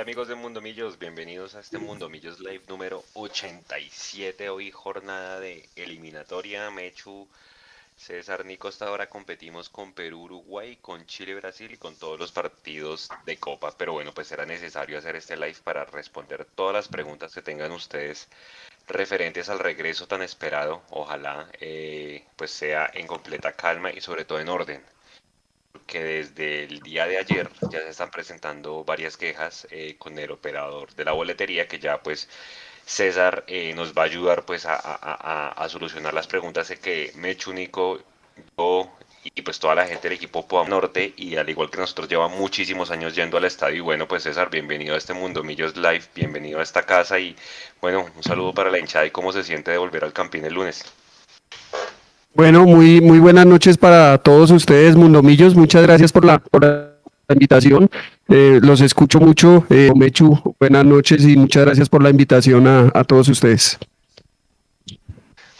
Hola amigos de Mundo Millos, bienvenidos a este Mundo Millos Live número 87. Hoy jornada de eliminatoria. Mechu, César, Nico, hasta ahora competimos con Perú, Uruguay, con Chile, Brasil y con todos los partidos de Copa. Pero bueno, pues era necesario hacer este live para responder todas las preguntas que tengan ustedes referentes al regreso tan esperado. Ojalá eh, pues sea en completa calma y sobre todo en orden. Que desde el día de ayer ya se están presentando varias quejas eh, con el operador de la boletería que ya pues César eh, nos va a ayudar pues a, a, solucionar las preguntas que Mechu, Nico, yo y pues toda la gente del equipo Poa Norte y al igual que nosotros lleva muchísimos años yendo al estadio y bueno pues César bienvenido a este Mundo Millos Live bienvenido a esta casa y bueno un saludo para la hinchada y cómo se siente de volver al Campín el lunes bueno muy muy buenas noches para todos ustedes Mundo Millos muchas gracias por la, invitación. Eh, los escucho mucho. Eh, Mechu buenas noches y muchas gracias por la invitación a, a todos ustedes.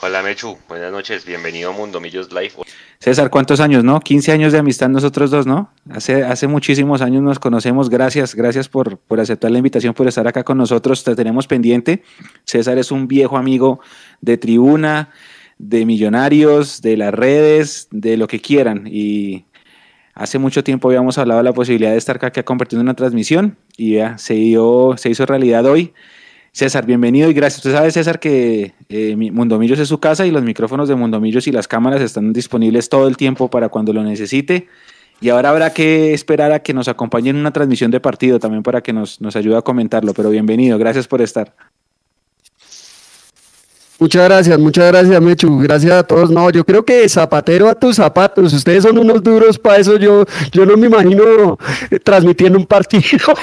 Hola Mechu, buenas noches, bienvenido a Mundo Millos Live. César, ¿cuántos años, no? 15 años de amistad nosotros dos, ¿no? Hace, hace muchísimos años nos conocemos, gracias, gracias por, por aceptar la invitación, por estar acá con nosotros, te tenemos pendiente. César es un viejo amigo de tribuna, de millonarios, de las redes, de lo que quieran y hace mucho tiempo habíamos hablado de la posibilidad de estar acá compartiendo una transmisión y ya se, dio, se hizo realidad hoy. César, bienvenido y gracias. Usted sabe, César, que eh, Mundomillos es su casa y los micrófonos de Mundomillos y las cámaras están disponibles todo el tiempo para cuando lo necesite. Y ahora habrá que esperar a que nos acompañe en una transmisión de partido también para que nos, nos ayude a comentarlo. Pero bienvenido, gracias por estar. Muchas gracias, muchas gracias, Mechu. Gracias a todos. No, yo creo que zapatero a tus zapatos. Ustedes son unos duros para eso. Yo, yo no me imagino transmitiendo un partido.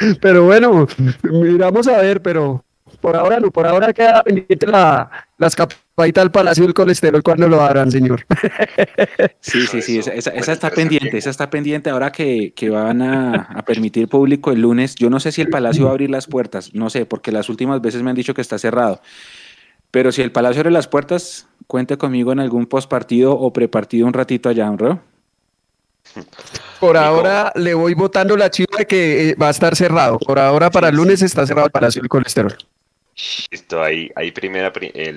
pero bueno, miramos a ver, pero por ahora no, por ahora queda pendiente la, las capaitas del Palacio del Colesterol cuando lo harán, señor. Sí, sí, sí, esa, está pendiente, esa está pendiente ahora que, que van a, permitir público el lunes. Yo no sé si el Palacio va a abrir las puertas, no sé, porque las últimas veces me han dicho que está cerrado. Pero si el Palacio abre las puertas, cuente conmigo en algún postpartido o prepartido un ratito allá, ¿no? Por ahora le voy votando la chiva de que eh, va a estar cerrado. Por ahora para el lunes está cerrado el Palacio del Colesterol. Esto ahí, ahí primera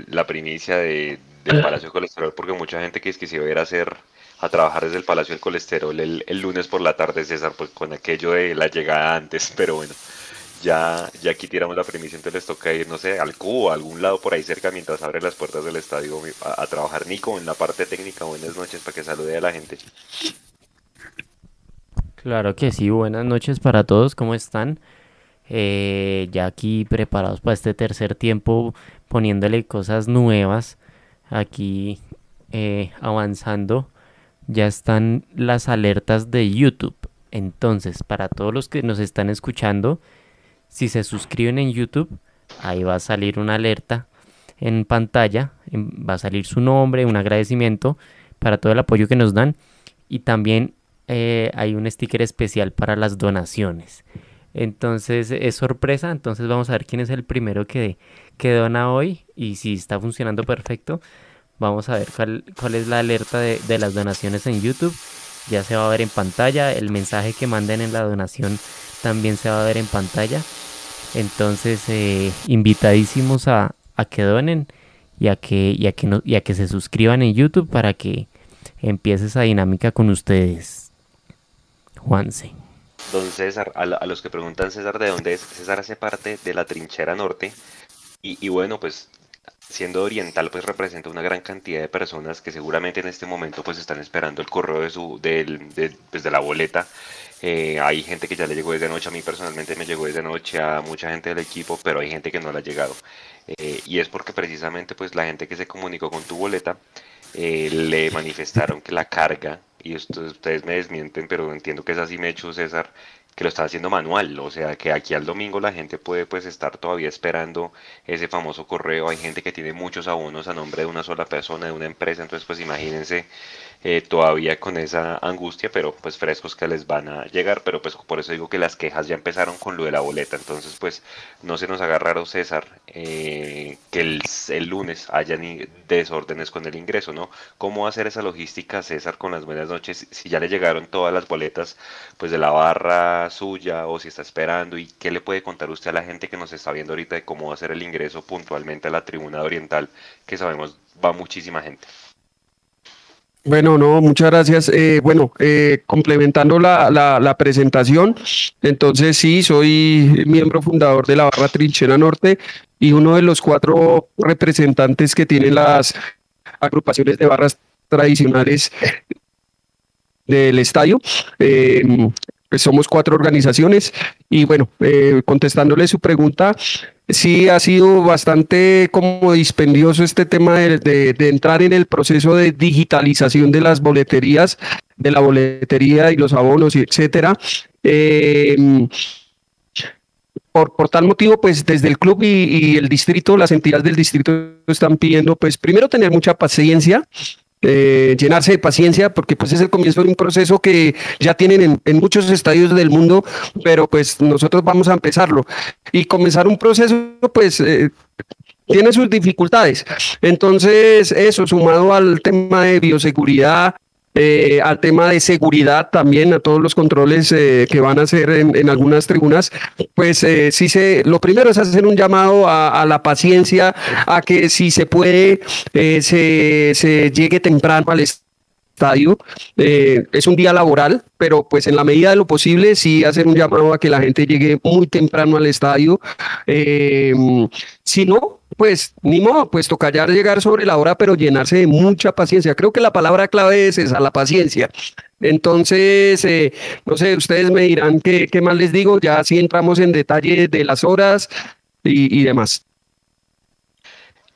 la primicia de, del Palacio del Colesterol, porque mucha gente que es que se iba a hacer a trabajar desde el Palacio del Colesterol el, lunes por la tarde, César, pues con aquello de la llegada antes, pero bueno, ya, ya aquí tiramos la primicia, entonces les toca ir, no sé, al cubo, a algún lado por ahí cerca mientras abre las puertas del estadio a, a trabajar Nico en la parte técnica. Buenas noches para que salude a la gente. Claro que sí, buenas noches para todos, ¿cómo están? Eh, ya aquí preparados para este tercer tiempo, poniéndole cosas nuevas, aquí eh, avanzando, ya están las alertas de YouTube. Entonces, para todos los que nos están escuchando, si se suscriben en YouTube, ahí va a salir una alerta en pantalla, va a salir su nombre, un agradecimiento para todo el apoyo que nos dan y también eh, hay un sticker especial para las donaciones. Entonces es sorpresa, entonces vamos a ver quién es el primero que, que dona hoy y si está funcionando perfecto. Vamos a ver cuál, es la alerta de, las donaciones en YouTube. Ya se va a ver en pantalla. El mensaje que manden en la donación también se va a ver en pantalla. Entonces, eh, invitadísimos a, que donen y a que, y que, no, y a que se suscriban en YouTube para que empiece esa dinámica con ustedes. Juanse. Don César, a, los que preguntan César de dónde es, César hace parte de la trinchera norte y, bueno, pues siendo oriental, pues representa una gran cantidad de personas que seguramente en este momento pues están esperando el correo de su, de, pues, de la boleta. Eh, hay gente que ya le llegó desde noche, a mí personalmente me llegó desde noche a mucha gente del equipo, pero hay gente que no le ha llegado. Eh, y es porque precisamente pues la gente que se comunicó con tu boleta eh, le manifestaron que la carga y ustedes me desmienten, pero entiendo que es así, me hecho César, que lo está haciendo manual, o sea, que aquí al domingo la gente puede pues estar todavía esperando ese famoso correo, hay gente que tiene muchos abonos a nombre de una sola persona, de una empresa, entonces pues imagínense eh, todavía con esa angustia, pero pues frescos que les van a llegar, pero pues por eso digo que las quejas ya empezaron con lo de la boleta, entonces pues no se nos haga raro César eh, que el, lunes hayan desórdenes con el ingreso, ¿no? ¿Cómo hacer esa logística César con las buenas noches si ya le llegaron todas las boletas pues de la barra suya o si está esperando y qué le puede contar usted a la gente que nos está viendo ahorita de cómo ser el ingreso puntualmente a la tribuna oriental que sabemos va muchísima gente? Bueno, no, muchas gracias. Eh, bueno, eh, complementando la, la, presentación, entonces sí, soy miembro fundador de la Barra Trinchera Norte y uno de los cuatro representantes que tienen las agrupaciones de barras tradicionales del estadio. Eh, pues somos cuatro organizaciones y bueno, contestándole su pregunta, sí ha sido bastante como dispendioso este tema de, entrar en el proceso de digitalización de las boleterías, de la boletería y los abonos, etcétera. Em, por, por, tal motivo, pues desde el club y, y, el distrito, las entidades del distrito están pidiendo, pues primero tener mucha paciencia, eh, llenarse de paciencia porque pues es el comienzo de un proceso que ya tienen en, muchos estadios del mundo, pero pues nosotros vamos a empezarlo y comenzar un proceso pues eh, tiene sus dificultades. Entonces eso sumado al tema de bioseguridad, eh, al tema de seguridad también, a todos los controles eh, que van a hacer en, algunas tribunas, pues eh, sí se, lo primero es hacer un llamado a, la paciencia, a que si se puede, se, se llegue temprano al estadio. es un día laboral, pero pues en la medida de lo posible sí hacer un llamado a que la gente llegue muy temprano al estadio. si no, pues ni modo, pues toca ya llegar sobre la hora, pero llenarse de mucha paciencia. Creo que la palabra clave es esa, la paciencia. Entonces, eh, no sé, ustedes me dirán qué, qué más les digo, ya si entramos en detalle de las horas y, demás.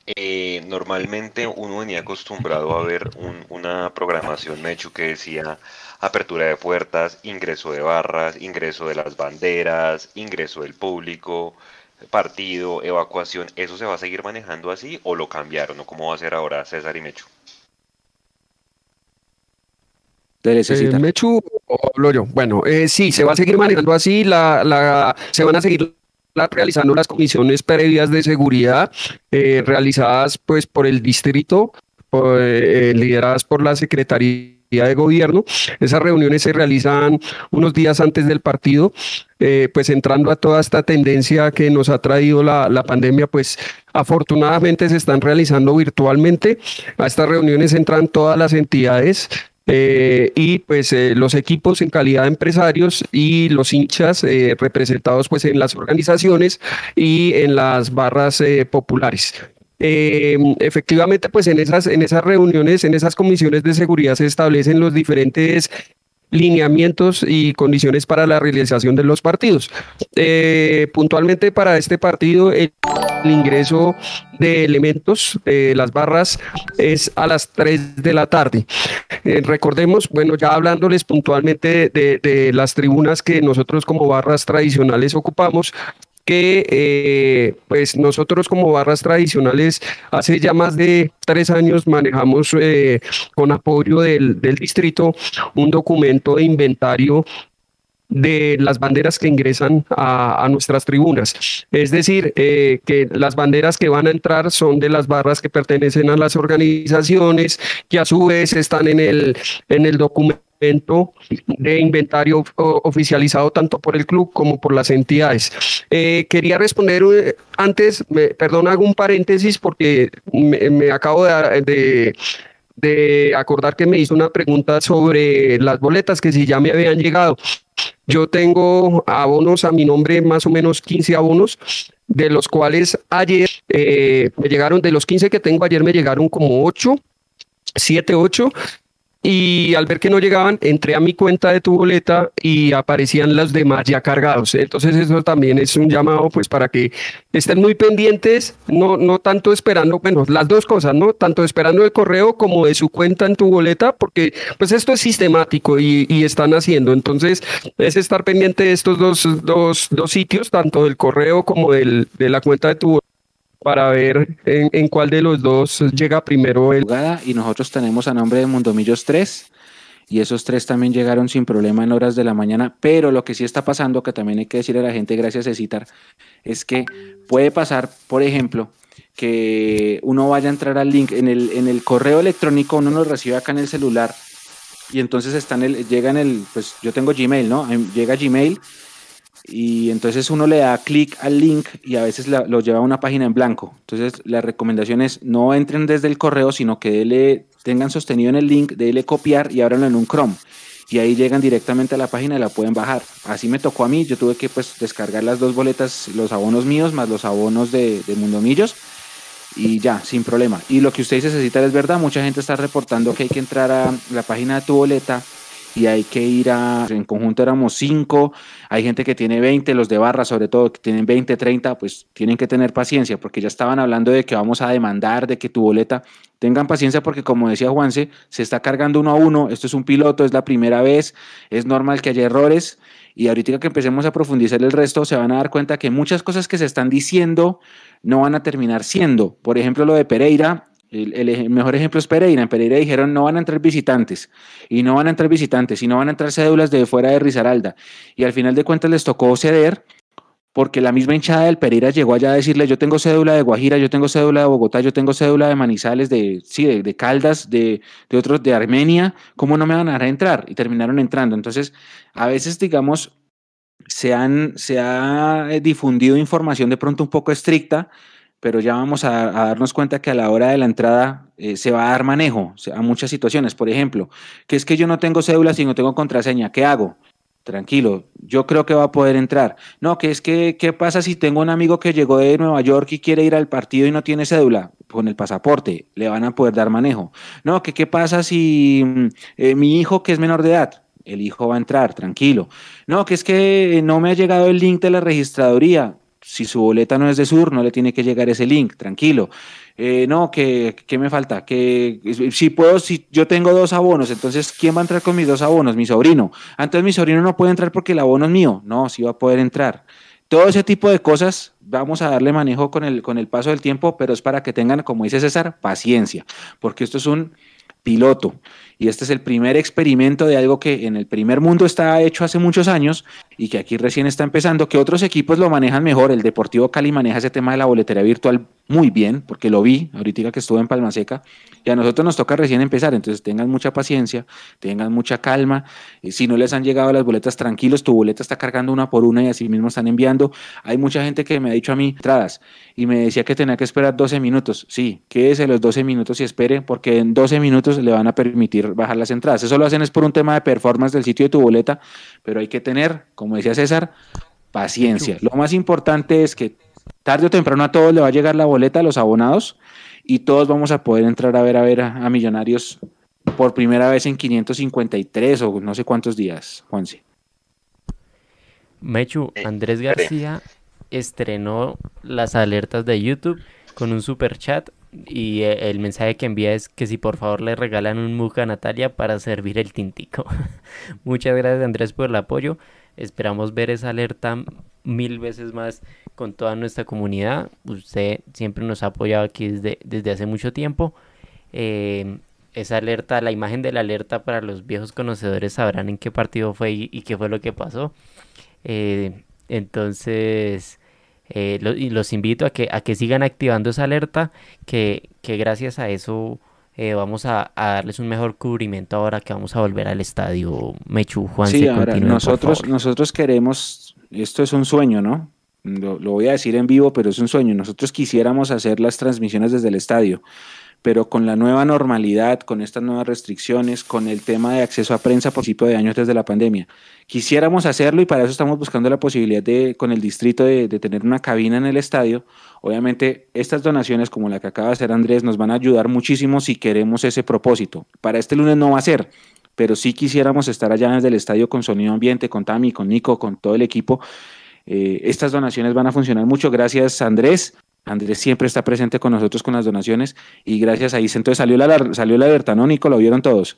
Eh, normalmente uno venía acostumbrado a ver una programación, Mechu, que decía apertura de puertas, ingreso de barras, ingreso de las banderas, ingreso del público, partido, evacuación, ¿eso se va a seguir manejando así o lo cambiaron o cómo va a ser ahora César y Mechu? Eh, Mechu o hablo yo. Bueno, eh, sí, se va a seguir manejando así, la, la, se van a seguir realizando las comisiones previas de seguridad eh, realizadas pues por el distrito, eh, lideradas por la Secretaría de gobierno. Esas reuniones se realizan unos días antes del partido, eh, pues entrando a toda esta tendencia que nos ha traído la, la, pandemia, pues afortunadamente se están realizando virtualmente. A estas reuniones entran todas las entidades. Eh, y pues eh, los equipos en calidad de empresarios y los hinchas representados pues en las organizaciones y en las barras populares. Eh, efectivamente, pues en esas, en esas reuniones, en esas comisiones de seguridad se establecen los diferentes lineamientos y condiciones para la realización de los partidos. Eh, puntualmente para este partido, el, ingreso de elementos de las barras es a las 3 de la tarde. Eh, recordemos, bueno, ya hablándoles puntualmente de, las tribunas que nosotros como barras tradicionales ocupamos, que eh, pues nosotros como barras tradicionales hace ya más de tres años manejamos eh, con apoyo del, del distrito un documento de inventario de las banderas que ingresan a, nuestras tribunas. Es decir, eh, que las banderas que van a entrar son de las barras que pertenecen a las organizaciones, que a su vez están en el, en el documento de inventario oficializado tanto por el club como por las entidades. Eh, quería responder eh, antes, perdón, hago un paréntesis porque me, acabo de, de, acordar que me hizo una pregunta sobre las boletas que si ya me habían llegado. Yo tengo abonos a mi nombre, más o menos 15 abonos, de los cuales ayer eh, me llegaron, de los 15 que tengo ayer me llegaron como 8, 7, 8 y al ver que no llegaban, entré a mi cuenta de tu boleta y aparecían los demás ya cargados. Entonces eso también es un llamado pues para que estén muy pendientes, no, no tanto esperando, bueno, las dos cosas, ¿no? Tanto esperando el correo como de su cuenta en tu boleta, porque pues esto es sistemático y, y están haciendo. Entonces es estar pendiente de estos dos, dos, dos sitios, tanto del correo como del, de la cuenta de tu para ver en, cuál de los dos llega primero el... Y nosotros tenemos a nombre de Mundomillos 3 y esos tres también llegaron sin problema en horas de la mañana, pero lo que sí está pasando, que también hay que decirle a la gente, gracias a citar, es que puede pasar, por ejemplo, que uno vaya a entrar al link en el, en el correo electrónico, uno lo recibe acá en el celular y entonces está en el, llega en el, pues yo tengo Gmail, ¿no? Llega Gmail y entonces uno le da clic al link y a veces lo lleva a una página en blanco. Entonces la recomendación es no entren desde el correo, sino que le tengan sostenido en el link, déle copiar y ábranlo en un Chrome. Y ahí llegan directamente a la página y la pueden bajar. Así me tocó a mí, yo tuve que pues descargar las dos boletas, los abonos míos más los abonos de, de Mundomillos y ya, sin problema. Y lo que ustedes necesitan es verdad, mucha gente está reportando que hay que entrar a la página de tu boleta y hay que ir a, en conjunto éramos cinco, hay gente que tiene 20, los de barra sobre todo, que tienen 20, 30, pues tienen que tener paciencia porque ya estaban hablando de que vamos a demandar, de que tu boleta, tengan paciencia porque como decía Juanse, se está cargando uno a uno, esto es un piloto, es la primera vez, es normal que haya errores y ahorita que empecemos a profundizar el resto se van a dar cuenta que muchas cosas que se están diciendo no van a terminar siendo. Por ejemplo, lo de Pereira, el, mejor ejemplo es Pereira. En Pereira dijeron no van a entrar visitantes y no van a entrar visitantes y no van a entrar cédulas de fuera de Risaralda. Y al final de cuentas les tocó ceder porque la misma hinchada del Pereira llegó allá a decirle yo tengo cédula de Guajira, yo tengo cédula de Bogotá, yo tengo cédula de Manizales, de, sí, de, Caldas, de, de, otros, de Armenia, ¿cómo no me van a dejar entrar? Y terminaron entrando. Entonces, a veces, digamos, se, han, se ha difundido información de pronto un poco estricta pero ya vamos a, darnos cuenta que a la hora de la entrada eh, se va a dar manejo a muchas situaciones. Por ejemplo, que es que yo no tengo cédula si no tengo contraseña, ¿qué hago? Tranquilo, yo creo que va a poder entrar. No, que es que, ¿qué pasa si tengo un amigo que llegó de Nueva York y quiere ir al partido y no tiene cédula? Con el pasaporte, le van a poder dar manejo. No, que qué pasa si mm, eh, mi hijo que es menor de edad, el hijo va a entrar, tranquilo. No, que es que no me ha llegado el link de la registraduría si su boleta no es de sur, no le tiene que llegar ese link, tranquilo. Eh, no, que, me falta, que si puedo, si yo tengo dos abonos, entonces ¿quién va a entrar con mis dos abonos? Mi sobrino. Entonces mi sobrino no puede entrar porque el abono es mío. No, sí va a poder entrar. Todo ese tipo de cosas vamos a darle manejo con el, con el paso del tiempo, pero es para que tengan, como dice César, paciencia, porque esto es un piloto. Y este es el primer experimento de algo que en el primer mundo está hecho hace muchos años y que aquí recién está empezando, que otros equipos lo manejan mejor. El Deportivo Cali maneja ese tema de la boletería virtual muy bien, porque lo vi ahorita que estuve en Palma Seca, y a nosotros nos toca recién empezar, entonces tengan mucha paciencia, tengan mucha calma, y si no les han llegado las boletas tranquilos, tu boleta está cargando una por una y así mismo están enviando. Hay mucha gente que me ha dicho a mí entradas y me decía que tenía que esperar 12 minutos. Sí, quédese los 12 minutos y espere, porque en 12 minutos le van a permitir bajar las entradas. Eso lo hacen es por un tema de performance del sitio de tu boleta, pero hay que tener, como decía César, paciencia. Lo más importante es que tarde o temprano a todos le va a llegar la boleta a los abonados y todos vamos a poder entrar a ver a ver a, Millonarios por primera vez en 553 o no sé cuántos días, Juanse. Mechu, eh, Andrés García estrenó las alertas de YouTube con un super chat y eh, el mensaje que envía es que si por favor le regalan un mug a Natalia para servir el tintico. Muchas gracias Andrés por el apoyo. Esperamos ver esa alerta mil veces más con toda nuestra comunidad. Usted siempre nos ha apoyado aquí desde, desde hace mucho tiempo. Eh, esa alerta, la imagen de la alerta para los viejos conocedores sabrán en qué partido fue y, qué fue lo que pasó. Eh, entonces, eh, y los invito a que, a que sigan activando esa alerta, que, que gracias a eso eh, vamos a, darles un mejor cubrimiento ahora que vamos a volver al estadio Mechu Juan. Sí, ahora nosotros, nosotros queremos, esto es un sueño, ¿no? Lo, lo, voy a decir en vivo, pero es un sueño. Nosotros quisiéramos hacer las transmisiones desde el estadio pero con la nueva normalidad, con estas nuevas restricciones, con el tema de acceso a prensa por principio de años desde la pandemia. Quisiéramos hacerlo y para eso estamos buscando la posibilidad de, con el distrito de, tener una cabina en el estadio. Obviamente, estas donaciones como la que acaba de hacer Andrés nos van a ayudar muchísimo si queremos ese propósito. Para este lunes no va a ser, pero sí quisiéramos estar allá desde el estadio con sonido ambiente, con Tami, con Nico, con todo el equipo. Eh, estas donaciones van a funcionar mucho. Gracias, Andrés. Andrés siempre está presente con nosotros con las donaciones y gracias a eso entonces salió la, salió la alerta, ¿no, Nico? ¿Lo vieron todos?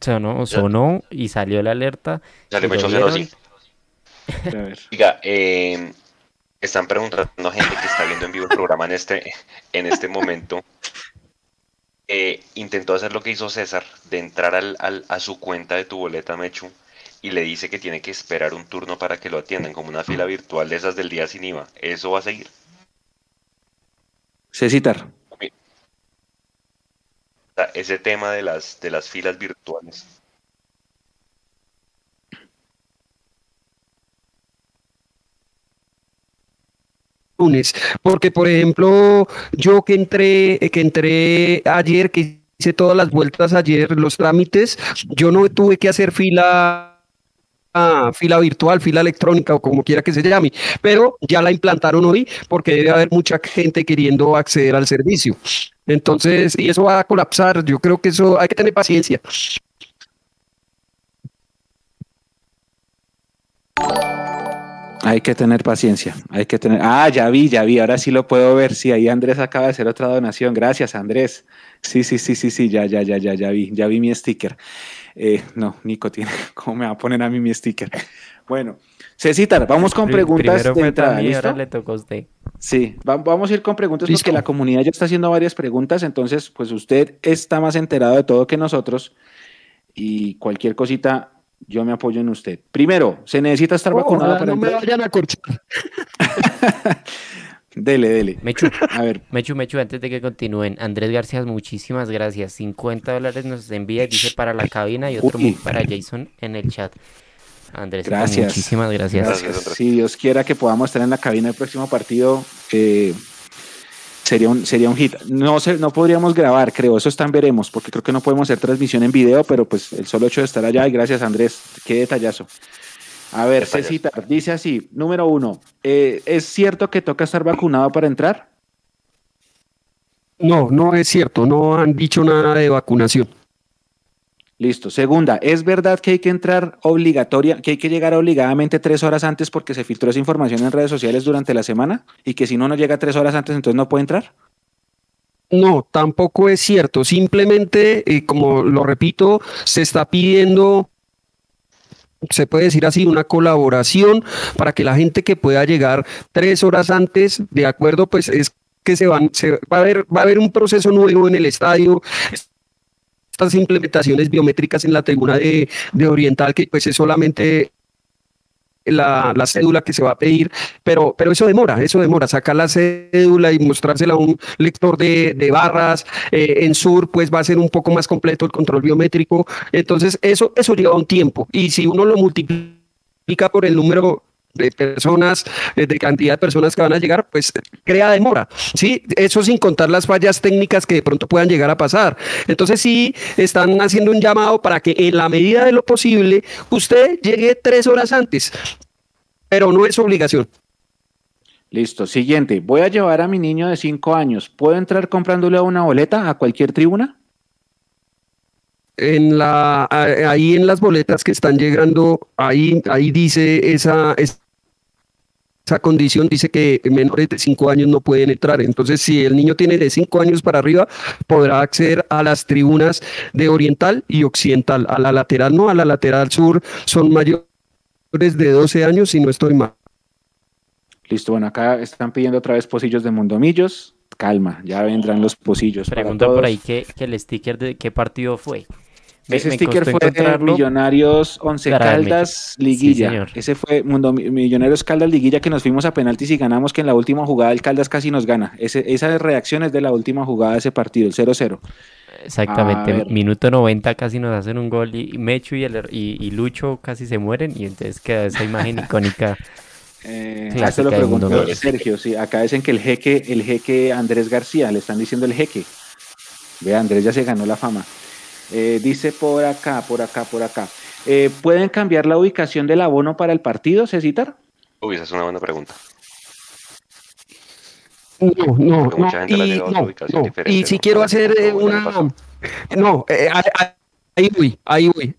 Sonó, sonó y salió la alerta. Ya le me sí. Diga, eh, Están preguntando gente que está viendo en vivo el programa en este, en este momento. Eh, intentó hacer lo que hizo César, de entrar al, al, a su cuenta de tu boleta, Mechu, y le dice que tiene que esperar un turno para que lo atiendan, como una fila virtual de esas del día sin IVA. ¿Eso va a seguir? Cecitar. Ese tema de las, de las filas virtuales. lunes, porque por ejemplo, yo que entré, que entré ayer, que hice todas las vueltas ayer, los trámites, yo no tuve que hacer fila fila virtual, fila electrónica o como quiera que se llame, pero ya la implantaron hoy porque debe haber mucha gente queriendo acceder al servicio. Entonces, y eso va a colapsar, yo creo que eso hay que tener paciencia. Hay que tener paciencia, hay que tener... Ah, ya vi, ya vi, ahora sí lo puedo ver. Sí, ahí Andrés acaba de hacer otra donación. Gracias, Andrés. Sí, sí, sí, sí, sí, ya, ya, ya, ya, ya vi, ya vi mi sticker. Eh, no, Nico tiene, ¿cómo me va a poner a mí mi sticker? Bueno, Cecitar, vamos con preguntas de entrada, ¿listo? le tocó a usted. Sí, vamos a ir con preguntas ¿Listo? porque la comunidad ya está haciendo varias preguntas, entonces, pues usted está más enterado de todo que nosotros y cualquier cosita yo me apoyo en usted. Primero, ¿se necesita estar Oh, vacunado para no me vayan a corchar. Dele, dele. Mechu, A ver, Mechu, Mechu, antes de que continúen, Andrés García, muchísimas gracias. 50 dólares nos envía y dice para la cabina y otro Uy. para Jason en el chat. Andrés, Gracias. muchísimas gracias. Gracias. Si Dios quiera que podamos estar en la cabina del próximo partido, eh, sería, un, sería un hit. No, sé, no podríamos grabar, creo, eso está en veremos, porque creo que no podemos hacer transmisión en video, pero pues el solo hecho de estar allá, y gracias Andrés, qué detallazo. A ver, Detallazo. Cecita, dice así, número uno, eh, ¿es cierto que toca estar vacunado para entrar? No, no es cierto, no han dicho nada de vacunación. Listo. Segunda, ¿es verdad que hay que entrar obligatoria, que hay que llegar obligadamente tres horas antes porque se filtró esa información en redes sociales durante la semana? Y que si uno no llega tres horas antes, entonces no puede entrar? No, tampoco es cierto. Simplemente, eh, como lo repito, se está pidiendo, se puede decir así, una colaboración para que la gente que pueda llegar tres horas antes, de acuerdo, pues es que se van, se, va a haber, va a haber un proceso nuevo en el estadio. Estas implementaciones biométricas en la tribuna de, de Oriental, que pues es solamente la, la, cédula que se va a pedir, pero, pero eso demora, eso demora, sacar la cédula y mostrársela a un lector de, de barras, eh, en Sur pues va a ser un poco más completo el control biométrico, entonces eso, eso lleva un tiempo y si uno lo multiplica por el número de personas, eh, de cantidad de personas que van a llegar, pues crea demora, ¿sí? Eso sin contar las fallas técnicas que de pronto puedan llegar a pasar. Entonces sí, están haciendo un llamado para que en la medida de lo posible usted llegue tres horas antes, pero no es obligación. Listo. Siguiente. Voy a llevar a mi niño de cinco años. ¿Puedo entrar comprándole una boleta a cualquier tribuna? En la ahí en las boletas que están llegando ahí ahí dice esa esa condición dice que menores de 5 años no pueden entrar. Entonces, si el niño tiene de 5 años para arriba, podrá acceder a las tribunas de oriental y occidental. A la lateral no, a la lateral sur son mayores de 12 años, si no estoy mal. Listo, bueno, acá están pidiendo otra vez pocillos de Mundomillos. Calma, ya vendrán los pocillos. Pregunta por ahí que, que el sticker de qué partido fue. Ese sticker fue de Millonarios Once Caldas Liguilla. Sí, Ese fue Mundo Millonarios Caldas Liguilla que nos fuimos a penaltis y ganamos que en la última jugada el Caldas casi nos gana. Ese, esa reacción es de la última jugada de ese partido, el 0-0. Exactamente, minuto 90 casi nos hacen un gol y Mechu y, el, y, y Lucho casi se mueren y entonces queda esa imagen icónica. Eh, eso lo preguntó Sergio, sí, acá dicen que el jeque, el jeque Andrés García, le están diciendo el jeque. Vea, Andrés ya se ganó la fama. Eh, dice por acá, por acá, por acá. Eh, ¿Pueden cambiar la ubicación del abono para el partido, Cecitar? Uy, esa es una buena pregunta. No, no, no. Y, no, no. y si quiero hacer eh, una... No, eh, ahí voy, ahí voy.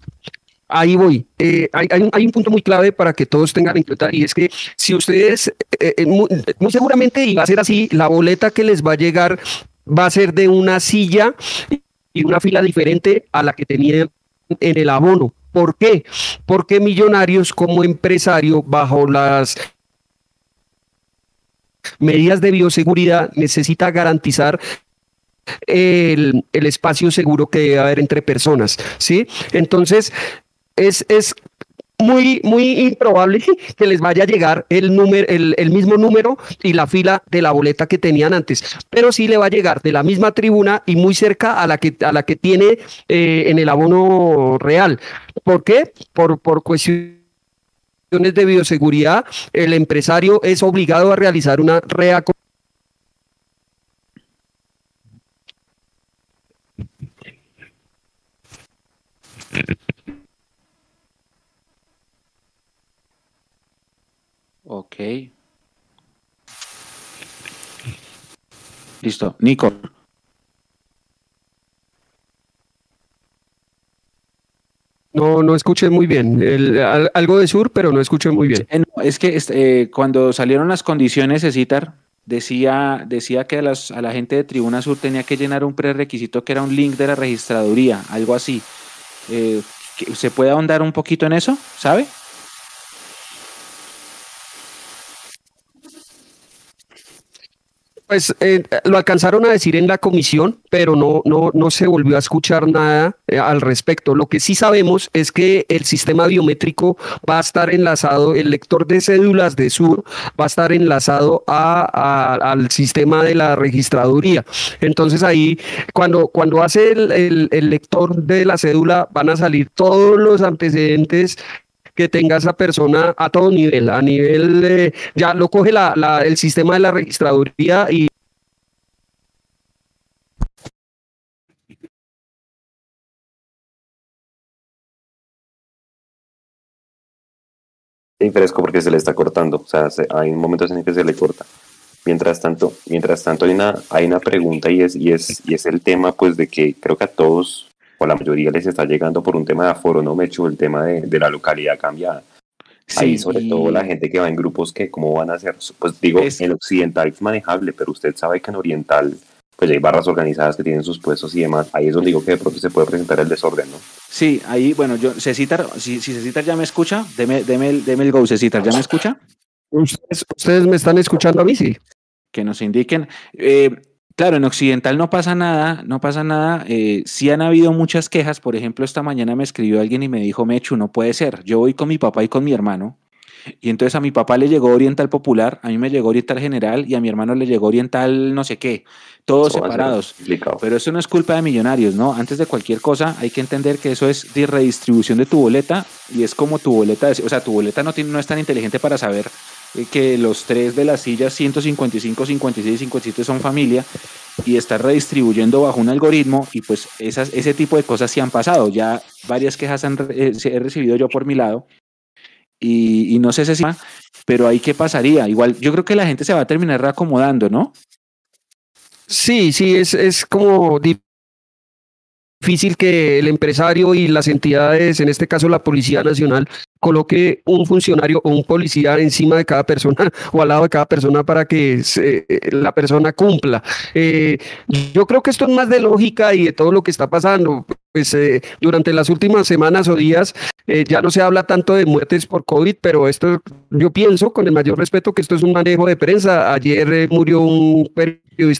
Ahí voy. Eh, hay, hay, un, hay, un, punto muy clave para que todos tengan en cuenta y es que si ustedes, eh, muy, muy, seguramente, y va a ser así, la boleta que les va a llegar va a ser de una silla y una fila diferente a la que tenían en el abono. ¿Por qué? Porque Millonarios como empresario bajo las medidas de bioseguridad, necesita garantizar el, el, espacio seguro que debe haber entre personas, ¿sí? Entonces, es, es muy, muy improbable que les vaya a llegar el, número, el, el, mismo número y la fila de la boleta que tenían antes, pero sí le va a llegar de la misma tribuna y muy cerca a la que, a la que tiene eh, en el abono real. ¿Por qué? Por, por cuestiones de bioseguridad, el empresario es obligado a realizar una reacomodación Ok. Listo. Nico. No, no escuché muy bien. El, algo de sur, pero no escuché muy bien. Es que eh, cuando salieron las condiciones de citar, decía, decía que a, las, a, la gente de Tribuna Sur tenía que llenar un prerequisito que era un link de la registraduría, algo así. Eh, ¿Se puede ahondar un poquito en eso? ¿Sabe? Pues eh, lo alcanzaron a decir en la comisión, pero no, no, no se volvió a escuchar nada eh, al respecto. Lo que sí sabemos es que el sistema biométrico va a estar enlazado, el lector de cédulas de Sur va a estar enlazado a, al sistema de la registraduría. Entonces ahí, cuando, cuando hace el, el, el lector de la cédula, van a salir todos los antecedentes que tenga esa persona a todo nivel, a nivel de, ya lo coge la, la, el sistema de la registraduría y fresco porque se le está cortando, o sea, se, hay momentos en que se le corta. Mientras tanto, mientras tanto hay una, hay una pregunta y es, y es, y es el tema pues de que creo que a todos o la mayoría les está llegando por un tema de aforo, ¿no, Mecho? El tema de, de la localidad cambiada. Sí, Ahí sobre y... todo la gente que va en grupos que cómo van a hacer, pues digo, es... en occidental es manejable, pero usted sabe que en oriental pues hay barras organizadas que tienen sus puestos y demás. Ahí es donde digo que de pronto se puede presentar el desorden, ¿no? Sí, ahí, bueno, yo, Cecitar, si, si Cecitar ya me escucha, deme, deme, deme el go, Cecitar, ¿ya me escucha? ¿Ustedes, ustedes me están escuchando a mí, sí. Que nos indiquen. Eh, Claro, en Occidental no pasa nada, no pasa nada. Eh, sí han habido muchas quejas. Por ejemplo, esta mañana me escribió alguien y me dijo, Mechu, no puede ser. Yo voy con mi papá y con mi hermano. Y entonces a mi papá le llegó Oriental Popular, a mí me llegó Oriental General y a mi hermano le llegó Oriental no sé qué. Todos eso separados. Pero eso no es culpa de millonarios, ¿no? Antes de cualquier cosa hay que entender que eso es de redistribución de tu boleta y es como tu boleta, o sea, tu boleta no, tiene, no es tan inteligente para saber que los tres de las sillas 155, 56 y 57 son familia y está redistribuyendo bajo un algoritmo y pues esas, ese tipo de cosas sí han pasado. Ya varias quejas han, eh, he recibido yo por mi lado y, y, no sé si, pero ahí qué pasaría. Igual yo creo que la gente se va a terminar reacomodando, ¿no? Sí, sí, es, es como difícil que el empresario y las entidades, en este caso la Policía Nacional, coloque un funcionario o un policía encima de cada persona o al lado de cada persona para que se, la persona cumpla. Eh, yo creo que esto es más de lógica y de todo lo que está pasando. Pues eh, durante las últimas semanas o días eh, ya no se habla tanto de muertes por COVID, pero esto yo pienso con el mayor respeto que esto es un manejo de prensa. Ayer eh, murió un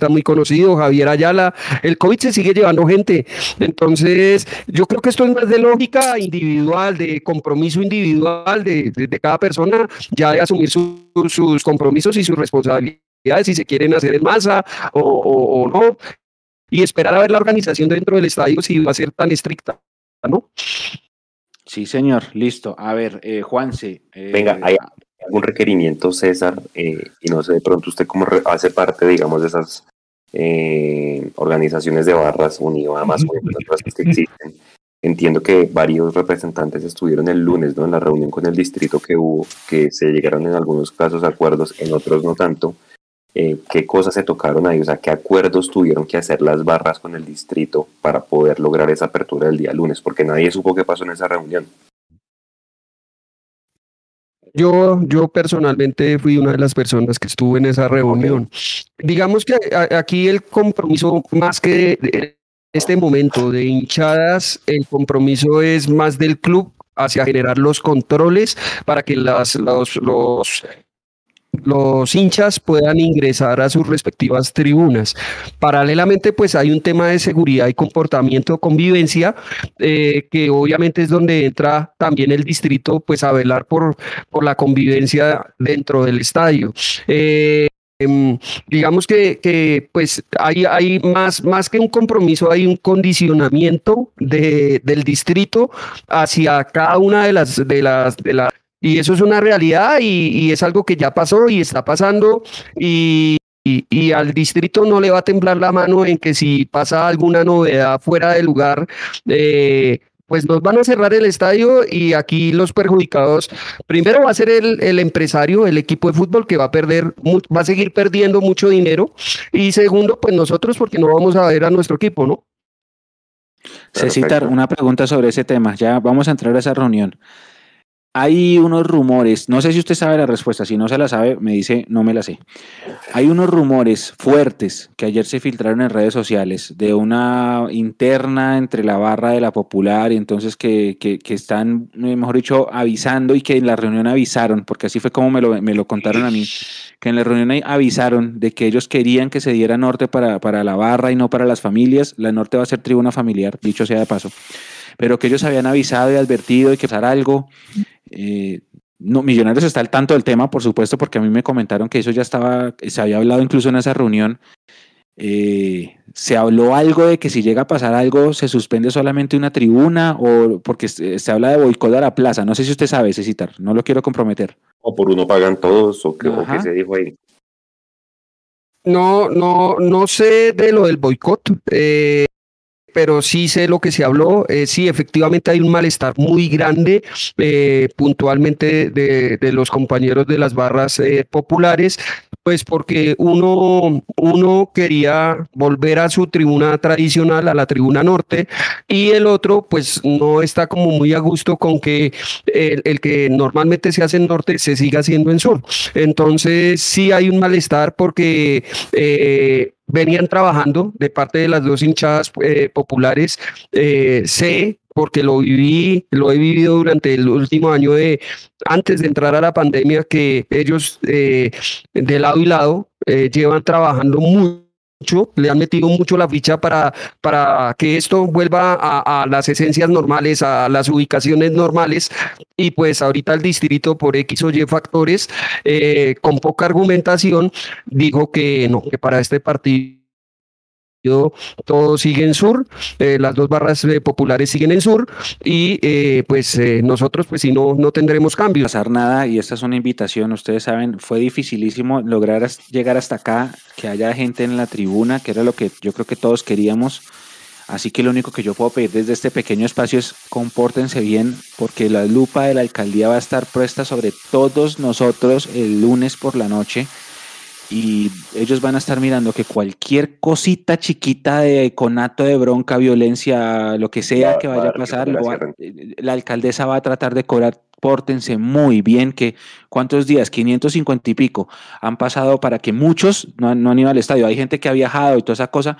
muy conocido, Javier Ayala. El COVID se sigue llevando gente. Entonces, yo creo que esto es más de lógica individual, de compromiso individual de, de, de cada persona, ya de asumir su, sus compromisos y sus responsabilidades, si se quieren hacer en masa o, o, o no, y esperar a ver la organización dentro del estadio si va a ser tan estricta, ¿no? Sí, señor, listo. A ver, eh, Juanse. Eh, Venga, ¿hay algún requerimiento, César? Eh, y no sé, de pronto usted cómo hace parte, digamos, de esas eh, organizaciones de barras unidas, más o otras que existen. Entiendo que varios representantes estuvieron el lunes ¿no? en la reunión con el distrito que hubo, que se llegaron en algunos casos a acuerdos, en otros no tanto. Eh, qué cosas se tocaron ahí, o sea, qué acuerdos tuvieron que hacer las barras con el distrito para poder lograr esa apertura del día lunes, porque nadie supo qué pasó en esa reunión. Yo, yo personalmente fui una de las personas que estuvo en esa reunión. Digamos que aquí el compromiso, más que de este momento de hinchadas, el compromiso es más del club hacia generar los controles para que las, los, los los hinchas puedan ingresar a sus respectivas tribunas. Paralelamente, pues hay un tema de seguridad y comportamiento, convivencia, eh, que obviamente es donde entra también el distrito, pues a velar por, por la convivencia dentro del estadio. Eh, em, digamos que, pues hay, hay más, más que un compromiso, hay un condicionamiento de, del distrito hacia cada una de las, de las y eso es una realidad y, es algo que ya pasó y está pasando y, y, al distrito no le va a temblar la mano en que si pasa alguna novedad fuera de lugar, eh, pues nos van a cerrar el estadio y aquí los perjudicados, primero va a ser el, el, empresario, el equipo de fútbol que va a perder, va a seguir perdiendo mucho dinero y segundo, pues nosotros porque no vamos a ver a nuestro equipo, ¿no? Cecitar, una pregunta sobre ese tema, ya vamos a entrar a esa reunión. Hay unos rumores, no sé si usted sabe la respuesta, si no se la sabe, me dice, no me la sé. Hay unos rumores fuertes que ayer se filtraron en redes sociales de una interna entre la barra de la popular y entonces que, que, que están, eh, mejor dicho, avisando y que en la reunión avisaron, porque así fue como me lo, me lo contaron a mí, que en la reunión avisaron de que ellos querían que se diera norte para, para la barra y no para las familias. La norte va a ser tribuna familiar, dicho sea de paso pero que ellos habían avisado y advertido de que pasar algo. Eh, no, Millonarios está al tanto del tema, por supuesto, porque a mí me comentaron que eso ya estaba, se había hablado incluso en esa reunión. Eh, se habló algo de que si llega a pasar algo se suspende solamente una tribuna o porque se, habla de boicot a la plaza. No sé si usted sabe, citar, no lo quiero comprometer. O por uno pagan todos o qué, se dijo ahí. No, no, no sé de lo del boicot. Eh, pero sí sé lo que se habló. Eh, sí, efectivamente hay un malestar muy grande eh, puntualmente de, de, los compañeros de las barras eh, populares, pues porque uno, uno quería volver a su tribuna tradicional, a la tribuna norte, y el otro pues no está como muy a gusto con que el, el que normalmente se hace en norte se siga haciendo en sur. Entonces sí hay un malestar porque venían trabajando de parte de las dos hinchadas eh, populares. Eh, sé, porque lo viví, lo he vivido durante el último año de antes de entrar a la pandemia, que ellos eh, de lado y lado llevan trabajando muy le han metido mucho la ficha para, para que esto vuelva a, las esencias normales, a las ubicaciones normales. Y pues ahorita el distrito por X o Y factores, eh, con poca argumentación, dijo que no, que para este partido todo sigue en sur, eh, las dos barras eh, populares siguen en sur y eh, pues nosotros pues si no, no tendremos cambios. Pasar nada y esta es una invitación, ustedes saben, fue dificilísimo lograr llegar hasta acá, que haya gente en la tribuna, que era lo que yo creo que todos queríamos. Así que lo único que yo puedo pedir desde este pequeño espacio es compórtense bien, porque la lupa de la alcaldía va a estar puesta sobre todos nosotros el lunes por la noche y ellos van a estar mirando que cualquier cosita chiquita de conato de bronca, violencia, lo que sea que vaya a pasar, eh, la alcaldesa va a tratar de cobrar. Pórtense muy bien, que cuántos días, 550 y pico, han pasado para que muchos no, no han ido al estadio. Hay gente que ha viajado y toda esa cosa,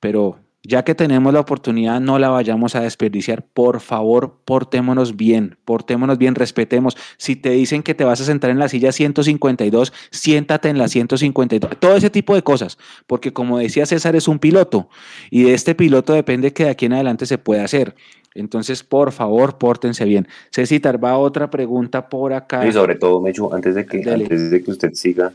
pero ya que tenemos la oportunidad, no la vayamos a desperdiciar. Por favor, portémonos bien, portémonos bien, respetemos. Si te dicen que te vas a sentar en la silla 152, siéntate en la 152. Todo ese tipo de cosas, porque como decía César, es un piloto y de este piloto depende que de aquí en adelante se pueda hacer. Entonces, por favor, pórtense bien. Cecitar, va otra pregunta por acá. Y sobre todo, Mecho, antes de que, antes de que usted siga,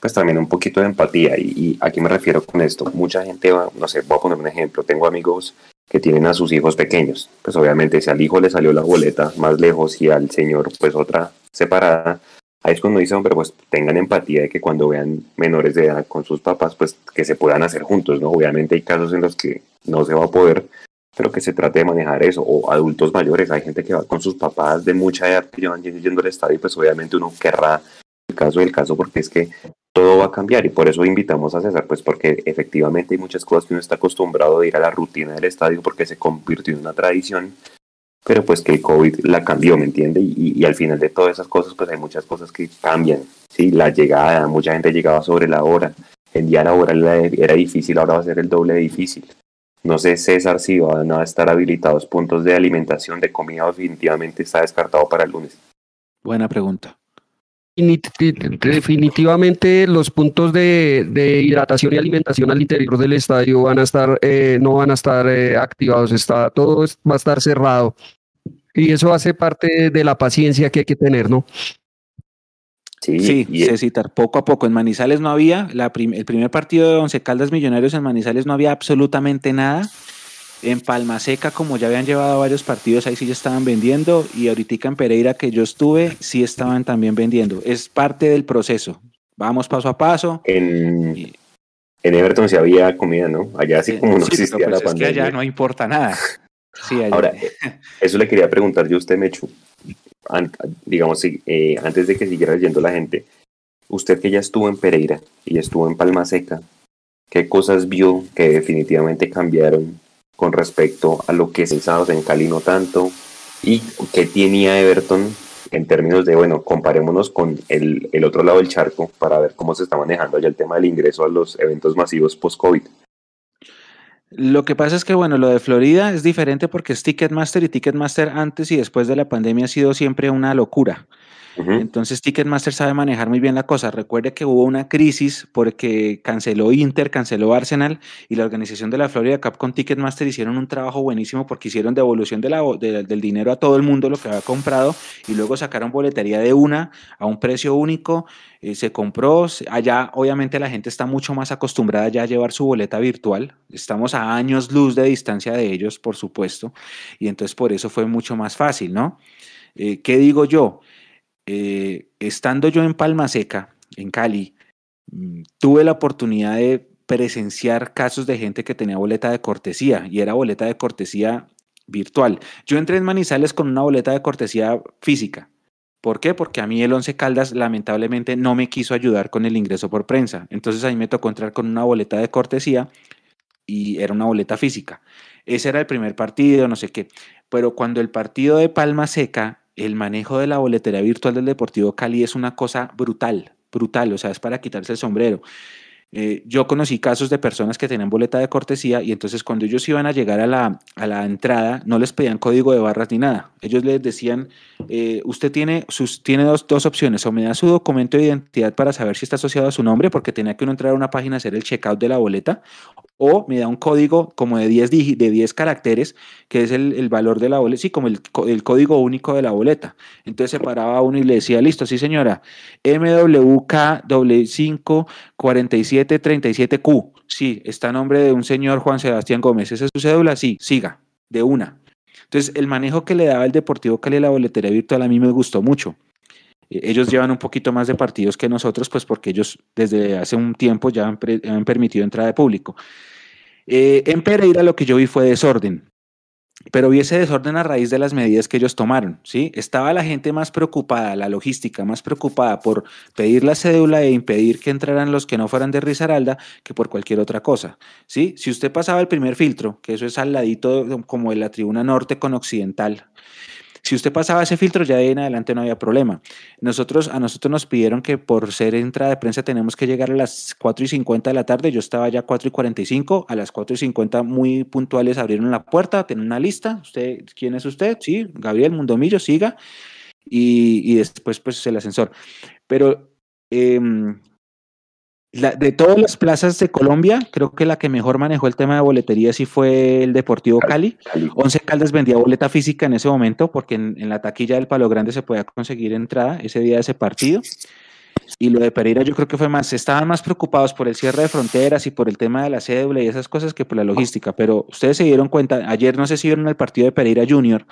pues también un poquito de empatía. Y, y aquí me refiero con esto. Mucha gente va, no sé, voy a poner un ejemplo. Tengo amigos que tienen a sus hijos pequeños. Pues obviamente si al hijo le salió la boleta más lejos y al señor pues otra separada, ahí es cuando dicen, hombre, pues tengan empatía de que cuando vean menores de edad con sus papás, pues que se puedan hacer juntos, ¿no? Obviamente hay casos en los que no se va a poder, pero que se trate de manejar eso. O adultos mayores, hay gente que va con sus papás de mucha edad que llevan yendo al estadio, y pues obviamente uno querrá el caso del caso porque es que todo va a cambiar y por eso invitamos a César, pues porque efectivamente hay muchas cosas que uno está acostumbrado de ir a la rutina del estadio porque se convirtió en una tradición, pero pues que el COVID la cambió, ¿me entiende? Y, al final de todas esas cosas, pues hay muchas cosas que cambian, ¿sí? La llegada, mucha gente llegaba sobre la hora, el día la hora era difícil, ahora va a ser el doble de difícil. No sé, César, si van a estar habilitados puntos de alimentación, de comida, definitivamente está descartado para el lunes. Buena pregunta definitivamente los puntos de, hidratación y alimentación al interior del estadio van a estar, eh, no van a estar eh, activados, está, todo va a estar cerrado. Y eso hace parte de la paciencia que hay que tener, ¿no? Sí, sí Cecitar, poco a poco. En Manizales no había, la el primer partido de Once Caldas Millonarios en Manizales no había absolutamente nada. En Palma Seca, como ya habían llevado varios partidos, ahí sí ya estaban vendiendo. Y ahorita en Pereira, que yo estuve, sí estaban también vendiendo. Es parte del proceso. Vamos paso a paso. En, en Everton sí había comida, ¿no? Allá sí como no existía la pandemia. Es que allá no importa nada. Sí, Ahora, eso le quería preguntar yo a usted, Mechu digamos, eh, antes de que siguiera leyendo la gente, usted que ya estuvo en Pereira y estuvo en Palma Seca, ¿qué cosas vio que definitivamente cambiaron con respecto a lo que pensábamos en Cali no tanto? ¿Y qué tenía Everton en términos de, bueno, comparémonos con el, el otro lado del charco para ver cómo se está manejando ya el tema del ingreso a los eventos masivos post-COVID? Lo que pasa es que, bueno, lo de Florida es diferente porque es Ticketmaster y Ticketmaster antes y después de la pandemia ha sido siempre una locura. Entonces Ticketmaster sabe manejar muy bien la cosa. Recuerde que hubo una crisis porque canceló Inter, canceló Arsenal y la organización de la Florida Cup con Ticketmaster hicieron un trabajo buenísimo porque hicieron devolución de del dinero a todo el mundo lo que había comprado y luego sacaron boletería de una a un precio único. Eh, se compró, allá obviamente la gente está mucho más acostumbrada ya a llevar su boleta virtual. Estamos a años luz de distancia de ellos, por supuesto, y entonces por eso fue mucho más fácil, ¿no? Eh, ¿Qué digo yo? Eh, estando yo en Palma Seca, en Cali, mm, tuve la oportunidad de presenciar casos de gente que tenía boleta de cortesía y era boleta de cortesía virtual. Yo entré en Manizales con una boleta de cortesía física. ¿Por qué? Porque a mí el Once Caldas lamentablemente no me quiso ayudar con el ingreso por prensa. Entonces a mí me tocó entrar con una boleta de cortesía y era una boleta física. Ese era el primer partido, no sé qué. Pero cuando el partido de Palma Seca el manejo de la boletería virtual del Deportivo Cali es una cosa brutal, brutal, o sea, es para quitarse el sombrero. Eh, yo conocí casos de personas que tenían boleta de cortesía y entonces cuando ellos iban a llegar a la, a la entrada no les pedían código de barras ni nada. Ellos les decían, eh, usted tiene, sus, tiene dos, dos, opciones, o me da su documento de identidad para saber si está asociado a su nombre, porque tenía que uno entrar a una página a hacer el checkout de la boleta, o me da un código como de 10, de 10 caracteres, que es el, el valor de la boleta, sí, como el, el, código único de la boleta. Entonces se paraba uno y le decía, listo, sí señora, MWK54737Q, sí, está a nombre de un señor Juan Sebastián Gómez, ¿esa es su cédula? Sí, siga, de una. Entonces el manejo que le daba el Deportivo Cali a la boletería virtual a mí me gustó mucho. Ellos llevan un poquito más de partidos que nosotros, pues porque ellos desde hace un tiempo ya han, permitido entrada de público. Eh, en Pereira lo que yo vi fue desorden, pero vi ese desorden a raíz de las medidas que ellos tomaron, ¿sí? Estaba la gente más preocupada, la logística más preocupada por pedir la cédula e impedir que entraran los que no fueran de Risaralda que por cualquier otra cosa, ¿sí? Si usted pasaba el primer filtro, que eso es al ladito como en la tribuna norte con occidental, si usted pasaba ese filtro, ya de en adelante no había problema. Nosotros, a nosotros nos pidieron que por ser entrada de prensa tenemos que llegar a las 4 y 50 de la tarde. Yo estaba ya a 4 y 45. A las 4 y 50 muy puntuales abrieron la puerta, tienen una lista. ¿Usted, ¿Quién es usted? Sí, Gabriel Mundomillo, siga. Y, después pues el ascensor. Pero eh, de todas las plazas de Colombia, creo que la que mejor manejó el tema de boletería sí fue el Deportivo Cali. Once Caldas vendía boleta física en ese momento porque en, la taquilla del Palo Grande se podía conseguir entrada ese día de ese partido. Y lo de Pereira yo creo que fue más, estaban más preocupados por el cierre de fronteras y por el tema de la cédula y esas cosas que por la logística. Pero ustedes se dieron cuenta, ayer no sé si vieron el partido de Pereira Junior,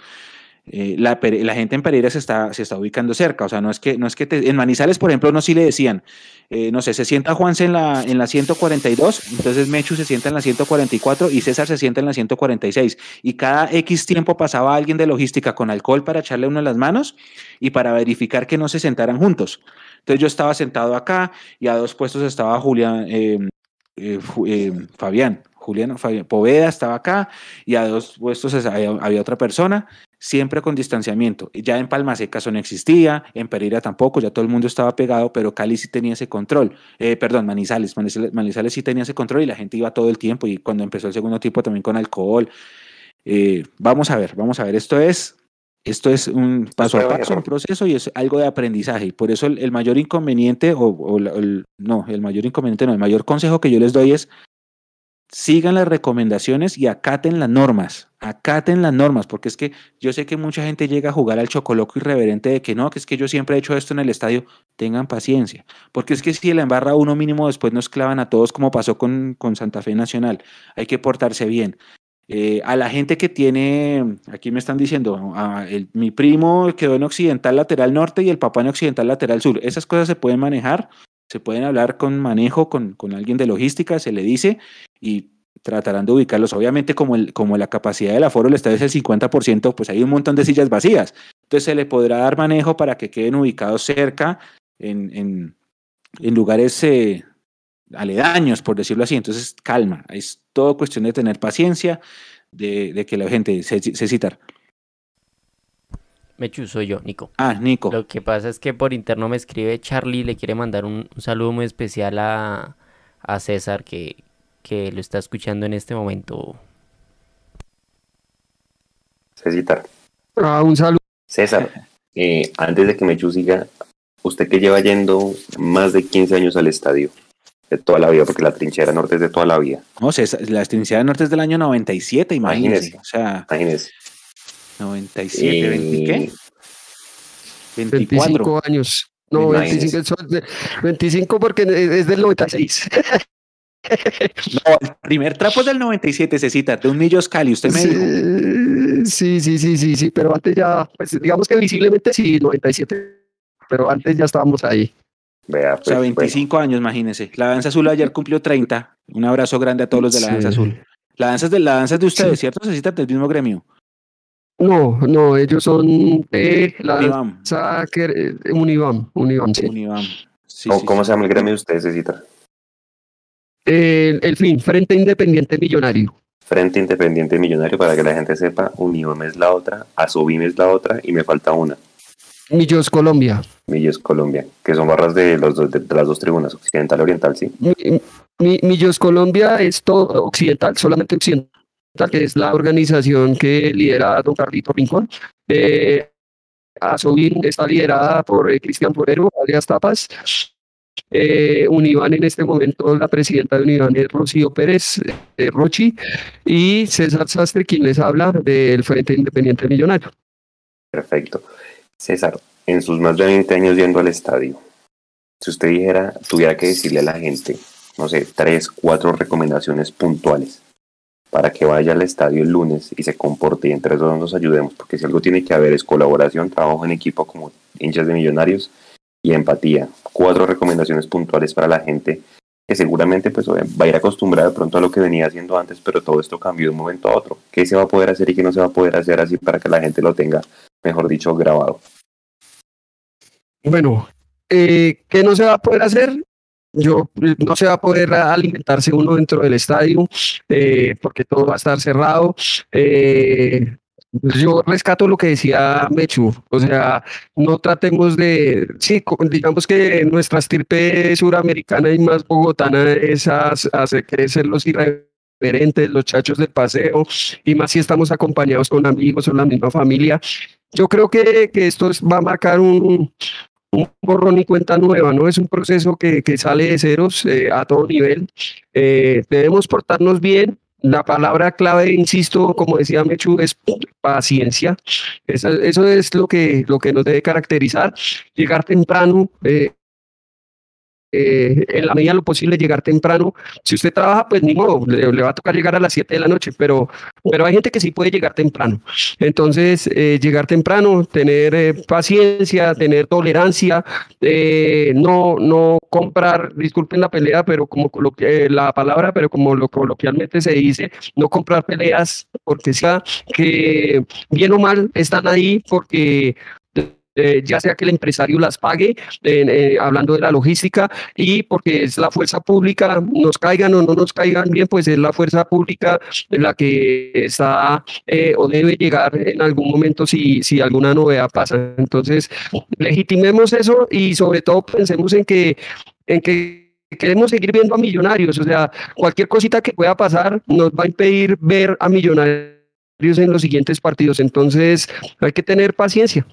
eh, la, gente en Pereira se está, se está ubicando cerca. O sea, no es que, no es que en Manizales, por ejemplo, no sí le decían, eh, no sé, se sienta Juanse en la, en la 142, entonces Mechu se sienta en la 144 y César se sienta en la 146. Y cada X tiempo pasaba alguien de logística con alcohol para echarle uno en las manos y para verificar que no se sentaran juntos. Entonces yo estaba sentado acá y a dos puestos estaba Julián, eh, Fabián, Julián Poveda estaba acá y a dos puestos había, otra persona, siempre con distanciamiento. Ya en Palma Seca eso no existía, en Pereira tampoco, ya todo el mundo estaba pegado, pero Cali sí tenía ese control. Eh, perdón, Manizales, Manizales, sí tenía ese control y la gente iba todo el tiempo y cuando empezó el segundo tiempo también con alcohol. Eh, vamos a ver, vamos a ver, esto es Esto es un paso a paso, un proceso y es algo de aprendizaje. Por eso el, mayor inconveniente, o, no, el mayor inconveniente no, el mayor consejo que yo les doy es sigan las recomendaciones y acaten las normas, acaten las normas, porque es que yo sé que mucha gente llega a jugar al chocoloco irreverente de que no, que es que yo siempre he hecho esto en el estadio, tengan paciencia, porque es que si la embarra uno mínimo después nos clavan a todos como pasó con, con Santa Fe Nacional, hay que portarse bien. Eh, a la gente que tiene, aquí me están diciendo, mi primo quedó en occidental lateral norte y el papá en occidental lateral sur, esas cosas se pueden manejar, se pueden hablar con manejo, con, con alguien de logística, se le dice y tratarán de ubicarlos. Obviamente, como, el, como la capacidad del aforo del estadio es el 50%, pues hay un montón de sillas vacías. Entonces se le podrá dar manejo para que queden ubicados cerca en, en, lugares eh, aledaños, por decirlo así. Entonces, calma. Es todo cuestión de tener paciencia, de, de que la gente se, se citar. Mechu, soy yo, Nico. Ah, Nico. Lo que pasa es que por interno me escribe Charlie, le quiere mandar un, saludo muy especial a, a César, que, que lo está escuchando en este momento. César. Ah, un saludo. César, eh, antes de que Mechu siga, usted que lleva yendo más de 15 años al estadio, de toda la vida, porque la trinchera norte es de toda la vida. No, César, la trinchera norte es del año 97, imagínese. o sea, imagínese. 97, ¿20 qué? 24. 25 años. No, 25, 25 porque es del 96. No, el primer trapo es del 97, se cita, de un Millos Cali, usted me sí, dijo. Sí, sí, sí, sí, sí, pero antes ya, pues digamos que visiblemente sí, 97, pero antes ya estábamos ahí. Vea, pues, o sea, 25 bueno. años, imagínese. La Danza Azul ayer cumplió 30. Un abrazo grande a todos los de la Sí. Danza Azul. La danza es de, la danza es de ustedes, Sí. ¿cierto? Se cita del mismo gremio. No, no, ellos son de la que- eh, Unibam, Unibam, sí. Unibam. Sí, ¿Cómo, sí, cómo sí. se llama el gremio de ustedes, César? El, el fin, Frente Independiente Millonario. Frente Independiente Millonario, para que la gente sepa, Unibam es la otra, Asubim es la otra y me falta una, Millos Colombia. Millos Colombia, que son barras de, los dos, de, de las dos tribunas, occidental y oriental, sí. Mi- mi- Millos Colombia es todo occidental, solamente occidental, que es la organización que lidera don Carlito Rincón. Eh, Asobin está liderada por eh, Cristian Forero, alias Tapas. Eh, Univan en este momento, la presidenta de Univan es Rocío Pérez eh, Rochi y César Sastre, quien les habla del Frente Independiente Millonario. Perfecto. César, en sus más de 20 años yendo al estadio, si usted dijera, tuviera que decirle a la gente, no sé, tres, cuatro recomendaciones puntuales para que vaya al estadio el lunes y se comporte y entre todos nos ayudemos, porque si algo tiene que haber es colaboración, trabajo en equipo como hinchas de millonarios y empatía. Cuatro recomendaciones puntuales para la gente que seguramente pues va a ir acostumbrada de pronto a lo que venía haciendo antes, pero todo esto cambió de un momento a otro. ¿Qué se va a poder hacer y qué no se va a poder hacer así para que la gente lo tenga, mejor dicho, grabado? Bueno, eh, ¿qué no se va a poder hacer? Yo eh, no se va a poder alimentarse uno dentro del estadio eh, porque todo va a estar cerrado. Eh, yo rescato lo que decía Mechu, o sea, no tratemos de, sí, digamos que nuestra estirpe suramericana y más bogotana es hacer crecer los irreverentes, los chachos del paseo, y más si estamos acompañados con amigos o la misma familia. Yo creo que, que esto es- va a marcar un, un borrón y cuenta nueva, ¿no? Es un proceso que, que sale de ceros eh, a todo nivel. Eh, debemos portarnos bien. La palabra clave, insisto, como decía Mechu, es paciencia. Eso, es lo que, lo que nos debe caracterizar. Llegar temprano, eh, eh, en la medida de lo posible llegar temprano. Si usted trabaja, pues ni modo, le, va a tocar llegar a las 7 de la noche, pero, pero hay gente que sí puede llegar temprano. Entonces, eh, llegar temprano, tener eh, paciencia, tener tolerancia, no, no comprar, disculpen la pelea, pero como la palabra, pero como lo coloquialmente se dice, no comprar peleas porque sea que bien o mal están ahí porque eh, ya sea que el empresario las pague, eh, hablando de la logística, y porque es la fuerza pública, nos caigan o no nos caigan bien, pues es la fuerza pública la que está eh, o debe llegar en algún momento si, si alguna novedad pasa. Entonces, legitimemos eso y sobre todo pensemos en que, en que queremos seguir viendo a millonarios, o sea, cualquier cosita que pueda pasar nos va a impedir ver a millonarios en los siguientes partidos. Entonces, hay que tener paciencia.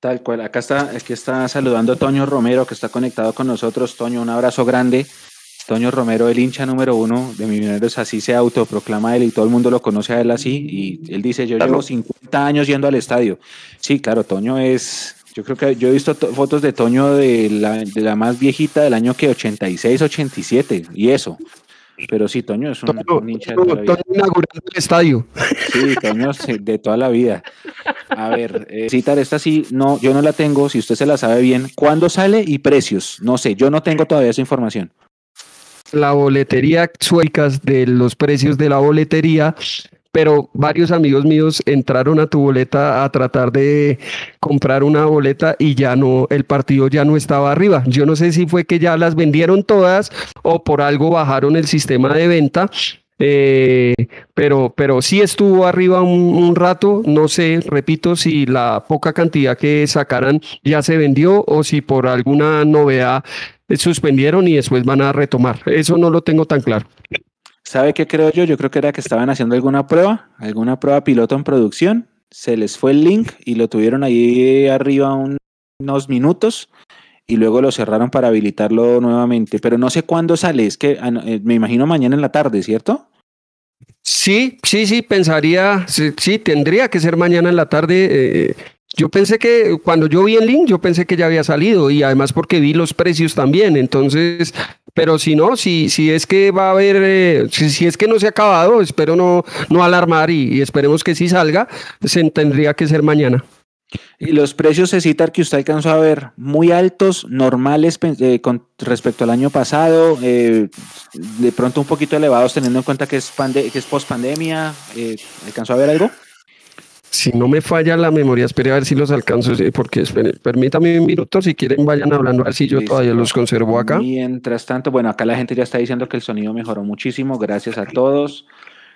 Tal cual, acá está, aquí está saludando Toño Romero, que está conectado con nosotros. Toño, un abrazo grande. Toño Romero, el hincha número uno de Millonarios, así se autoproclama él y todo el mundo lo conoce a él así. Y él dice, yo llevo 50 años yendo al estadio. Sí, claro, Toño es, yo creo que yo he visto fotos de Toño de la, de la más viejita del año que 86, 87, y eso. Pero sí, Toño es un, hincha de toda la vida. Toño inaugurando el estadio. Sí, Toño de toda la vida. A ver, eh, citar esta sí, no, yo no la tengo, si usted se la sabe bien. ¿Cuándo sale y precios? No sé, yo no tengo todavía esa información. La boletería suecas de los precios de la boletería pero varios amigos míos entraron a tu boleta a tratar de comprar una boleta y ya no, el partido ya no estaba arriba. Yo no sé si fue que ya las vendieron todas o por algo bajaron el sistema de venta. Eh, pero, pero sí estuvo arriba un, un, rato, no sé, repito, si la poca cantidad que sacaran ya se vendió o si por alguna novedad suspendieron y después van a retomar. Eso no lo tengo tan claro. ¿Sabe qué creo yo? Yo creo que era que estaban haciendo alguna prueba, alguna prueba piloto en producción. Se les fue el link y lo tuvieron ahí arriba unos minutos y luego lo cerraron para habilitarlo nuevamente. Pero no sé cuándo sale, es que ah, eh, me imagino mañana en la tarde, ¿cierto? Sí, sí, sí, pensaría, sí, sí tendría que ser mañana en la tarde. Eh, yo pensé que cuando yo vi el link, yo pensé que ya había salido y además porque vi los precios también. Entonces, pero si no, si, si es que va a haber, eh, si, es que no se ha acabado, espero no, no alarmar y, esperemos que sí salga, se tendría que ser mañana. Y los precios, citar que usted alcanzó a ver, muy altos, normales eh, con respecto al año pasado, eh, de pronto un poquito elevados teniendo en cuenta que es, que es post pandemia, ¿alcanzó a ver algo? Si no me falla la memoria, espere a ver si los alcanzo, porque permítame un minuto, si quieren vayan hablando, a ver si yo todavía los conservo acá. Mientras tanto, bueno, acá la gente ya está diciendo que el sonido mejoró muchísimo, gracias a todos.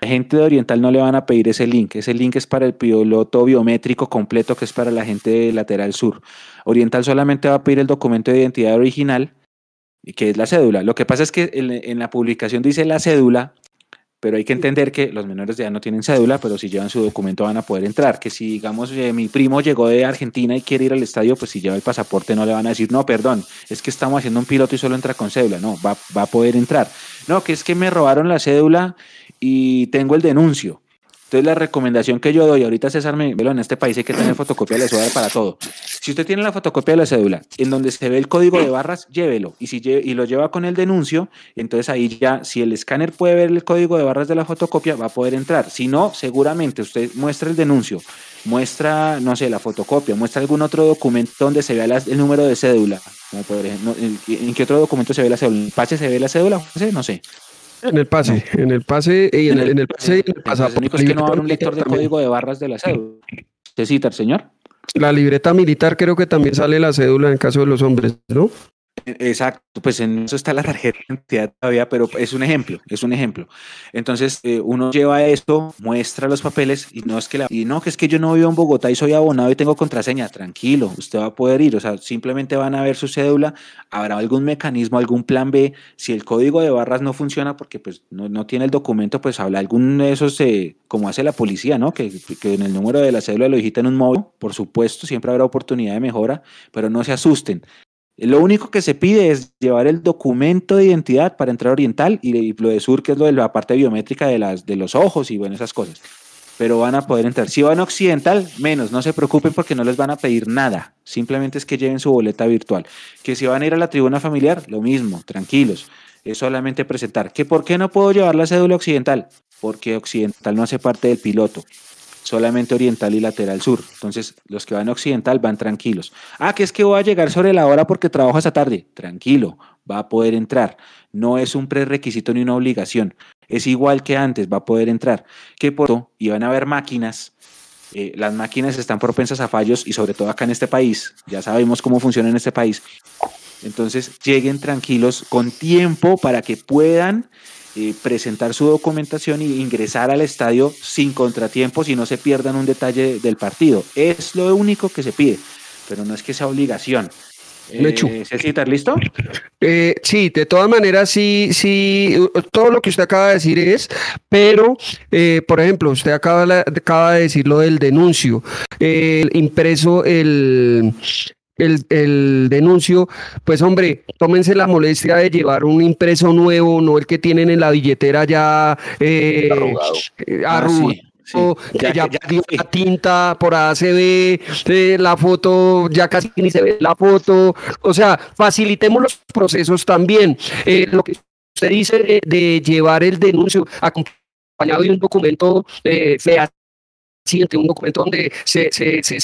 La gente de Oriental no le van a pedir ese link, ese link es para el piloto biométrico completo que es para la gente de Lateral Sur. Oriental solamente va a pedir el documento de identidad original, que es la cédula. Lo que pasa es que en la publicación dice la cédula, pero hay que entender que los menores ya no tienen cédula, pero si llevan su documento van a poder entrar. Que si, digamos, eh, mi primo llegó de Argentina y quiere ir al estadio, pues si lleva el pasaporte no le van a decir, no, perdón, es que estamos haciendo un piloto y solo entra con cédula. No, va, va a poder entrar. No, que es que me robaron la cédula y tengo el denuncio. Entonces la recomendación que yo doy, ahorita César me en este país hay que tener fotocopia de la cédula para todo. Si usted tiene la fotocopia de la cédula en donde se ve el código de barras, llévelo. Y si y lo lleva con el denuncio, entonces ahí ya, si el escáner puede ver el código de barras de la fotocopia, va a poder entrar. Si no, seguramente usted muestra el denuncio, muestra, no sé, la fotocopia, muestra algún otro documento donde se vea el número de cédula. Como por ejemplo, ¿En qué otro documento se ve la cédula? ¿En pase se ve la cédula? No sé. En el pase, en el pase y en, el, pase y en el pasaporte. Lo único es que no habrá un lector de código de barras de la cédula. ¿Te cita el señor? La libreta militar creo que también sale la cédula en caso de los hombres, ¿no? Exacto, pues en eso está la tarjeta de identidad todavía, pero es un ejemplo, es un ejemplo. Entonces, eh, uno lleva esto, muestra los papeles y no es que la, y no, que es que yo no vivo en Bogotá y soy abonado y tengo contraseña, tranquilo, usted va a poder ir, o sea, simplemente van a ver su cédula, habrá algún mecanismo, algún plan B, si el código de barras no funciona porque pues no, no tiene el documento, pues habla algún de esos, eh, como hace la policía, ¿no? Que, que en el número de la cédula lo digita en un móvil, por supuesto, siempre habrá oportunidad de mejora, pero no se asusten. Lo único que se pide es llevar el documento de identidad para entrar oriental y lo de sur, que es lo de la parte biométrica de, las, de los ojos y bueno, esas cosas. Pero van a poder entrar. Si van a occidental, menos, no se preocupen porque no les van a pedir nada. Simplemente es que lleven su boleta virtual. Que si van a ir a la tribuna familiar, lo mismo, tranquilos. Es solamente presentar. ¿Que por qué no puedo llevar la cédula occidental? Porque occidental no hace parte del piloto solamente oriental y lateral sur. Entonces, los que van occidental van tranquilos. Ah, que es que voy a llegar sobre la hora porque trabajo esa tarde. Tranquilo, va a poder entrar. No es un prerequisito ni una obligación. Es igual que antes, va a poder entrar. Que por y van a haber máquinas. Eh, las máquinas están propensas a fallos y sobre todo acá en este país. Ya sabemos cómo funciona en este país. Entonces, lleguen tranquilos con tiempo para que puedan eh, presentar su documentación e ingresar al estadio sin contratiempos y no se pierdan un detalle del partido. Es lo único que se pide, pero no es que sea obligación. Mechu. Eh, ¿Cecitar, listo? Eh, sí, de todas maneras, sí, sí, todo lo que usted acaba de decir es, pero, eh, por ejemplo, usted acaba, la- acaba de decir lo del denuncio, el impreso, el, el, el denuncio, pues hombre, tómense la molestia de llevar un impreso nuevo, no el que tienen en la billetera ya eh, Arrugado. eh, Ah, sí, sí. que Ya- ya, ya fui. la tinta, por ahí se ve eh, la foto, ya casi ni se ve la foto. O sea, facilitemos los procesos también. Eh, lo que usted dice de, de llevar el denuncio acompañado de un documento eh, fehaciente, un documento donde se, se, se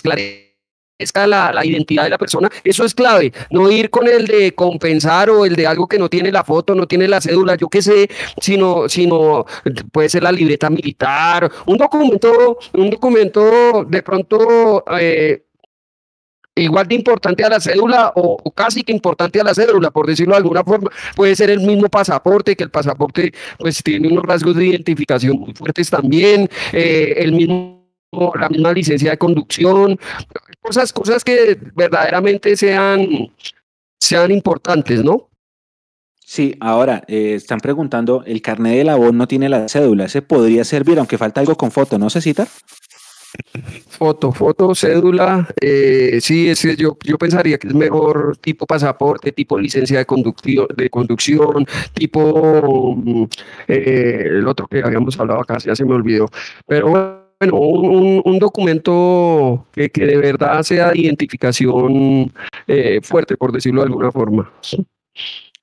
esclarezca la, la identidad de la persona, eso es clave. No ir con el de compensar o el de algo que no tiene la foto, no tiene la cédula, yo qué sé, sino, sino puede ser la libreta militar, un documento, un documento de pronto eh, igual de importante a la cédula o, o casi que importante a la cédula, por decirlo de alguna forma, puede ser el mismo pasaporte, que el pasaporte pues tiene unos rasgos de identificación muy fuertes también, eh, el mismo la misma licencia de conducción, cosas, cosas que verdaderamente sean, sean importantes, ¿no? Sí, ahora eh, están preguntando, el carnet de la voz no tiene la cédula, ese podría servir, aunque falta algo con foto, ¿no, Cecitar? Foto, foto, cédula, eh, sí, es yo, yo pensaría que es mejor tipo pasaporte, tipo licencia de, conductio- de conducción, tipo mm, eh, el otro que habíamos hablado acá, ya se me olvidó. Pero bueno, un, documento que, que de verdad sea de identificación eh, fuerte, por decirlo de alguna forma.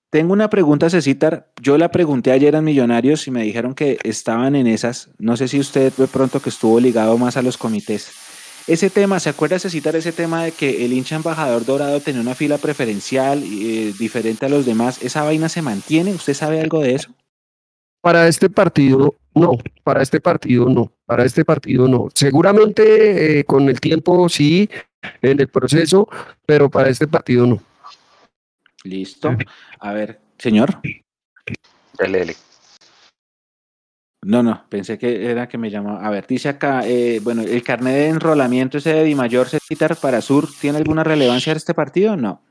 Tengo una pregunta, Cecitar. Yo la pregunté ayer en Millonarios y me dijeron que estaban en esas. No sé si usted de pronto que estuvo ligado más a los comités. Ese tema, ¿se acuerda, Cecitar, ese tema de que el hincha embajador dorado tenía una fila preferencial eh, diferente a los demás? ¿Esa vaina se mantiene? ¿Usted sabe algo de eso? Para este partido, no, para este partido no, para este partido no. Seguramente eh, con el tiempo sí, en el proceso, pero para este partido no. Listo. A ver, señor. Dele, dele. No, no, pensé que era que me llamaba. A ver, dice acá, eh, bueno, el carnet de enrolamiento ese de Di Mayor para Sur, ¿tiene alguna relevancia en este partido? No.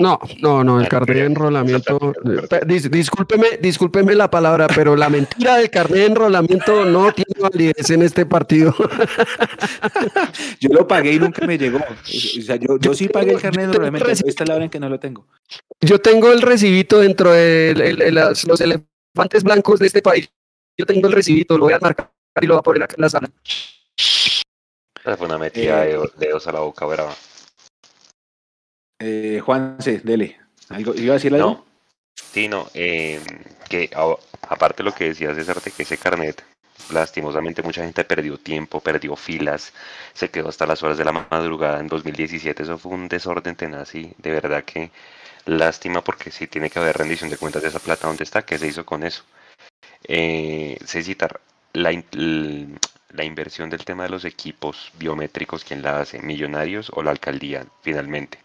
No, no, no, el carnet de enrolamiento. eh, dis- discúlpeme, discúlpeme la palabra, pero la mentira del carnet de enrolamiento no tiene validez en este partido. Yo lo pagué y nunca me llegó. O sea, yo, yo sí pagué el carnet de enrolamiento. Esta es la hora en que no lo tengo. Yo tengo el recibito dentro de el- el- el- las- los elefantes blancos de este país. Yo tengo el recibito, lo voy a marcar y lo voy a poner acá en la sala. Esa fue una metida Eh, de dedos a la boca brava. Eh, Juan, sí, dele. ¿Algo, ¿Iba a decir algo? No, sí, no, eh, que aparte lo que decía César de que ese carnet, lastimosamente mucha gente perdió tiempo, perdió filas, se quedó hasta las horas de la madrugada en 2017, eso fue un desorden tenaz y de verdad que lástima porque sí tiene que haber rendición de cuentas de esa plata, ¿dónde está? ¿Qué se hizo con eso? Eh, Cecitar, la, la inversión del tema de los equipos biométricos, ¿quién la hace? ¿Millonarios o la alcaldía finalmente?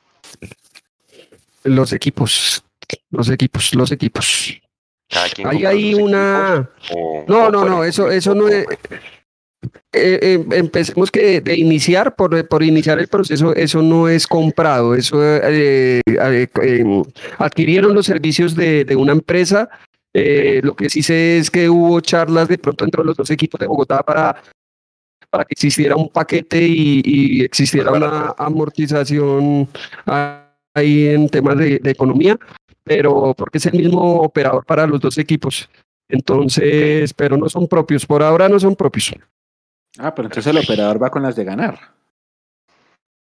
Los equipos, los equipos, los equipos. Ahí hay sus una. o- No, o no, no, eso, eso no es. eh, eh, empecemos que de iniciar, por, por iniciar el proceso, eso no es comprado, eso eh, eh, adquirieron los servicios de, de una empresa. lo que sí sé es que hubo charlas de pronto entre los dos equipos de Bogotá para, para que existiera un paquete y, y existiera una amortización ahí en temas de, de economía, pero porque es el mismo operador para los dos equipos. Entonces, pero no son propios, por ahora no son propios. Ah, pero entonces el operador va con las de ganar.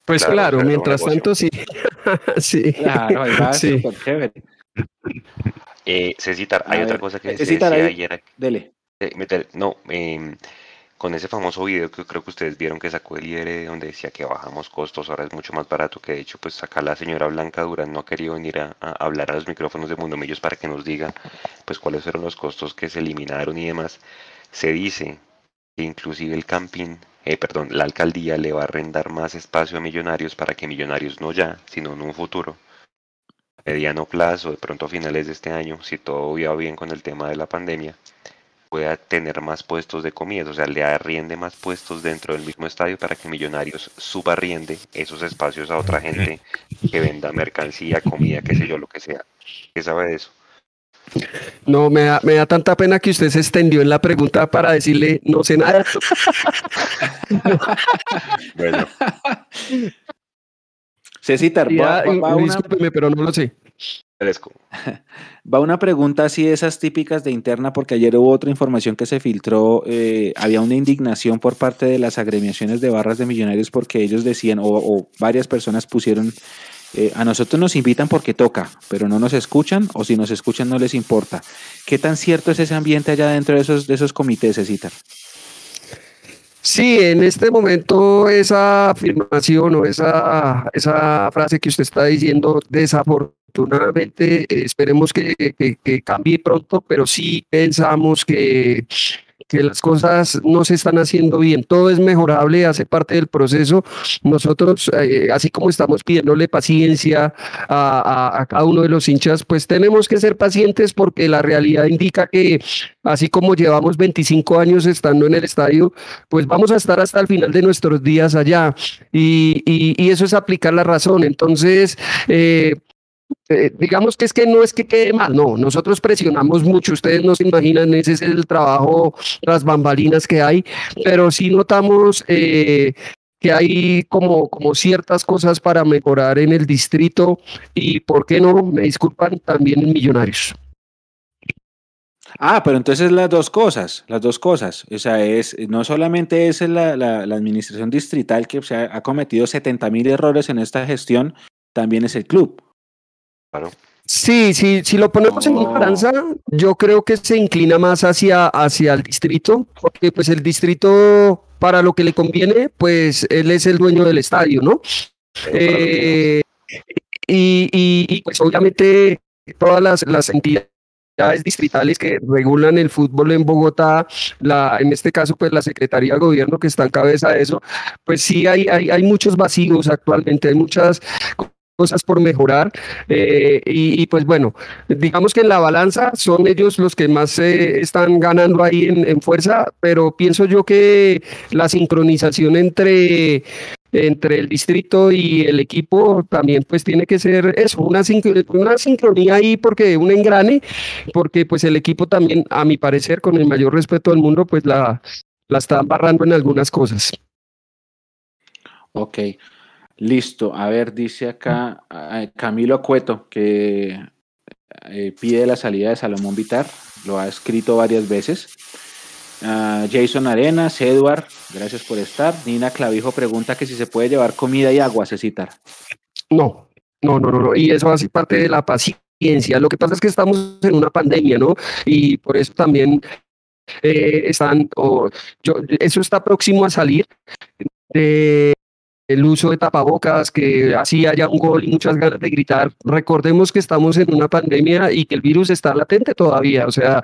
Pues Claro, mientras tanto sí. sí. Claro, ahí va, Sí. chévere. Eh, Cecitar, hay otra cosa que eh, se decía ahí- ayer. Dele. eh, meter- no, em, con ese famoso video que creo que ustedes vieron que sacó el IR donde decía que bajamos costos, ahora es mucho más barato, que de hecho pues acá la señora Blanca Durán no ha querido venir a, hablar a los micrófonos de Mundo Millos para que nos diga pues cuáles fueron los costos que se eliminaron y demás. Se dice que inclusive el camping, eh, perdón, la alcaldía le va a arrendar más espacio a Millonarios para que Millonarios no ya, sino en un futuro mediano plazo, de pronto a finales de este año, si todo iba bien con el tema de la pandemia, pueda tener más puestos de comida, o sea, le arriende más puestos dentro del mismo estadio para que Millonarios subarriende esos espacios a otra gente que venda mercancía, comida, qué sé yo, lo que sea. ¿Qué sabe de eso? No, me da, me da tanta pena que usted se extendió en la pregunta para decirle no sé nada. Bueno, Cecitar, va, Ya, va- va una, discúlpeme, pero no lo sé. Fresco. va una pregunta así de esas típicas de interna, porque ayer hubo otra información que se filtró. eh, había una indignación por parte de las agremiaciones de barras de millonarios porque ellos decían, o, o varias personas pusieron, eh, a nosotros nos invitan porque toca, pero no nos escuchan, o si nos escuchan no les importa. ¿Qué tan cierto es ese ambiente allá dentro de esos, de esos comités, Cecitar? Sí, en este momento esa afirmación o esa, esa frase que usted está diciendo, desafortunadamente, eh, esperemos que, que- cambie pronto, pero sí pensamos que, que las cosas no se están haciendo bien. Todo es mejorable, hace parte del proceso. Nosotros, eh, así como estamos pidiéndole paciencia a, a- a cada uno de los hinchas, pues tenemos que ser pacientes porque la realidad indica que así como llevamos 25 años estando en el estadio, pues vamos a estar hasta el final de nuestros días allá. Y, y- y eso es aplicar la razón. Entonces, eh, eh, digamos que es que no es que quede mal, no, nosotros presionamos mucho, ustedes no se imaginan, ese es el trabajo, las bambalinas que hay, pero sí notamos eh, que hay como, como ciertas cosas para mejorar en el distrito y, ¿por qué no? Me disculpan, también en Millonarios. Ah, pero entonces las dos cosas, las dos cosas. O sea, es, no solamente es la, la- administración distrital que o ha cometido 70 mil errores en esta gestión, también es el club. Sí, sí, si lo ponemos en balanza, yo creo que se inclina más hacia, hacia el distrito, porque pues el distrito, para lo que le conviene, pues él es el dueño del estadio, ¿no? Eh, y, y- y, pues obviamente todas las, las entidades distritales que regulan el fútbol en Bogotá, la, en este caso pues la Secretaría de Gobierno que está en cabeza de eso, pues sí hay, hay, hay muchos vacíos actualmente, hay muchas cosas por mejorar eh, y, y, pues bueno, digamos que en la balanza son ellos los que más eh, están ganando ahí en, en fuerza, pero pienso yo que la sincronización entre entre el distrito y el equipo también pues tiene que ser eso, una, sincro- una sincronía ahí porque un engrane, porque pues el equipo también, a mi parecer, con el mayor respeto del mundo, pues la, la está barrando en algunas cosas. Ok, listo. A ver, dice acá Camilo Cueto que eh, pide la salida de Salomón Vitar, lo ha escrito varias veces. Ah, Jason Arenas, Edward, gracias por estar. Nina Clavijo pregunta que si se puede llevar comida y agua, Cecitar. No, no, no, no, no. Y eso hace parte de la paciencia. Lo que pasa es que estamos en una pandemia, ¿no? Y por eso también eh, están, o yo, eso está próximo a salir de el uso de tapabocas, que así haya un gol y muchas ganas de gritar. Recordemos que estamos en una pandemia y que el virus está latente todavía. O sea,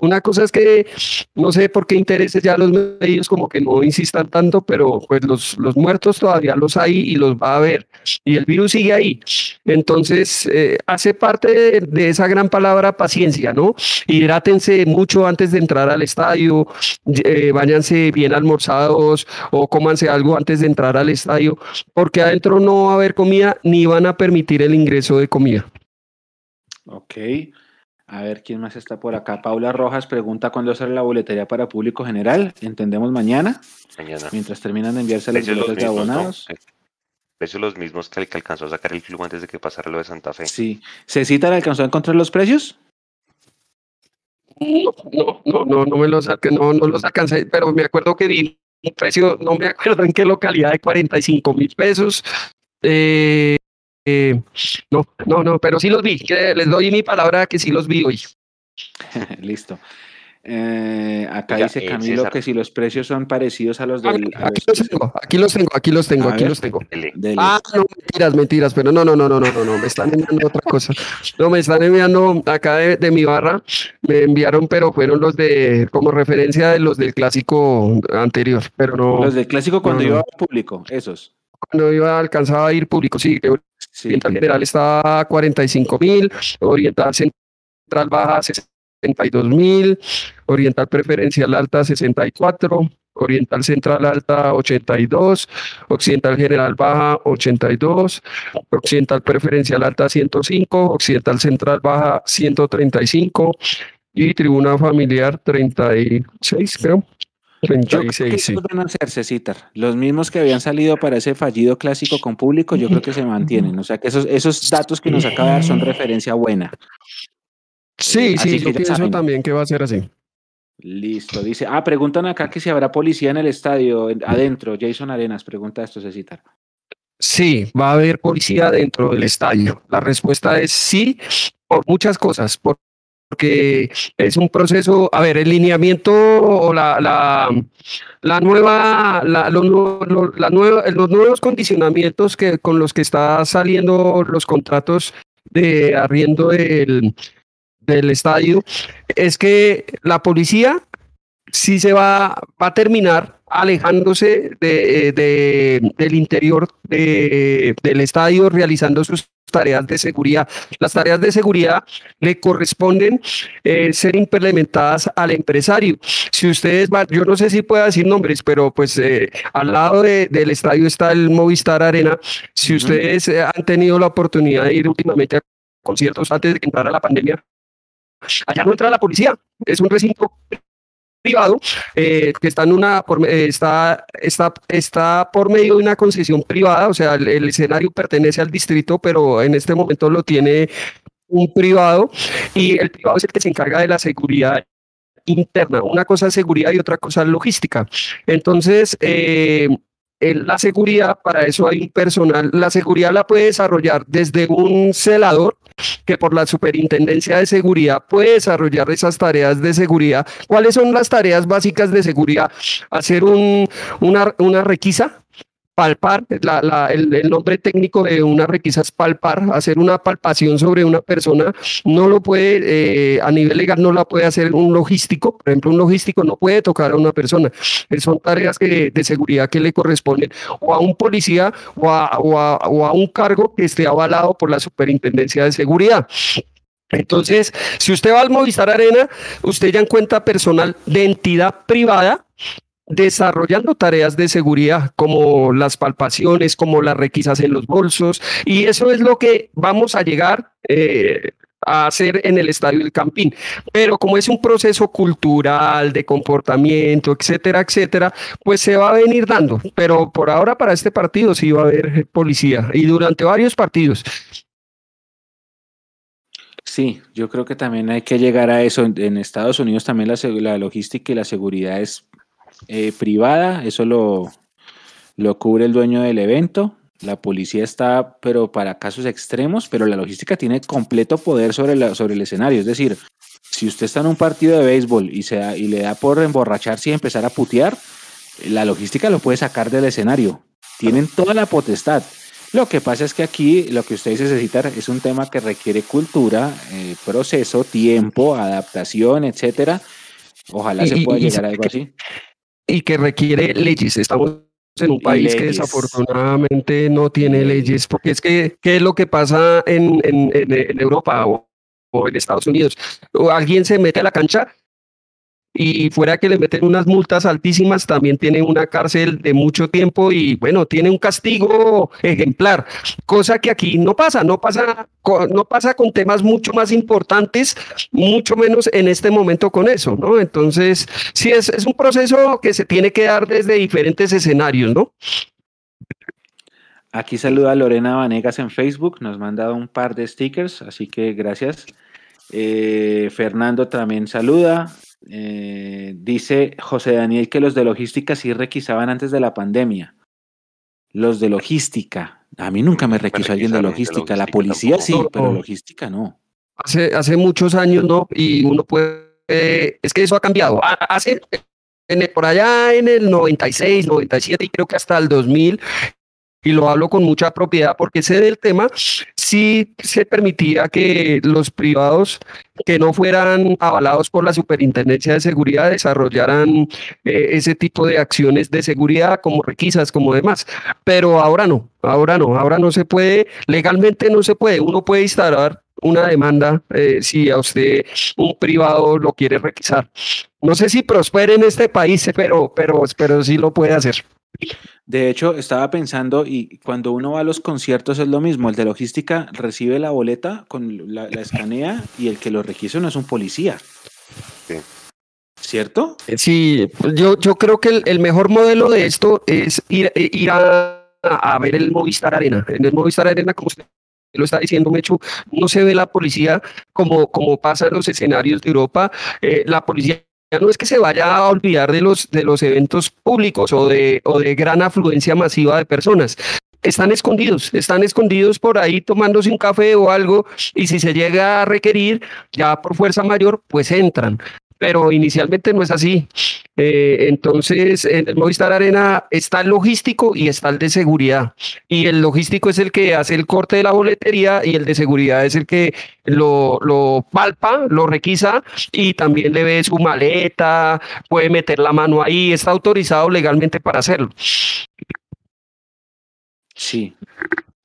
una cosa es que no sé por qué intereses ya los medios como que no insistan tanto, pero pues los, los muertos todavía los hay y los va a haber. Y el virus sigue ahí. Entonces, eh, hace parte de, esa gran palabra paciencia, ¿no? Hidrátense mucho antes de entrar al estadio, eh, váyanse bien almorzados o cómanse algo antes de entrar al estadio, porque adentro no va a haber comida ni van a permitir el ingreso de comida. Ok. A ver, ¿quién más está por acá? Paula Rojas pregunta cuándo sale la boletería para público general. Entendemos mañana, Mañana. mientras terminan de enviarse los Precios los boletos de abonados. Precios los mismos que el que alcanzó a sacar el club antes de que pasara lo de Santa Fe. Sí. ¿Cecita le alcanzó a encontrar los precios? No, no, no, no, no me los no, no los alcancé, pero me acuerdo que vi un precio, no me acuerdo en qué localidad, de 45 mil pesos. Eh, eh, no, no, no, pero sí los vi, les doy mi palabra que sí los vi hoy. Listo. Eh, acá Oiga, dice eh, Camilo César. que si los precios son parecidos a los del... Aquí los- tengo, aquí los tengo, aquí los tengo, A aquí ver. los tengo. Dele. del- Ah, no, mentiras, mentiras, pero no, no, no, no, no, no, no, me están enviando otra cosa. No, me están enviando acá de, de mi barra, me enviaron, pero fueron los de, como referencia de los del clásico anterior, pero no, los del clásico cuando no, iba al público, esos. no iba a alcanzar a ir público, sí. Oriental General está a 45 mil, Oriental Central baja a 72 mil, Oriental Preferencial Alta 64, Oriental Central Alta 82, Occidental General Baja 82, Occidental Preferencial Alta 105, Occidental Central Baja 135 y Tribuna Familiar 36, creo. 36, sí. van a hacerse, Citar? Los mismos que habían salido para ese fallido clásico con público, yo creo que se mantienen. O sea que esos, esos datos que nos acaba de dar son referencia buena. Sí, sí, yo pienso también que va a ser así. Listo, dice. Ah, preguntan acá que si habrá policía en el estadio, adentro. Jason Arenas pregunta esto, Cecitar. Sí, va a haber policía dentro del estadio. La respuesta es sí, por muchas cosas. porque es un proceso, a ver, el lineamiento o la, la, nueva, la, la nueva, los nuevos condicionamientos que, con los que está saliendo los contratos de arriendo del, del estadio es que la policía sí se va, va a terminar alejándose de, del interior del estadio, realizando sus tareas de seguridad. Las tareas de seguridad le corresponden eh, ser implementadas al empresario. Si ustedes van, yo no sé si puedo decir nombres, pero pues eh, al lado del estadio está el Movistar Arena. Si ustedes han tenido la oportunidad de ir últimamente a conciertos antes de que entrara la pandemia, Allá no entra la policía, es un recinto privado eh, que está en una eh, está, está, está por medio de una concesión privada, o sea, el, escenario pertenece al distrito, pero en este momento lo tiene un privado y el privado es el que se encarga de la seguridad interna. Una cosa es seguridad y otra cosa es logística. Entonces, eh, la seguridad, para eso hay un personal, la seguridad la puede desarrollar desde un celador que por la superintendencia de seguridad puede desarrollar esas tareas de seguridad. ¿Cuáles son las tareas básicas de seguridad? Hacer un, una, una requisa palpar, la, el, nombre técnico de una requisa es palpar, hacer una palpación sobre una persona, no lo puede, eh, a nivel legal no la puede hacer un logístico, por ejemplo, un logístico no puede tocar a una persona, eh, son tareas de seguridad que le corresponden o a un policía o a, o a un cargo que esté avalado por la superintendencia de seguridad. Entonces, si usted va al Movistar Arena, usted ya encuentra personal de entidad privada desarrollando tareas de seguridad como las palpaciones, como las requisas en los bolsos, y eso es lo que vamos a llegar eh, a hacer en el Estadio del Campín. Pero como es un proceso cultural, de comportamiento, etcétera, etcétera, pues se va a venir dando. Pero por ahora para este partido sí va a haber policía y durante varios partidos. Sí, yo creo que también hay que llegar a eso. En Estados Unidos también la, la logística y la seguridad es eh, privada, eso lo, lo cubre el dueño del evento. La policía está, pero para casos extremos, pero la logística tiene completo poder sobre, la, sobre el escenario. Es decir, si usted está en un partido de béisbol y, se y le da por emborracharse y empezar a putear, la logística lo puede sacar del escenario. Tienen toda la potestad. Lo que pasa es que aquí lo que ustedes necesitan es un tema que requiere cultura, eh, proceso, tiempo, adaptación, etcétera. Ojalá se pueda llegar a algo así y que requiere leyes. Estamos en un país que desafortunadamente no tiene leyes, porque es que, ¿qué es lo que pasa en, en, en Europa o, o, en Estados Unidos? O alguien se mete a la cancha y fuera que le meten unas multas altísimas, también tiene una cárcel de mucho tiempo y bueno, tiene un castigo ejemplar, cosa que aquí no pasa, no pasa, no pasa con temas mucho más importantes, mucho menos en este momento con eso, ¿no? Entonces, sí, es, un proceso que se tiene que dar desde diferentes escenarios, ¿no? Aquí saluda a Lorena Vanegas en Facebook, nos manda un par de stickers, así que gracias. Eh, Fernando también saluda. Eh, dice José Daniel que los de logística sí requisaban antes de la pandemia. Los de logística. A mí nunca me requisó alguien de logística. La policía sí, pero logística no. Hace, hace muchos años, ¿no? Y uno puede. es que eso ha cambiado. Hace. por allá en el 96, 97 y creo que hasta el 2000, y lo hablo con mucha propiedad porque sé del tema, sí se permitía que los privados que no fueran avalados por la Superintendencia de Seguridad desarrollaran eh, ese tipo de acciones de seguridad como requisas, como demás. Pero ahora no, ahora no, ahora no se puede, legalmente no se puede. Uno puede instalar una demanda eh, si a usted un privado lo quiere requisar. No sé si prospere en este país, pero, pero, pero sí lo puede hacer. De hecho, estaba pensando y cuando uno va a los conciertos es lo mismo. El de logística recibe la boleta, con la, la escanea y el que lo requisa no es un policía. Sí. ¿Cierto? Eh, Sí, pues yo, yo creo que el, el mejor modelo de esto es ir, eh, ir a, a ver el Movistar Arena. En el Movistar Arena, como usted lo está diciendo, Mechu, no se ve la policía como, como pasa en los escenarios de Europa. Eh, la policía no es que se vaya a olvidar de los, de los eventos públicos o de, o de gran afluencia masiva de personas. Están escondidos, están escondidos por ahí tomándose un café o algo y si se llega a requerir, ya por fuerza mayor, pues entran pero inicialmente no es así. Eh, entonces, en el Movistar Arena está el logístico y está el de seguridad. Y el logístico es el que hace el corte de la boletería y el de seguridad es el que lo, lo palpa, lo requisa y también le ve su maleta, puede meter la mano ahí, está autorizado legalmente para hacerlo. Sí.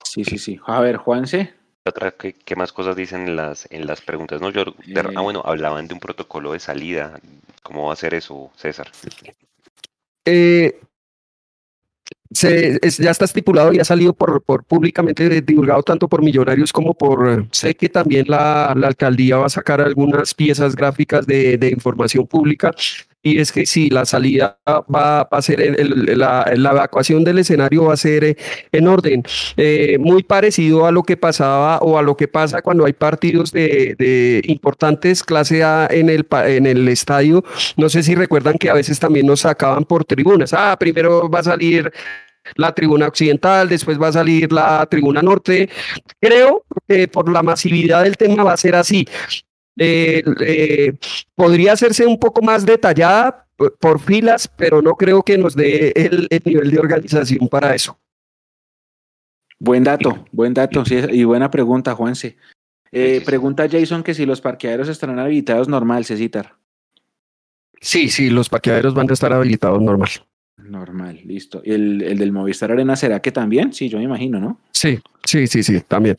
Sí, sí, sí. A ver, Juanse. Otra, ¿qué, qué más cosas dicen en las, en las preguntas? No, yo, de- Eh. ah, bueno, hablaban de un protocolo de salida. ¿Cómo va a ser eso, César? Eh, se, es- ya está estipulado y ha salido por, por públicamente divulgado tanto por millonarios como por, eh, sé que también la, la alcaldía va a sacar algunas piezas gráficas de, de información pública y es que si la salida va, a ser, la, evacuación del escenario va a ser eh, en orden, eh, muy parecido a lo que pasaba o a lo que pasa cuando hay partidos de, importantes clase A en el, en el estadio no sé si recuerdan que a veces también nos sacaban por tribunas. Ah, primero va a salir la tribuna occidental, después va a salir la tribuna norte. Creo que por la masividad del tema va a ser así. Eh, eh, podría hacerse un poco más detallada por, por filas, pero no creo que nos dé el, el nivel de organización para eso. Buen dato, buen dato, sí, y buena pregunta, Juanse. Eh, pregunta Jason que si los parqueaderos estarán habilitados normal, Cecitar. Sí, sí, los parqueaderos van a estar habilitados normal. Normal, listo. ¿Y el, el del Movistar Arena será que también? Sí, yo me imagino, ¿no? Sí, sí, sí, sí, también.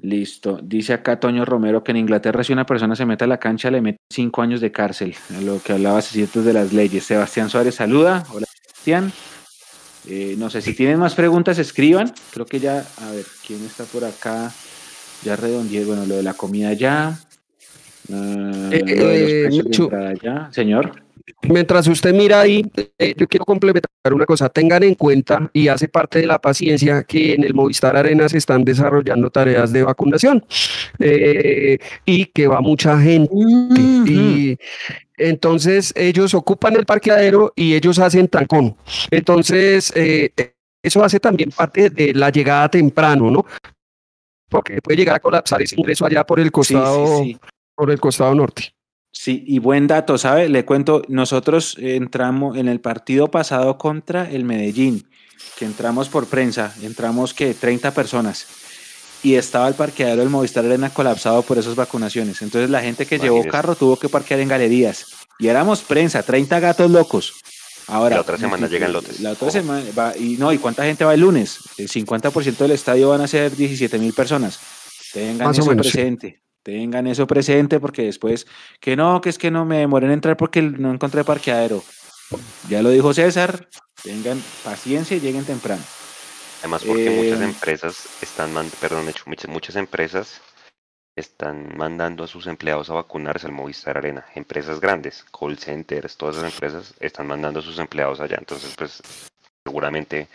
Listo. Dice acá Toño Romero que en Inglaterra si una persona se mete a la cancha le mete cinco años de cárcel. A lo que hablaba Cecitas de las leyes. Sebastián Suárez saluda. Hola, Sebastián. Eh, no sé si tienen más preguntas, escriban. Creo que ya, a ver, ¿quién está por acá? Ya redondeé, bueno, lo de la comida ya. Ah, Eh, lo de los eh, de entrada ya. Señor. Mientras usted mira ahí, eh, yo quiero complementar una cosa. Tengan en cuenta, y hace parte de la paciencia, que en el Movistar Arena se están desarrollando tareas de vacunación eh, y que va mucha gente. Y entonces ellos ocupan el parqueadero y ellos hacen tancón. Entonces, eh, eso hace también parte de la llegada temprano, ¿no? Porque puede llegar a colapsar ese ingreso allá por el Sí, costado, sí, sí. por el costado norte. Sí, y buen dato, ¿sabe? Le cuento, nosotros entramos en el partido pasado contra el Medellín, que entramos por prensa, entramos que 30 personas y estaba el parqueadero del Movistar Arena colapsado por esas vacunaciones. Entonces la gente que llevó carro tuvo que parquear en galerías y éramos prensa, 30 gatos locos. Ahora, La otra semana llegan lotes. La otra Ojo. semana va, y no, ¿y cuánta gente va el lunes? El 50% del estadio van a ser 17 mil personas. Tengan Más eso menos, sí. Tengan eso presente porque después, que no, que es que no me demoré en entrar porque no encontré parqueadero. Ya lo dijo César, tengan paciencia y lleguen temprano. Además, porque muchas Eh, empresas están, perdón, hecho, muchas, muchas empresas están mandando a sus empleados a vacunarse al Movistar Arena. Empresas grandes, call centers, todas esas empresas están mandando a sus empleados allá. Entonces, pues, seguramente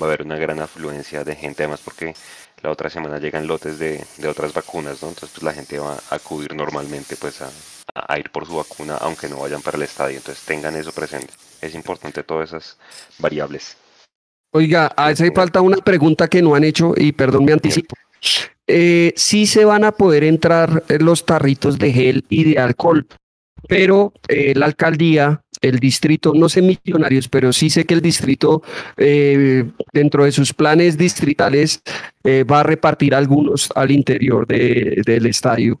va a haber una gran afluencia de gente, además porque la otra semana llegan lotes de, de otras vacunas, ¿no? Entonces, pues la gente va a acudir normalmente, pues, a, a- a ir por su vacuna, aunque no vayan para el estadio. Entonces, tengan eso presente. Es importante todas esas variables. Oiga, hace falta una pregunta que no han hecho y perdón, me anticipo. Eh, sí se van a poder entrar eh, los tarritos de gel y de alcohol, pero eh, la alcaldía el distrito, no sé millonarios, pero sí sé que el distrito eh, dentro de sus planes distritales eh, va a repartir algunos al interior de, del estadio,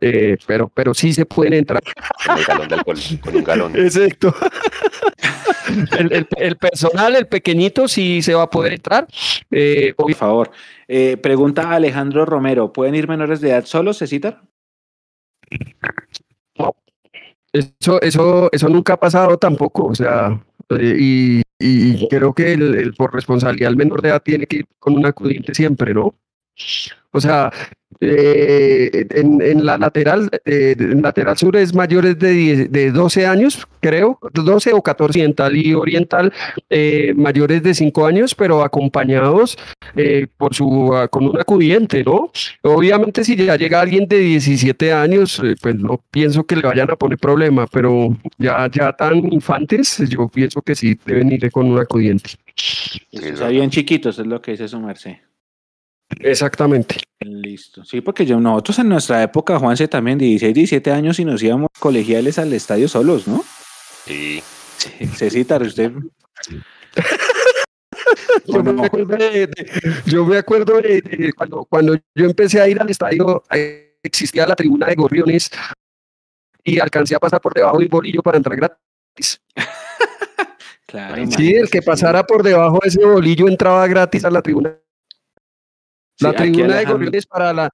Eh, pero, pero sí se pueden entrar. Con el galón de alcohol, con un galón. Exacto. El, el- el personal, el pequeñito, sí se va a poder entrar. Eh, Por favor. Eh, pregunta Alejandro Romero, ¿pueden ir menores de edad solos, Cecitar? Eso, eso, eso nunca ha pasado tampoco, o sea, eh, y, y creo que el, el por responsabilidad el menor de edad tiene que ir con un acudiente siempre, ¿no? O sea, eh, en, en la lateral, eh, en lateral sur es mayores de, 10 de 12 años, creo, 12 o 14, oriental y oriental eh, mayores de 5 años, pero acompañados eh, por su, ah, con un acudiente, ¿no? Obviamente si ya llega alguien de 17 años, eh, pues no pienso que le vayan a poner problema, pero ya, ya tan infantes, yo pienso que sí deben ir con un acudiente. Sí, o es sea, verdad. bien chiquitos, es lo que dice su merced. Exactamente. Listo. Sí, porque yo, nosotros en nuestra época, Juanse, también 16, 17 años y nos íbamos colegiales al estadio solos, ¿no? Sí, Cecitar, usted... Yo me acuerdo de, de- yo me acuerdo de, de cuando, cuando yo empecé a ir al estadio, existía la tribuna de gorriones y alcancé a pasar por debajo del bolillo para entrar gratis. Claro, Sí, el que sí. pasara por debajo de ese bolillo entraba gratis a la tribuna. Sí, La aquí tribuna de gorriones para la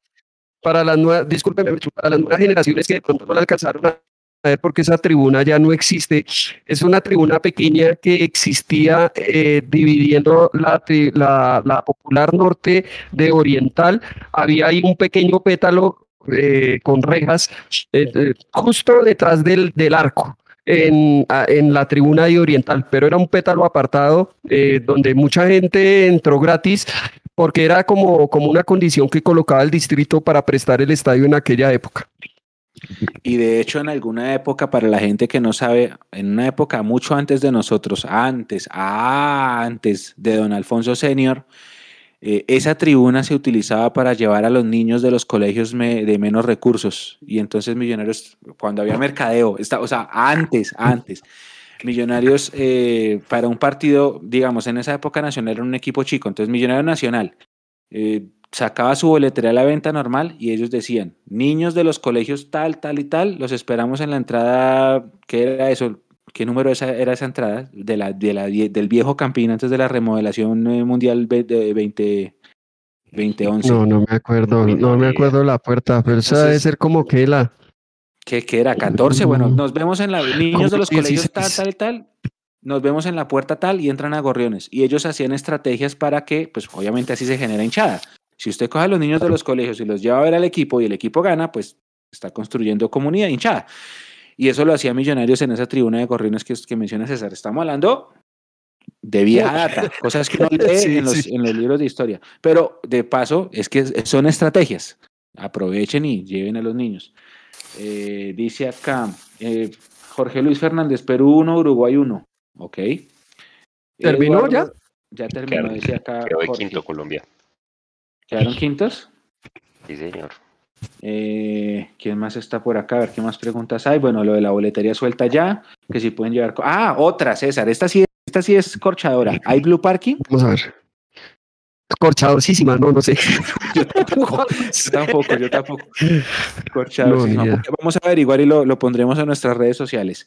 para las nuevas, discúlpeme, Mechu, para las nuevas generaciones que de pronto no la alcanzaron a ver porque esa tribuna ya no existe. Es una tribuna pequeña que existía eh, dividiendo la, la, la popular norte de oriental. Había ahí un pequeño pétalo eh, con rejas eh, eh, justo detrás del, del arco. En, en la tribuna de oriental, pero era un pétalo apartado eh, donde mucha gente entró gratis porque era como, como una condición que colocaba el distrito para prestar el estadio en aquella época. Y de hecho, en alguna época, para la gente que no sabe, en una época mucho antes de nosotros, antes, antes de don Alfonso Senior, eh, esa tribuna se utilizaba para llevar a los niños de los colegios de menos recursos. Y entonces Millonarios, cuando había mercadeo, está, o sea, antes, antes, Millonarios eh, para un partido, digamos, en esa época Nacional era un equipo chico, entonces Millonario Nacional eh, sacaba su boletería a la venta normal y ellos decían, niños de los colegios tal, tal y tal, los esperamos en la entrada, ¿qué era eso? ¿Qué número esa, era esa entrada? De la, de la, del viejo Campín antes de la remodelación eh, mundial de 20, 2011. No, no me acuerdo, no, no me acuerdo la puerta, pero esa debe ser como que la... ¿Qué, qué era? 14. Bueno, Mm. nos vemos en la. Niños de los colegios tal, 16. tal y tal. Nos vemos en la puerta tal y entran a gorriones. Y ellos hacían estrategias para que, pues obviamente así se genera hinchada. Si usted coge a los niños de los colegios y los lleva a ver al equipo y el equipo gana, pues está construyendo comunidad hinchada. Y eso lo hacía Millonarios en esa tribuna de gorriones que, que menciona César. Estamos hablando de vieja data, cosas que uno lee Sí, en, los, sí. en los libros de historia. Pero de paso, es que son estrategias. Aprovechen y lleven a los niños. Eh, dice acá, eh, Jorge Luis Fernández, Perú 1, Uruguay 1. Ok. ¿Terminó ya? Ya terminó, Quedaron- dice acá. quedó de quinto Colombia. ¿Quedaron quintos? Sí, señor. Eh, ¿Quién más está por acá? A ver qué más preguntas hay. Bueno, lo de la boletería suelta ya, que si pueden llevar. co- Ah, otra, César. Esta sí, esta sí es corchadora. ¿Hay Blue Parking? Vamos a ver. Corchadosísima, no, no sé. Yo tampoco, yo tampoco, yo tampoco. Corchadorcísima. No. Vamos a averiguar y lo, lo pondremos en nuestras redes sociales.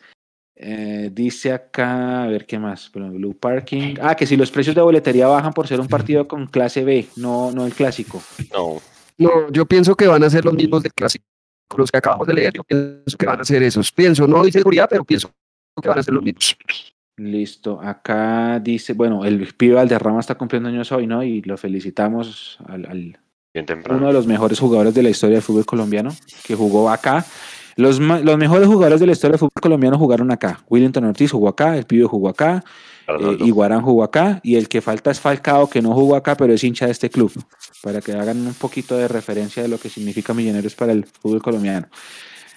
Eh, dice acá, a ver qué más. Pero Blue Parking. Ah, que si los precios de boletería bajan por ser un partido con clase B, no, no el clásico. No, No, yo pienso que van a ser los mismos del clásico, los que acabamos de leer. Yo pienso que van a ser esos. Pienso, no doy seguridad, pero pienso que van a ser los mismos. Listo. Acá dice, bueno, el pibe Valderrama está cumpliendo años hoy, ¿no? Y lo felicitamos al, al- bien uno de los mejores jugadores de la historia del fútbol colombiano, que jugó acá. Los, los mejores jugadores de la historia del fútbol colombiano jugaron acá. Willington Ortiz jugó acá, el pibe jugó acá, eh. Iguarán jugó acá, y el que falta es Falcao, que no jugó acá, pero es hincha de este club, para que hagan un poquito de referencia de lo que significa Millonarios para el fútbol colombiano.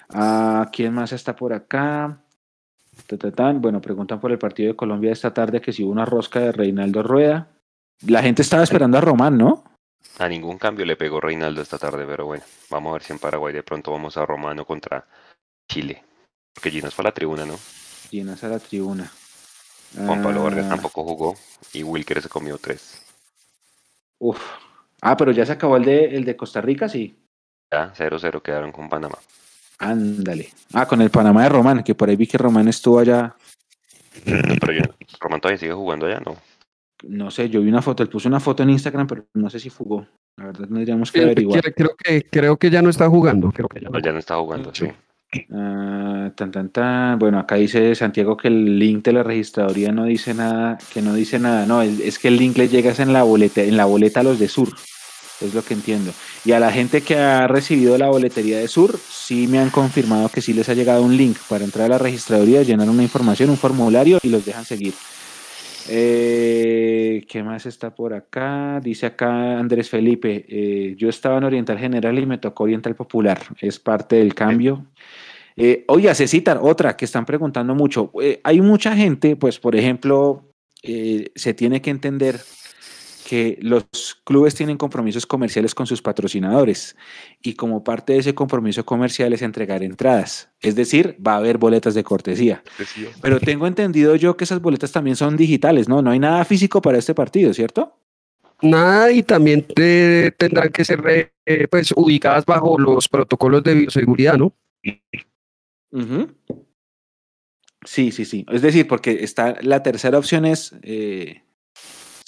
Ah, ¿Quién más está por acá? Bueno, preguntan por el partido de Colombia esta tarde que si hubo una rosca de Reinaldo Rueda. La gente estaba esperando a Román, ¿no? A ningún cambio le pegó Reinaldo esta tarde, pero bueno, vamos a ver si en Paraguay de pronto vamos a Romano contra Chile. Porque Ginos fue a la tribuna, ¿no? llenas a la tribuna. Juan Pablo Vargas Ah, tampoco jugó y Wilker se comió tres. Uf. Ah, pero ya se acabó el de, el de Costa Rica, sí. Ya, 0-0 quedaron con Panamá. Ándale. Ah, con el Panamá de Román, que por ahí vi que Román estuvo allá. Pero yo, Román todavía sigue jugando allá, ¿no? No sé, yo vi una foto, él puso una foto en Instagram, pero no sé si jugó. La verdad tendríamos que Creo, averiguar. creo que, creo que ya no está jugando. Creo que ya no. Ya no está jugando, sí. Ah, tan, tan, tan. Bueno, acá dice Santiago que el link de la registraduría no dice nada, que no dice nada. No, es que el link le llega en la boleta, en la boleta a los de Sur. Es lo que entiendo. Y a la gente que ha recibido la boletería de Sur, sí me han confirmado que sí les ha llegado un link para entrar a la registraduría, llenar una información, un formulario y los dejan seguir. Eh, ¿Qué más está por acá? Dice acá Andrés Felipe, eh, yo estaba en Oriental General y me tocó Oriental Popular. Es parte del cambio. Eh, oye, se citan otra que están preguntando mucho. Eh, hay mucha gente, pues por ejemplo, se tiene que entender que los clubes tienen compromisos comerciales con sus patrocinadores y como parte de ese compromiso comercial es entregar entradas. Es decir, va a haber boletas de cortesía. Pero tengo entendido yo que esas boletas también son digitales, ¿no? No hay nada físico para este partido, ¿cierto? Nada, y también te- tendrán que ser eh, pues, ubicadas bajo los protocolos de bioseguridad, ¿no? Sí, sí, sí. Es decir, porque está la tercera opción es, eh,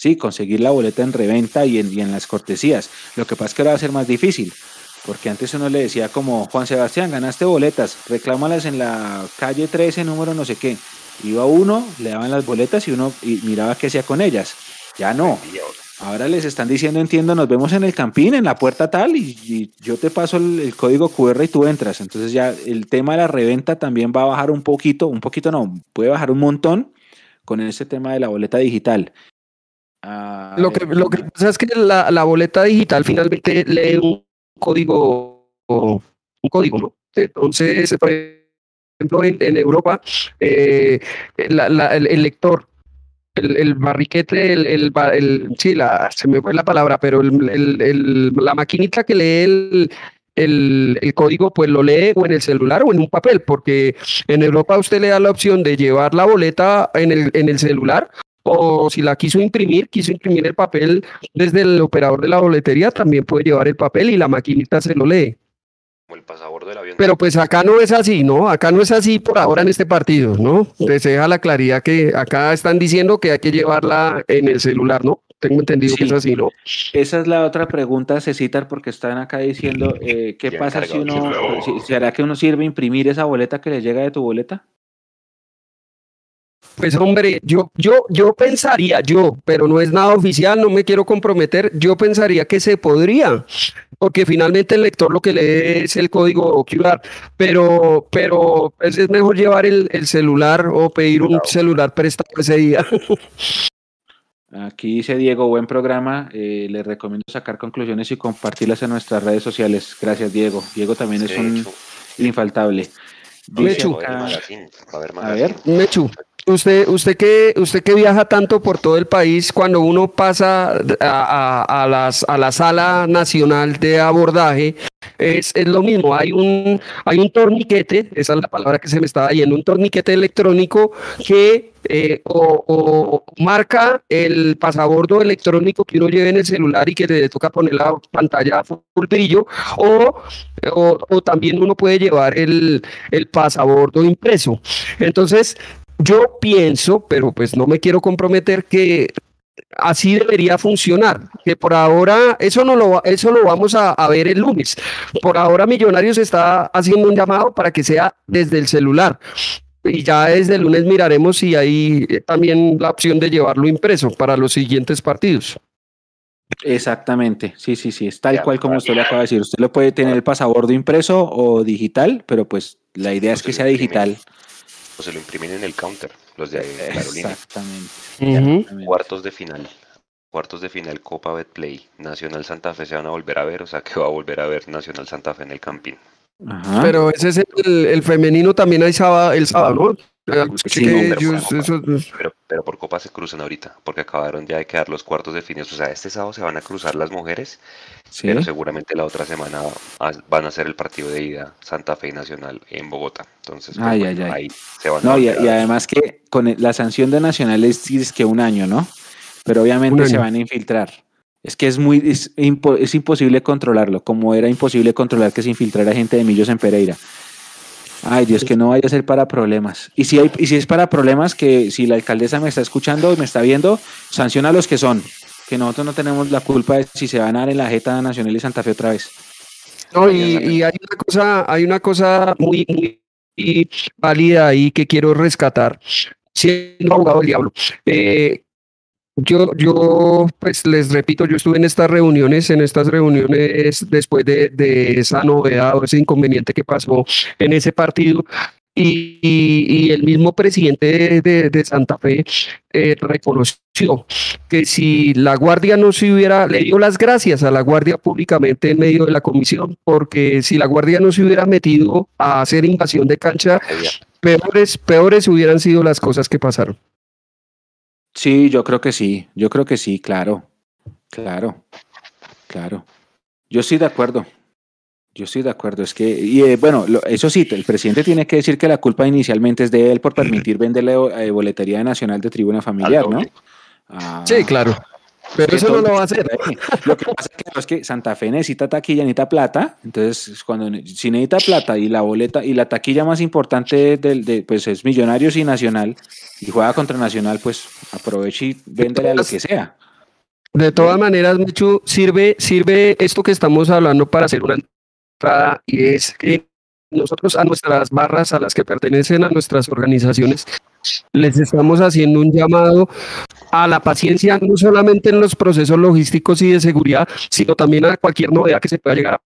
sí, conseguir la boleta en reventa y en, y en las cortesías. Lo que pasa es que ahora va a ser más difícil, porque antes uno le decía como, Juan Sebastián, ganaste boletas, reclámalas en la calle 13, número no sé qué. Iba uno, le daban las boletas y uno y miraba qué hacía con ellas. Ya no. Ahora les están diciendo, entiendo, nos vemos en el campín, en la puerta tal, y, y yo te paso el, el código QR y tú entras. Entonces ya el tema de la reventa también va a bajar un poquito, un poquito no, puede bajar un montón con ese tema de la boleta digital. Ah, Lo que, lo que pasa es que la, la boleta digital finalmente lee un código, un código, ¿no? Entonces, por ejemplo, en, en Europa, eh, la- la- el, el lector, el, el barriquete, el, el, sí, la, se me fue la palabra, pero el, el- el- la maquinita que lee el, el, el código, pues lo lee o en el celular o en un papel, porque en Europa usted le da la opción de llevar la boleta en el, en el celular o si la quiso imprimir, quiso imprimir el papel desde el operador de la boletería, también puede llevar el papel y la maquinita se lo lee. Como el pasabordo del avión. Pero pues acá no es así, ¿no? Acá no es así por ahora en este partido, ¿no? Les deja la claridad que acá están diciendo que hay que llevarla en el celular, ¿no? Tengo entendido que es así, ¿no? Esa es la otra pregunta, Cecitar, porque están acá diciendo, eh, ¿qué pasa si uno, si- será que uno sirve imprimir esa boleta que le llega de tu boleta? Pues hombre, yo, yo, yo pensaría, yo, pero no es nada oficial, no me quiero comprometer, yo pensaría que se podría, porque finalmente el lector lo que lee es el código QR, pero, pero pues es mejor llevar el, el celular o pedir un celular prestado ese día. Aquí dice Diego, buen programa. eh, le recomiendo sacar conclusiones y compartirlas en nuestras redes sociales. Gracias, Diego. Diego también es un hecho, infaltable. Dice va a va a ver, Mechu, usted, usted que, usted que viaja tanto por todo el país, cuando uno pasa a, a- a la sala nacional de abordaje, es, es lo mismo. Hay un, hay un torniquete, esa es la palabra que se me estaba yendo, un torniquete electrónico que eh, o, o marca el pasabordo electrónico que uno lleve en el celular y que le toca poner la pantalla a full brillo, o, o, o también uno puede llevar el, el pasabordo impreso. Entonces, yo pienso, pero pues no me quiero comprometer que así debería funcionar, que por ahora eso no lo eso lo vamos a, a ver el lunes. Por ahora Millonarios está haciendo un llamado para que sea desde el celular. Y ya desde el lunes miraremos si hay también la opción de llevarlo impreso para los siguientes partidos. exactamente. Sí, sí, sí. Es tal cual como usted le acaba de decir. Usted lo puede tener el pasabordo impreso o digital, pero pues la idea es que se sea digital. O se lo imprimen en el counter, los de la aerolínea. Exactamente. Cuartos de final. Cuartos de final Copa Betplay. Nacional Santa Fe se van a volver a ver, o sea que va a volver a ver Nacional Santa Fe en el Campín. Ajá. Pero ese es el, el femenino también hay sábado, el sábado, ¿no? Sí, ellos- Juanjo, eso- Pero, pero por Copa se cruzan ahorita, porque acabaron ya de quedar los cuartos definidos. O sea, este sábado se van a cruzar las mujeres, Sí. pero seguramente la otra semana van a hacer el partido de ida Santa Fe y Nacional en Bogotá. Entonces, pues, Ay, bueno, ay, ay. ahí se van a No, y, a y ver. además que con la sanción de Nacional es, es que un año, ¿no? Pero obviamente se van a infiltrar. Es que es muy es, impo- es imposible controlarlo, como era imposible controlar que se infiltrara gente de Millos en Pereira. Ay, Dios, que no vaya a ser para problemas. Y si, hay, y si es para problemas, que si la alcaldesa me está escuchando y me está viendo, sanciona a los que son. Que nosotros no tenemos la culpa de si se van a dar en la jeta Nacional y Santa Fe otra vez. No, y, y hay una cosa, hay una cosa muy, muy válida ahí que quiero rescatar, siendo abogado del diablo. Eh, yo, yo, pues les repito, yo estuve en estas reuniones, en estas reuniones después de, de esa novedad o ese inconveniente que pasó en ese partido. Y, el mismo presidente de, de- de Santa Fe eh, reconoció que si la Guardia no se hubiera, le dio las gracias a la Guardia públicamente en medio de la comisión, porque si la Guardia no se hubiera metido a hacer invasión de cancha, peores, peores hubieran sido las cosas que pasaron. Sí, yo creo que sí, yo creo que sí, claro, claro, claro. Yo estoy de acuerdo, yo estoy de acuerdo. Es que, y eh, bueno, lo- eso sí, el presidente tiene que decir que la culpa inicialmente es de él por permitir venderle eh, boletería nacional de tribuna familiar, ¿no? Ah, Sí, claro. Pero eso no lo va a hacer. Lo que pasa es que, es que Santa Fe necesita taquilla, necesita plata. Entonces, cuando si necesita plata y la boleta y la taquilla más importante del, de, pues es Millonarios y Nacional y juega contra Nacional, pues aproveche y véndele a lo que sea. De todas maneras, Michu, sirve, sirve esto que estamos hablando para hacer una entrada y es que nosotros a nuestras barras, a las que pertenecen a nuestras organizaciones, les estamos haciendo un llamado a la paciencia, no solamente en los procesos logísticos y de seguridad, sino también a cualquier novedad que se pueda llegar a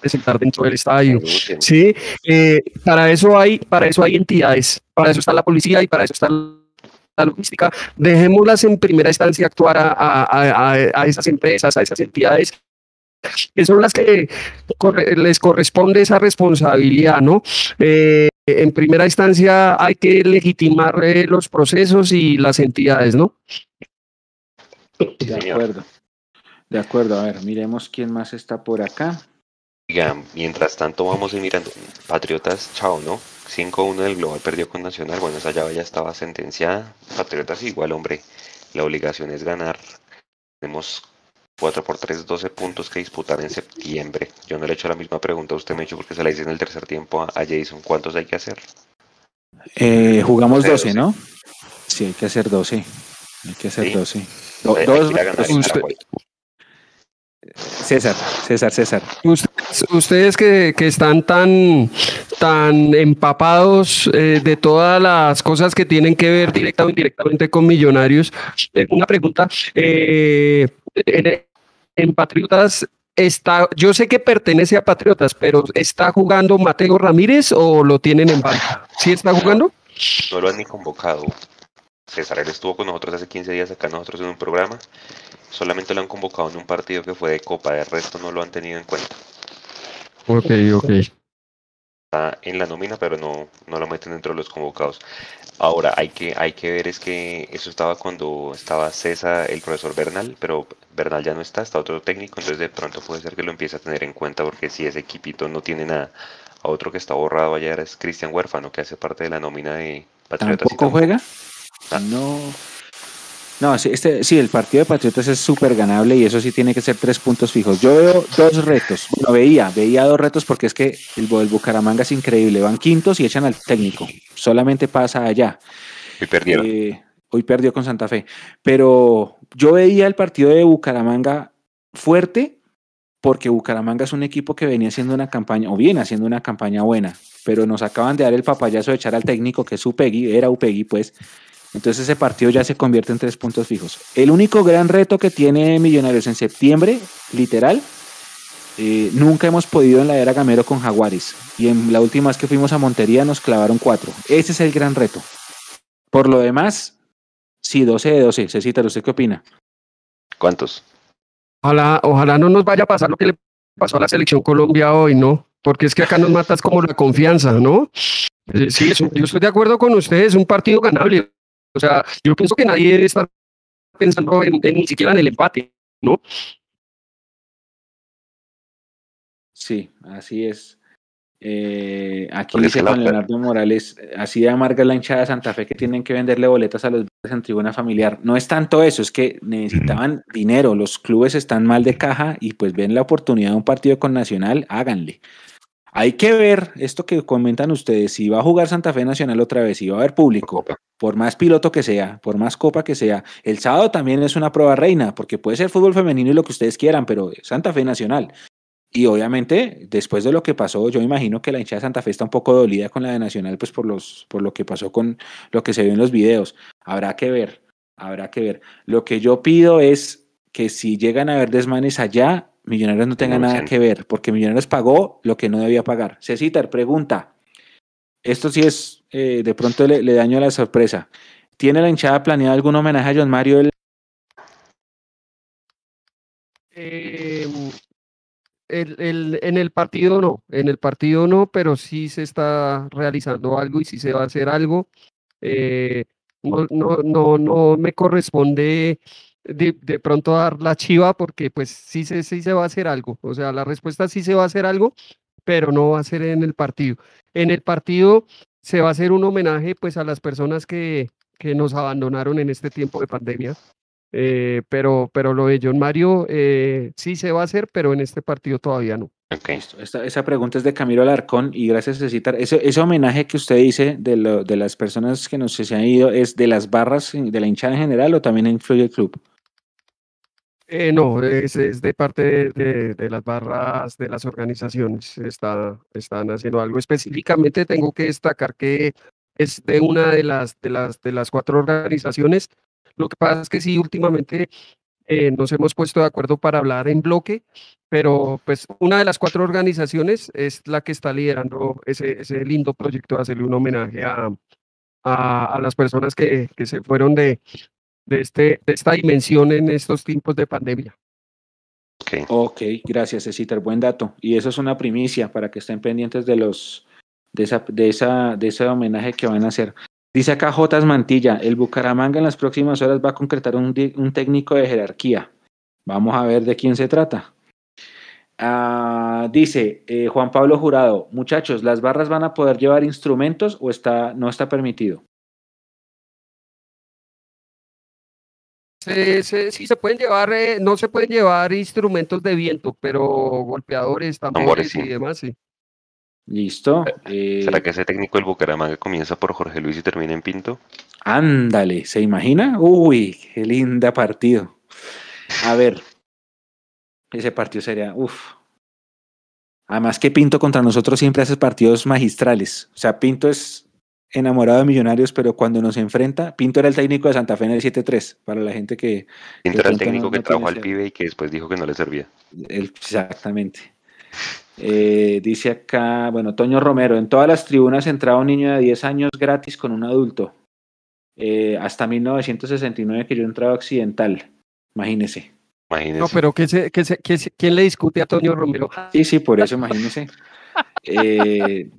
presentar dentro del estadio. Sí, eh, para eso hay, para eso hay entidades, para eso está la policía y para eso está la logística. Dejémoslas en primera instancia actuar a- a- a- a esas empresas, a esas entidades que son las que les corresponde esa responsabilidad, ¿no? Eh, en primera instancia hay que legitimar eh, los procesos y las entidades, ¿no? De acuerdo. De acuerdo, a ver, miremos quién más está por acá. Mientras tanto vamos a ir mirando. Patriotas, chao, ¿no? 5-1 del Global perdió con Nacional. Bueno, esa llave ya estaba sentenciada. Patriotas igual, hombre. La obligación es ganar. Tenemos 4 por 3, 12 puntos que disputar en septiembre. Yo no le he hecho la misma pregunta a usted, Mecho, porque se la hice en el tercer tiempo a, Jason. ¿Cuántos hay que hacer? Eh, jugamos Cero, 12, sí. ¿no? Sí, hay que hacer 12. Hay que hacer Sí. 12. Do- Hay dos que ir a ganar en usted- Paraguay. César, César, César. Ustedes, ustedes que, que están tan, tan empapados eh, de todas las cosas que tienen que ver directa o indirectamente con millonarios, eh, una pregunta. eh, en, en Patriotas está, yo sé que pertenece a Patriotas, pero ¿está jugando Mateo Ramírez o lo tienen en banca? ¿Sí está jugando? No lo han ni convocado. César, él estuvo con nosotros hace 15 días acá nosotros en un programa. Solamente lo han convocado en un partido que fue de Copa. De resto no lo han tenido en cuenta. Ok, ok. está en la nómina, pero no, no lo meten dentro de los convocados. Ahora, hay que, hay que ver es que eso estaba cuando estaba César, el profesor Bernal, pero Bernal ya no está, está otro técnico, entonces de pronto puede ser que lo empiece a tener en cuenta, porque si ese equipito no tiene nada, a otro que está borrado ayer es Cristian Huérfano, que hace parte de la nómina de Patriotas. ¿Tampoco juega? Ah. No. No, sí, este, sí, el partido de Patriotas es súper ganable y eso sí tiene que ser tres puntos fijos. Yo veo dos retos. Bueno, veía, veía dos retos porque es que el, el Bucaramanga es increíble. Van quintos y echan al técnico. Solamente pasa allá. Y perdieron. Eh, hoy perdió con Santa Fe. Pero yo veía el partido de Bucaramanga fuerte porque Bucaramanga es un equipo que venía haciendo una campaña, o viene haciendo una campaña buena, pero nos acaban de dar el papayazo de echar al técnico, que es Upegui, era Upegui, pues. Entonces ese partido ya se convierte en tres puntos fijos. El único gran reto que tiene Millonarios en septiembre, literal, eh, nunca hemos podido en la era Gamero con Jaguares. Y en la última vez que fuimos a Montería nos clavaron cuatro. Ese es el gran reto. Por lo demás, sí, 12 de 12. Cecita, ¿usted qué opina? ¿Cuántos? Ojalá, ojalá no nos vaya a pasar lo que le pasó a la selección Colombia hoy, ¿no? Porque es que acá nos matas como la confianza, ¿no? Eh, Sí, eso- yo estoy de acuerdo con ustedes, es un partido ganable. O sea, yo pienso que nadie debe estar pensando en, en ni siquiera en el empate, ¿no? Sí, así es. Eh, aquí dice Juan Leonardo Morales, así de amarga la hinchada de Santa Fe que tienen que venderle boletas a los verdes en tribuna familiar. No es tanto eso, es que necesitaban dinero, los clubes están mal de caja y pues ven la oportunidad de un partido con Nacional, háganle. Hay que ver esto que comentan ustedes, si va a jugar Santa Fe Nacional otra vez, si va a haber público, por más piloto que sea, por más copa que sea. El sábado también es una prueba reina, porque puede ser fútbol femenino y lo que ustedes quieran, pero Santa Fe Nacional. Y obviamente, después de lo que pasó, yo imagino que la hinchada de Santa Fe está un poco dolida con la de Nacional, pues por, los, por lo que pasó con lo que se vio en los videos. Habrá que ver, habrá que ver. Lo que yo pido es que si llegan a haber desmanes allá, Millonarios no tenga nada que ver, porque Millonarios pagó lo que no debía pagar. Cecitar, pregunta. Esto sí es, eh, de pronto le, le daño la sorpresa. ¿Tiene la hinchada planeado algún homenaje a John Mario el Eh, el- el- en el partido no, en el partido no, pero sí se está realizando algo y sí se va a hacer algo. Eh, no, no, no, no me corresponde de, de pronto dar la chiva porque pues sí se, sí se va a hacer algo. O sea, la respuesta sí se va a hacer algo, pero no va a ser en el partido. En el partido se va a hacer un homenaje pues a las personas que, que nos abandonaron en este tiempo de pandemia. Eh, pero, pero lo de John Mario eh, sí se va a hacer, pero en este partido todavía no. Ok. Listo. Esta- esa pregunta es de Camilo Alarcón y gracias a citar. Ese, ese homenaje que usted dice de, lo- de las personas que nos se han ido, ¿es de las barras de la hinchada en general o también influye el club? Eh, no, es, es de parte de, de- de las barras de las organizaciones. Está, están haciendo algo. Específicamente tengo que destacar que es de una de las, de las, de las cuatro organizaciones. Lo que pasa es que sí, últimamente eh, nos hemos puesto de acuerdo para hablar en bloque, pero pues una de las cuatro organizaciones es la que está liderando ese, ese lindo proyecto de hacerle un homenaje a, a, a las personas que, que se fueron de, de, este, de esta dimensión en estos tiempos de pandemia. ok. Ok, gracias, Cecitar, buen dato. Y eso es una primicia para que estén pendientes de los de esa, de esa, de ese homenaje que van a hacer. Dice acá Jotas Mantilla, el Bucaramanga en las próximas horas va a concretar un, un técnico de jerarquía. Vamos a ver de quién se trata. Ah, dice eh, Juan Pablo Jurado, muchachos, ¿las barras van a poder llevar instrumentos o está, no está permitido? Sí se pueden llevar, eh, no se pueden llevar instrumentos de viento, pero golpeadores, tambores sí. y demás, sí. Listo. eh, ¿Será que ese técnico del Bucaramanga comienza por Jorge Luis y termina en Pinto? Ándale, ¿se imagina? Uy, qué linda partido. A ver, ese partido sería, uff. Además que Pinto contra nosotros siempre hace partidos magistrales. O sea, Pinto es enamorado de Millonarios, pero cuando nos enfrenta, Pinto era el técnico de Santa Fe en el 7-3, para la gente que... Pinto era el no- técnico que no tiene al pibe y que después dijo que no le servía. exactamente. Eh, dice acá, bueno, Toño Romero, en todas las tribunas entraba un niño de 10 años gratis con un adulto. Eh, hasta 1969 que yo entraba a Occidental. Imagínese. Imagínese. No, pero ¿qué se, qué se- qué se- ¿quién le discute a Toño Romero? Sí, sí, por eso imagínese. Eh,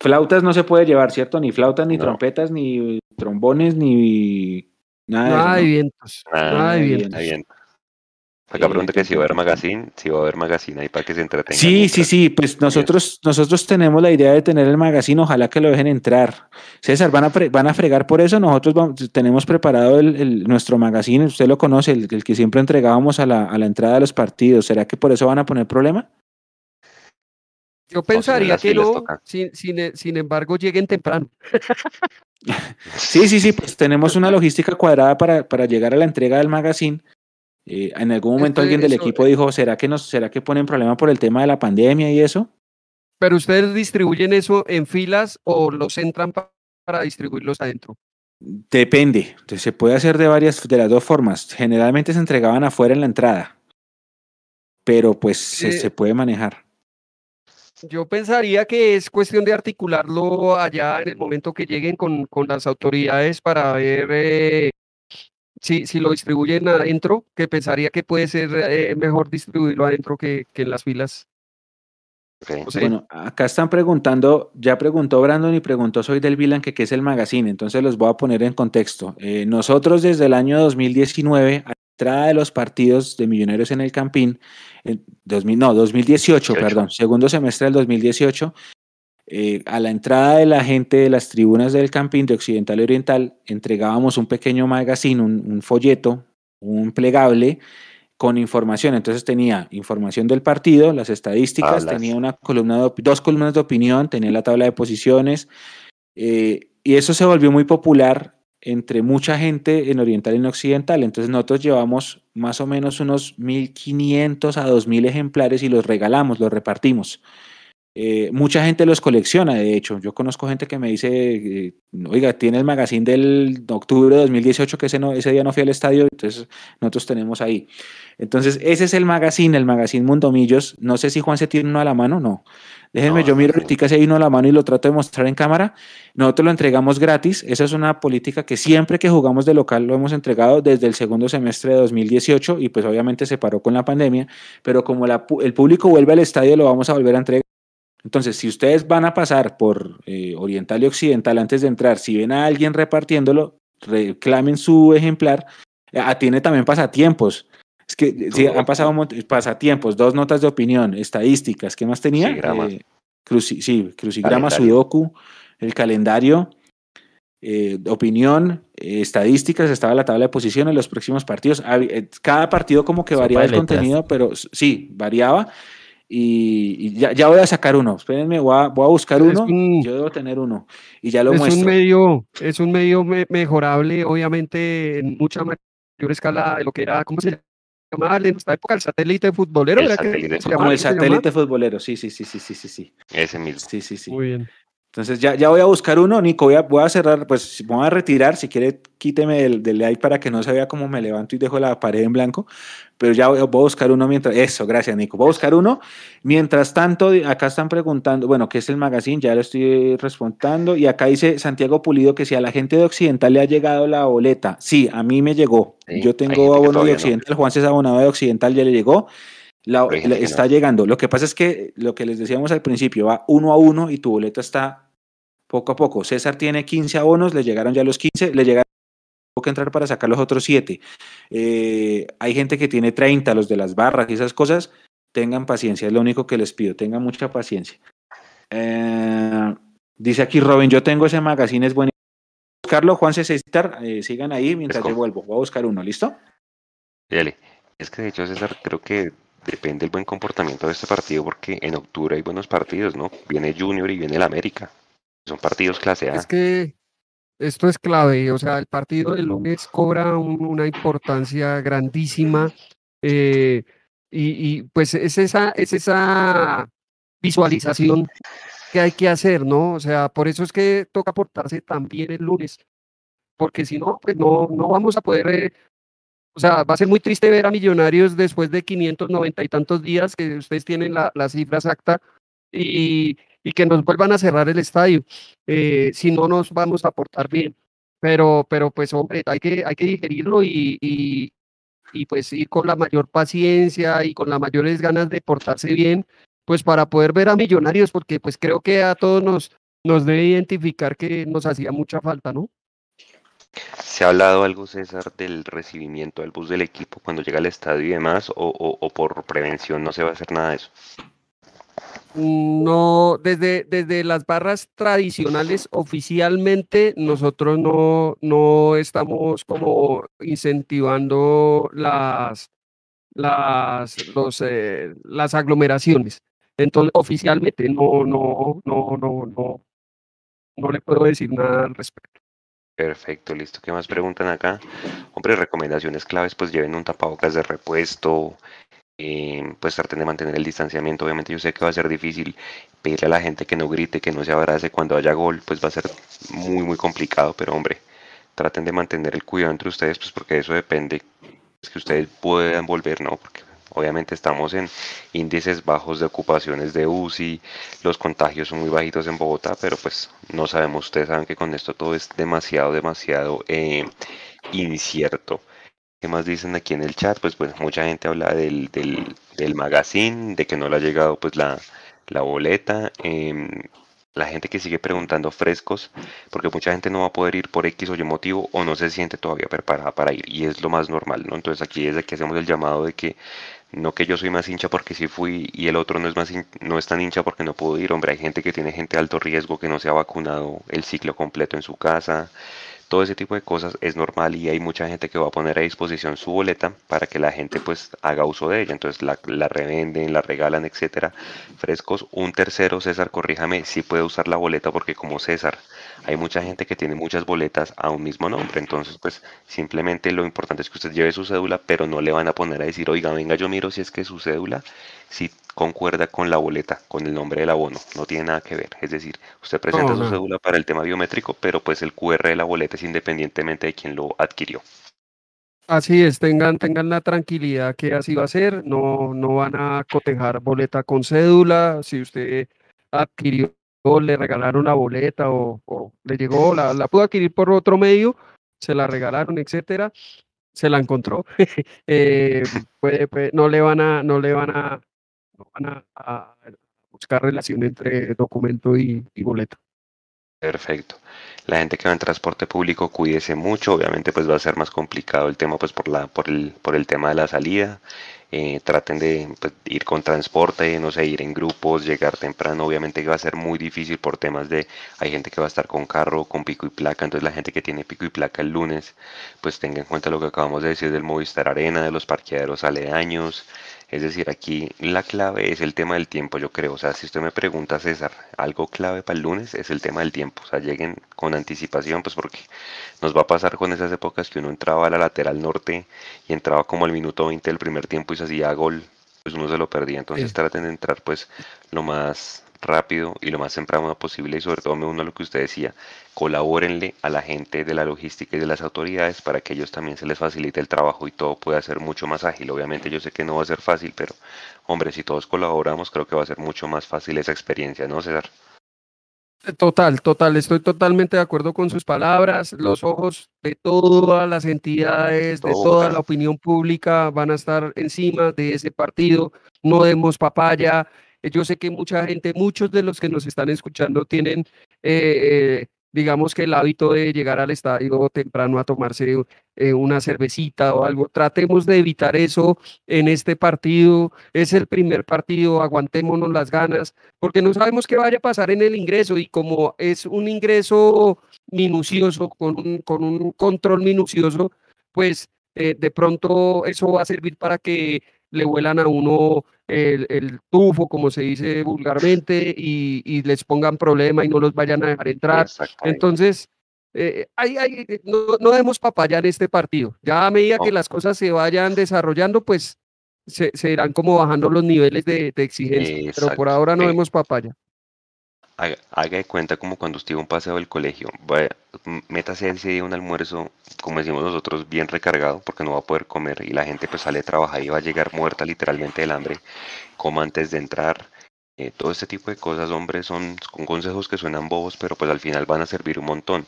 flautas no se puede llevar, ¿cierto? Ni flautas, ni No. trompetas, ni trombones, ni nada, de eso, Nada de ¿no? vientos, Nada, nada de de vientos. Acá Eh, pregunta que si va a haber magazine, si va a haber magazine ahí para que se entretengan. Sí, sí, mientras- sí, pues nosotros, nosotros tenemos la idea de tener el magazine, ojalá que lo dejen entrar. César, ¿van a, van a fregar por eso? Nosotros vamos- tenemos preparado el, el- nuestro magazine, usted lo conoce, el, el que siempre entregábamos a la, a la entrada de los partidos. ¿Será que por eso van a poner problema? Yo en pensaría que no, sin, sin, sin embargo lleguen temprano. Sí, sí, sí, pues tenemos una logística cuadrada para, para llegar a la entrega del magazine. Eh, en algún momento alguien del eso- equipo dijo, ¿será que, nos, ¿será que ponen problema por el tema de la pandemia y eso? Pero ustedes distribuyen eso en filas o los entran pa- para distribuirlos adentro. Depende, entonces, se puede hacer de varias, de las dos formas. Generalmente se entregaban afuera en la entrada, pero pues se, Eh, se puede manejar. Yo pensaría que es cuestión de articularlo allá en el momento que lleguen con, con las autoridades para ver eh, si, si lo distribuyen adentro, que pensaría que puede ser eh, mejor distribuirlo adentro que, que en las filas. Bueno, acá están preguntando, ya preguntó Brandon y preguntó Soy del Vilan que qué es el magazine, entonces los voy a poner en contexto. Eh, nosotros desde el año 2019, a la entrada de los partidos de Millonarios en el Campín, en 2000, no, 2018, perdón, segundo semestre del 2018, eh, a la entrada de la gente de las tribunas del Campín de Occidental y Oriental, entregábamos un pequeño magazine, un folleto, un plegable, con información. Entonces tenía información del partido, las estadísticas, tenía una columna dos columnas de opinión, tenía la tabla de posiciones, eh, y eso se volvió muy popular entre mucha gente en Oriental y en Occidental. Entonces nosotros llevamos más o menos unos 1.500 a 2.000 ejemplares y los regalamos, los repartimos. Eh, mucha gente los colecciona, de hecho. Yo conozco gente que me dice, eh, oiga, tiene el magazine del octubre de 2018, que ese, no, ese día no fui al estadio, entonces nosotros tenemos ahí. Entonces, ese es el magazine, el magazine Mundomillos. No sé si Juan se tiene uno a la mano, no. Déjenme, yo miro ahorita si hay uno a la mano y lo trato de mostrar en cámara. Nosotros lo entregamos gratis. Esa es una política que siempre que jugamos de local lo hemos entregado desde el segundo semestre de 2018 y pues obviamente se paró con la pandemia, pero como el público vuelve al estadio lo vamos a volver a entregar entonces, si ustedes van a pasar por eh, Oriental y Occidental antes de entrar, si ven a alguien repartiéndolo, reclamen su ejemplar. Ah, tiene también pasatiempos. Es que sí, han pasado pasatiempos, dos notas de opinión, estadísticas. ¿Qué más tenía? Eh, sí, crucigrama, sudoku, el calendario, eh, opinión, estadísticas, estaba la tabla de posiciones, los próximos partidos. Cada partido como que variaba el contenido, pero sí, variaba y, ya, ya, voy a sacar uno. Espérenme, voy a, voy a buscar uno. yo debo tener uno y ya lo es muestro. Un medio, es un medio mejorable, obviamente, en mucha mayor escala de lo que era, ¿cómo se llamaba en esta época? El satélite futbolero. El satélite, como el satélite futbolero, sí, sí, sí, sí, sí, sí. Ese mismo. Sí, sí, sí. Muy bien. Entonces ya, ya voy a buscar uno, Nico, voy a, voy a cerrar, pues voy a retirar, si quiere quíteme del, del like para que no se vea cómo me levanto y dejo la pared en blanco, pero ya voy, a buscar uno mientras, eso, gracias Nico, voy a buscar uno. Mientras tanto, acá están preguntando, bueno, ¿qué es el magazine? Ya lo estoy respondiendo y acá dice Santiago Pulido que si a la gente de Occidental le ha llegado la boleta, sí, a mí me llegó, yo tengo abono de Occidental, Juan César abonado de Occidental ya le llegó. La, está llegando. Lo que pasa es que lo que les decíamos al principio va uno a uno y tu boleta está poco a poco. César tiene 15 abonos, le llegaron ya los 15, le llegaron que entrar para sacar los otros 7. Eh, hay gente que tiene 30, los de las barras y esas cosas. Tengan paciencia, es lo único que les pido, tengan mucha paciencia. Eh, dice aquí Robin, yo tengo ese magazine, es bueno. Buscarlo, Juan César, eh, sigan ahí mientras yo vuelvo. Voy a buscar uno, ¿listo? Dale. Es que de hecho, César, creo que depende del buen comportamiento de este partido porque en octubre hay buenos partidos, ¿no? Viene Junior y viene el América. Son partidos clase A. Es que esto es clave, o sea, el partido del lunes cobra una importancia grandísima eh, y, pues es esa, es esa visualización que hay que hacer, ¿no? O sea, por eso es que toca portarse también el lunes, porque si no, pues no, no vamos a poder eh, o sea, va a ser muy triste ver a Millonarios después de 590 y tantos días que ustedes tienen la, la cifra exacta y, y, que nos vuelvan a cerrar el estadio. Eh, si no nos vamos a portar bien. Pero, pero pues hombre, hay que, hay que digerirlo y, y, y pues ir con la mayor paciencia y con las mayores ganas de portarse bien, pues para poder ver a Millonarios, porque pues creo que a todos nos, nos debe identificar que nos hacía mucha falta, ¿no? ¿Se ha hablado algo, César, del recibimiento del bus del equipo cuando llega al estadio y demás? ¿O, por prevención no se va a hacer nada de eso? No, desde, desde las barras tradicionales oficialmente nosotros no, no estamos como incentivando las, las, los, eh, las aglomeraciones. Entonces, oficialmente no, no, no, no, no, no le puedo decir nada al respecto. Perfecto, listo. ¿Qué más preguntan acá? Hombre, recomendaciones claves, pues lleven un tapabocas de repuesto, eh, pues traten de mantener el distanciamiento. Obviamente yo sé que va a ser difícil pedirle a la gente que no grite, que no se abrace cuando haya gol, pues va a ser muy, muy complicado, pero hombre, traten de mantener el cuidado entre ustedes, pues porque eso depende, es que ustedes puedan volver, ¿no? Porque Obviamente estamos en índices bajos de ocupaciones de UCI, los contagios son muy bajitos en Bogotá, pero pues no sabemos, ustedes saben que con esto todo es demasiado, demasiado eh, incierto. ¿Qué más dicen aquí en el chat? Pues bueno, mucha gente habla del, del, del magazine, de que no le ha llegado pues la, la boleta. em, la gente que sigue preguntando frescos, porque mucha gente no va a poder ir por X o Y motivo o no se siente todavía preparada para ir y es lo más normal, ¿no? Entonces aquí es de que hacemos el llamado de que no que yo soy más hincha porque sí fui y el otro no es más no es tan hincha porque no pudo ir, hombre, hay gente que tiene gente de alto riesgo que no se ha vacunado el ciclo completo en su casa, todo ese tipo de cosas es normal y hay mucha gente que va a poner a disposición su boleta para que la gente pues haga uso de ella. Entonces la, la revenden, la regalan, etcétera. Frescos. Un tercero, César, corríjame, sí puede usar la boleta porque como César, hay mucha gente que tiene muchas boletas a un mismo nombre. Entonces pues simplemente lo importante es que usted lleve su cédula, pero no le van a poner a decir, oiga, venga, yo miro si es que su cédula si concuerda con la boleta, con el nombre del abono, no tiene nada que ver. Es decir, usted presenta su cédula para el tema biométrico, pero pues el QR de la boleta es independientemente de quién lo adquirió. Así es, tengan, tengan la tranquilidad que así va a ser, no, no van a cotejar boleta con cédula, si usted adquirió, le regalaron la boleta o, o le llegó, la, la pudo adquirir por otro medio, se la regalaron, etcétera, se la encontró, eh, no le van a, no le van a, van a, buscar relación entre documento y, y. Perfecto. La gente que va en transporte público, cuídese mucho. Obviamente, pues va a ser más complicado el tema, pues por la, por el, por el tema de la salida. Eh, traten de pues, ir con transporte, no sé, ir en grupos, llegar temprano. Obviamente que va a ser muy difícil por temas de, hay gente que va a estar con carro, con pico y placa. Entonces la gente que tiene pico y placa el lunes, pues tenga en cuenta lo que acabamos de decir del Movistar Arena, de los parqueaderos aledaños. Es decir, aquí la clave es el tema del tiempo, yo creo. O sea, si usted me pregunta, César, algo clave para el lunes es el tema del tiempo. O sea, lleguen con anticipación, pues porque nos va a pasar con esas épocas que uno entraba a la lateral norte y entraba como al minuto 20 del primer tiempo y se hacía gol, pues uno se lo perdía. Entonces Sí. traten de entrar pues lo más rápido y lo más temprano posible y sobre todo me uno a lo que usted decía, colabórenle a la gente de la logística y de las autoridades para que ellos también se les facilite el trabajo y todo pueda ser mucho más ágil. Obviamente yo sé que no va a ser fácil, pero hombre, si todos colaboramos creo que va a ser mucho más fácil esa experiencia, ¿no, César? Total, total, estoy totalmente de acuerdo con sus palabras. Los ojos de todas las entidades, de toda la opinión pública van a estar encima de ese partido. No demos papaya. Eh, Yo sé que mucha gente, muchos de los que nos están escuchando tienen, eh, eh, digamos que el hábito de llegar al estadio temprano a tomarse una cervecita o algo. Tratemos de evitar eso en este partido. Es el primer partido, aguantémonos las ganas porque no sabemos qué vaya a pasar en el ingreso y como es un ingreso minucioso, con un, con un control minucioso, pues de pronto eso va a servir para que le vuelan a uno el, el tufo, como se dice vulgarmente, y, y les pongan problema y no los vayan a dejar entrar. Entonces, eh, hay, hay- eh, no, no demos papaya en este partido. Ya a medida que las cosas se vayan desarrollando, pues se, se irán como bajando los niveles de, de exigencia. Pero por ahora no Eh, demos papaya. Haga, de cuenta como cuando usted iba un paseo del colegio. Vaya, métase ese día un almuerzo, como decimos nosotros, bien recargado, porque no va a poder comer y la gente pues sale a trabajar y va a llegar muerta literalmente del hambre. Coma antes de entrar. Eh, todo este tipo de cosas, hombre, son, consejos que suenan bobos, pero pues al final van a servir un montón.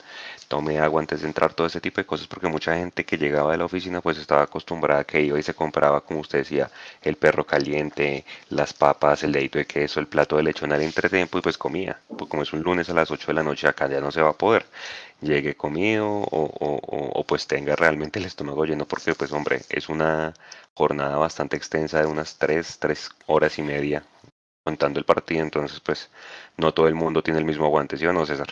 Tome agua antes de entrar, todo ese tipo de cosas, porque mucha gente que llegaba de la oficina pues estaba acostumbrada a que iba y se compraba, como usted decía, el perro caliente, las papas, el dedito de queso, el plato de lechón al entretiempo y pues comía. Pues como es un lunes a las 8 de la noche, acá ya no se va a poder. Llegue comido o, o- o- o, pues tenga realmente el estómago lleno, porque pues hombre, es una jornada bastante extensa de unas 3, 3 horas y media contando el partido, entonces pues no todo el mundo tiene el mismo aguante, ¿sí o no, César?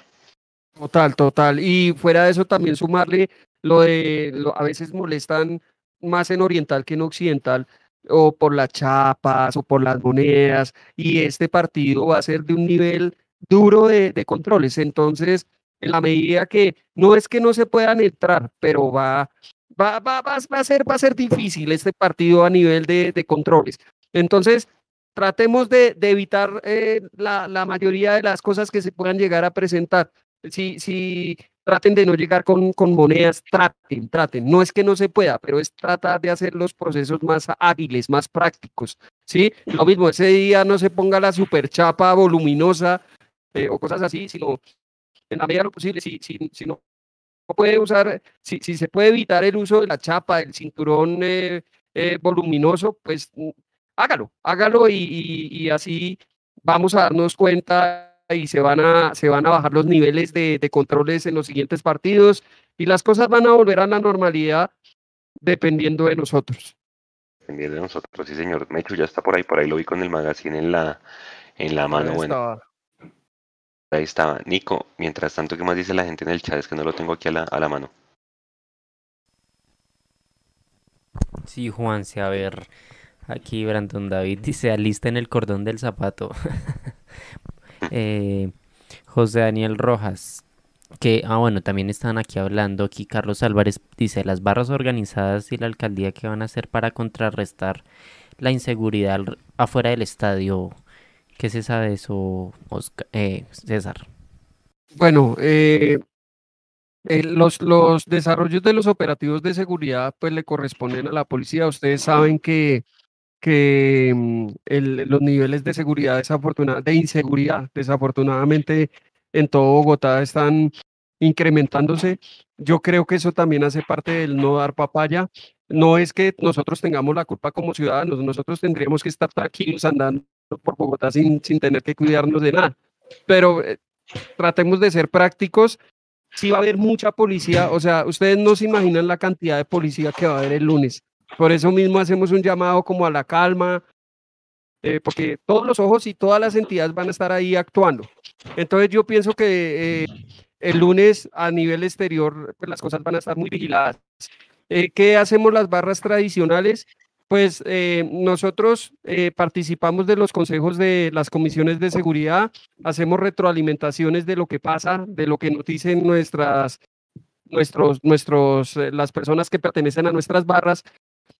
Total, total. Y fuera de eso también sumarle lo de, a veces molestan más en oriental que en occidental, o por las chapas o por las monedas, y este partido va a ser de un nivel duro de, de controles. Entonces, en la medida que no es que no se puedan entrar, pero va, va, va, va, va a ser, va a ser difícil este partido a nivel de, de controles. Entonces, tratemos de, de evitar eh, la, la mayoría de las cosas que se puedan llegar a presentar. Si, si traten de no llegar con, con monedas, traten, traten. No es que no se pueda, pero es tratar de hacer los procesos más ágiles, más prácticos. ¿sí? Lo mismo, ese día no se ponga la superchapa voluminosa eh, o cosas así, sino en la medida de lo posible, si, si, si no puede usar, si, si se puede evitar el uso de la chapa, el cinturón eh, voluminoso, pues hágalo, hágalo y, y- y así vamos a darnos cuenta y se van a, se van a bajar los niveles de, de controles en los siguientes partidos y las cosas van a volver a la normalidad dependiendo de nosotros. Dependiendo de nosotros, sí señor. Mechu ya está por ahí, por ahí lo vi con el magazine en la, en la mano. Ahí Bueno, estaba. ahí estaba. Nico, mientras tanto, ¿qué más dice la gente en el chat? Es que no lo tengo aquí a la, a la mano. Sí, Juanse, a ver. Aquí Brandon David dice, alista en el cordón del zapato. Eh, José Daniel Rojas, que, ah, bueno, también están aquí hablando. Aquí Carlos Álvarez dice, las barras organizadas y la alcaldía que van a hacer para contrarrestar la inseguridad afuera del estadio. ¿Qué se sabe de eso, eh, César? Bueno, eh, eh, los, los desarrollos de los operativos de seguridad pues le corresponden a la policía. Ustedes saben que, que mm, el- los niveles de seguridad desafortunada, de inseguridad desafortunadamente en todo Bogotá están incrementándose. Yo creo que eso también hace parte del no dar papaya. No es que nosotros tengamos la culpa como ciudadanos, nosotros tendríamos que estar tranquilos andando por Bogotá sin, sin tener que cuidarnos de nada. Pero eh, tratemos de ser prácticos. Sí va a haber mucha policía, o sea, ustedes no se imaginan la cantidad de policía que va a haber el lunes. Por eso mismo hacemos un llamado como a la calma, eh, porque todos los ojos y todas las entidades van a estar ahí actuando. Entonces yo pienso que eh, el lunes a nivel exterior pues, las cosas van a estar muy vigiladas. Eh, ¿Qué hacemos las barras tradicionales? Pues eh, nosotros eh, participamos de los consejos de las comisiones de seguridad, hacemos retroalimentaciones de lo que pasa, de lo que nos dicen nuestras, nuestros, nuestros, eh, las personas que pertenecen a nuestras barras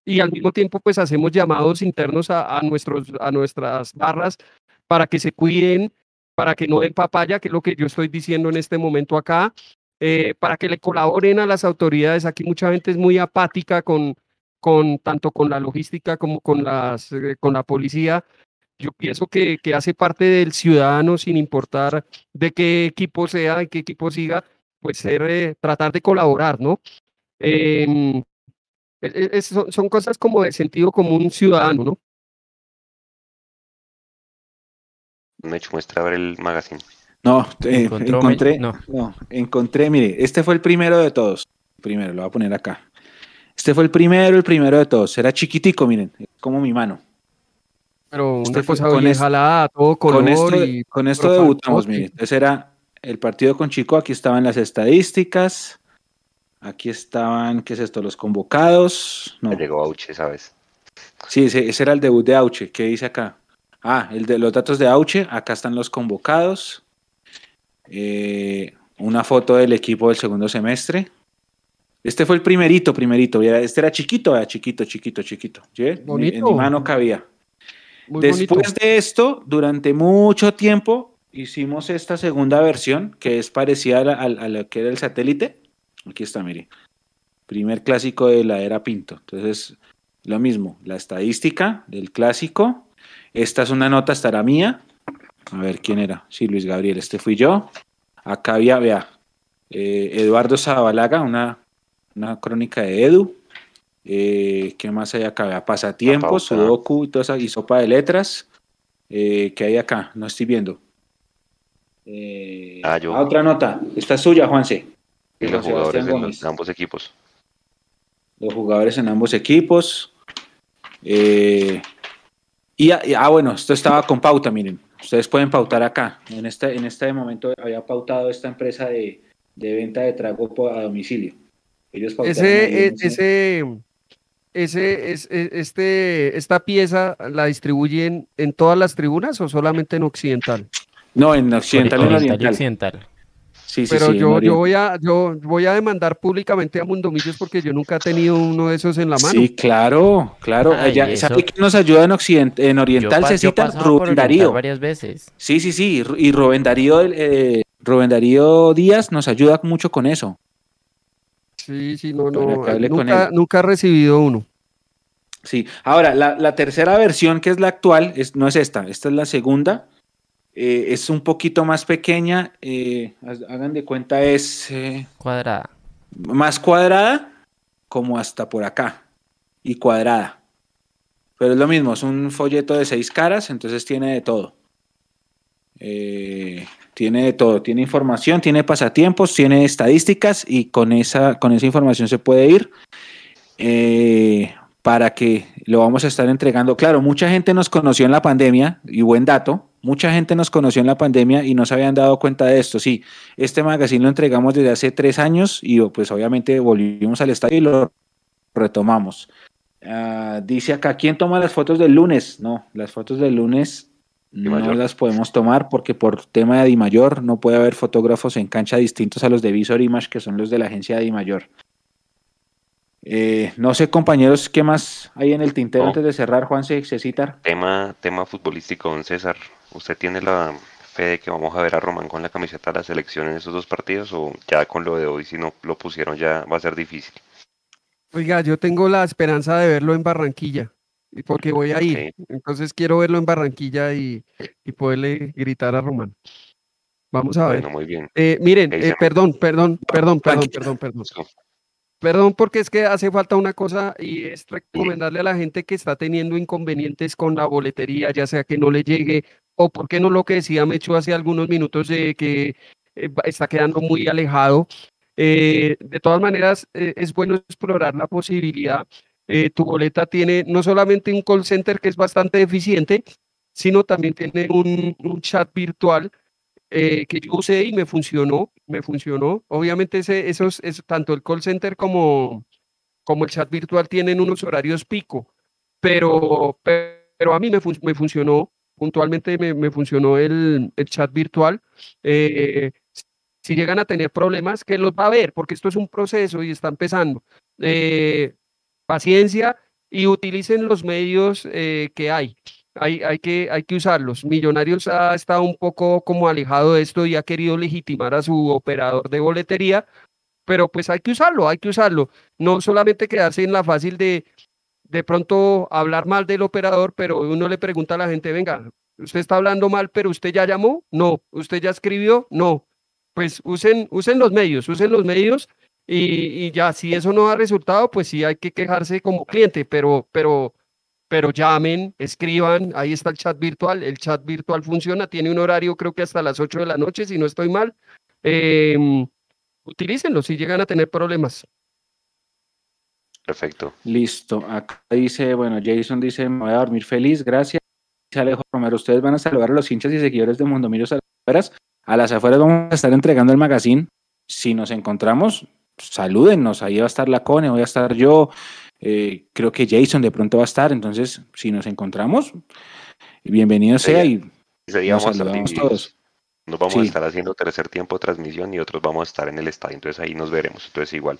y al mismo tiempo pues hacemos llamados internos a, a nuestros, a nuestras barras para que se cuiden, para que no den papaya, que es lo que yo estoy diciendo en este momento acá, eh, para que le colaboren a las autoridades. Aquí mucha gente es muy apática con, con tanto con la logística como con, las, eh, con la policía. Yo pienso que, que hace parte del ciudadano, sin importar de qué equipo sea, de qué equipo siga, pues ser, eh, tratar de colaborar, ¿no? Em, es- son, son cosas como de sentido común ciudadano, ¿no? Mechu, muestra a ver el magazine. No, eh, me- encontré, no. no, encontré, mire, este fue el primero de todos. Primero, lo voy a poner acá. Este fue el primero, el primero de todos. Era chiquitico, miren, como mi mano. Pero Este una fue- cosa con jalada, a todo color Con esto, y con esto pero debutamos, fantástico. mire. Entonces era el partido con Chico, aquí estaban las estadísticas, aquí estaban, ¿qué es esto? Los convocados. No, llegó Auche, ¿sabes? sí, ese, ese era el debut de Auche. ¿Qué dice acá? Ah, el de los datos de Auche, acá están los convocados. Eh, una foto del equipo del segundo semestre. Este fue el primerito, primerito. Este era chiquito, chiquito, chiquito, chiquito. ¿sí? En mi- En Bonito. mi mano cabía. Muy Después bonito. de esto, durante mucho tiempo, hicimos esta segunda versión que es parecida a, la- a- a lo que era el satélite. Aquí está, mire. Primer clásico de la era Pinto. Entonces, lo mismo, la estadística del clásico. Esta es una nota, estará mía. A ver quién era. Sí, Luis Gabriel, este fui yo. Acá había, vea, eh, Eduardo Zabalaga, una, una crónica de Edu. Eh, ¿Qué más hay acá? Vea, Pasatiempos, pauta. Sudoku y toda esa, y sopa de letras. Eh, ¿Qué hay acá? No estoy viendo. Ah, yo. ah, otra nota. Esta es suya, Juanse. Y los jugadores los- ambos equipos. Los jugadores en ambos equipos. Eh, y, y- ah, bueno, esto estaba con pauta, miren. Ustedes pueden pautar acá. En este, en este momento había pautado esta empresa de, de venta de trago a domicilio. Ellos pautaron ahí Ese, en ese, ese, es, e- este, esta pieza la distribuyen en todas las tribunas o solamente en occidental. No, en occidental en Oriental y oriental. Sí, sí, Pero sí, yo, yo voy a, yo voy a demandar públicamente a Mundomillos porque yo nunca he tenido uno de esos en la mano. Sí, claro, claro. Ay, Ya- eso- ¿Sabe quién nos ayuda en, oriental? Se cita Rubén Darío. varias veces. Sí, sí, sí. y Ru- Y Rubén Darío, eh, Rubén Darío Díaz nos ayuda mucho con eso. Sí, sí, no, no, hable con nunca, él. nunca he recibido uno. Sí. Ahora, la, la tercera versión, que es la actual, es, no es esta, esta es la segunda. Eh, es un poquito más pequeña. eh, hagan de cuenta, es eh, Cuadrada. más cuadrada, como hasta por acá, y cuadrada. Pero es lo mismo, es un folleto de seis caras, entonces tiene de todo. Tiene de todo, tiene información, tiene pasatiempos, tiene estadísticas y con esa, con esa información se puede ir para que lo vamos a estar entregando. Claro, mucha gente nos conoció en la pandemia y buen dato, mucha gente nos conoció en la pandemia y no se habían dado cuenta de esto. Sí, este magazine lo entregamos desde hace tres años y pues obviamente volvimos al estadio y lo retomamos. Ah, dice acá, ¿quién toma las fotos del lunes? No, las fotos del lunes no las podemos tomar porque por tema de Dimayor no puede haber fotógrafos en cancha distintos a los de Visor Image, que son los de la agencia de Dimayor. Eh, no sé, compañeros, ¿qué más hay en el tintero antes de cerrar, Juan se citar? Tema, tema futbolístico, don César. ¿Usted tiene la fe de que vamos a ver a Román con la camiseta de la selección en esos dos partidos o ya con lo de hoy, si no lo pusieron ya va a ser difícil? Oiga, yo tengo la esperanza de verlo en Barranquilla porque voy a ir. Entonces quiero verlo en Barranquilla y, poderle gritar a Román. Vamos a ver. Bueno, muy bien. Eh, miren, eh, perdón, perdón, perdón, perdón, perdón, perdón. Perdón, porque es que hace falta una cosa y es recomendarle a la gente que está teniendo inconvenientes con la boletería, ya sea que no le llegue o porque no lo que decía Mecho hace algunos minutos de que eh, está quedando muy alejado. de todas maneras, es bueno explorar la posibilidad eh, tu boleta tiene no solamente un call center que es bastante eficiente, sino también tiene un, chat virtual eh, que yo usé y me funcionó, me funcionó. Obviamente ese, esos, es, tanto el call center como, como el chat virtual tienen unos horarios pico, pero, pero a mí me, me funcionó, puntualmente me, funcionó el, el, chat virtual. Eh, si llegan a tener problemas, que los va a ver, porque esto es un proceso y está empezando paciencia y utilicen los medios eh, que hay. Hay, que, hay que usarlos. Millonarios ha estado un poco como alejado de esto y ha querido legitimar a su operador de boletería, pero pues hay que usarlo, hay que usarlo. No solamente quedarse en la fácil de de pronto hablar mal del operador, pero uno le pregunta a la gente, venga, usted está hablando mal, pero usted ya llamó, no, usted ya escribió, no. Pues usen, usen los medios, usen los medios y, ya, si eso no ha resultado, pues sí hay que quejarse como cliente, pero, pero, pero llamen, escriban, ahí está el chat virtual, el chat virtual funciona, tiene un horario creo que hasta las 8 de la noche, si no estoy mal. Eh, utilícenlo si llegan a tener problemas. Perfecto. Listo. Acá dice, bueno, Jason dice, me voy a dormir feliz, gracias. Alejo Romero, ustedes van a saludar a los hinchas y seguidores de Mundo Millos a las afueras. A las afueras vamos a estar entregando el magazine. Si nos encontramos, salúdennos, ahí va a estar la Cone, voy a estar yo, eh, creo que Jason de pronto va a estar, entonces si nos encontramos, bienvenido sea y nos saludamos todos. Nos vamos a estar haciendo tercer tiempo de transmisión y otros vamos a estar en el estadio, entonces ahí nos veremos. Entonces igual,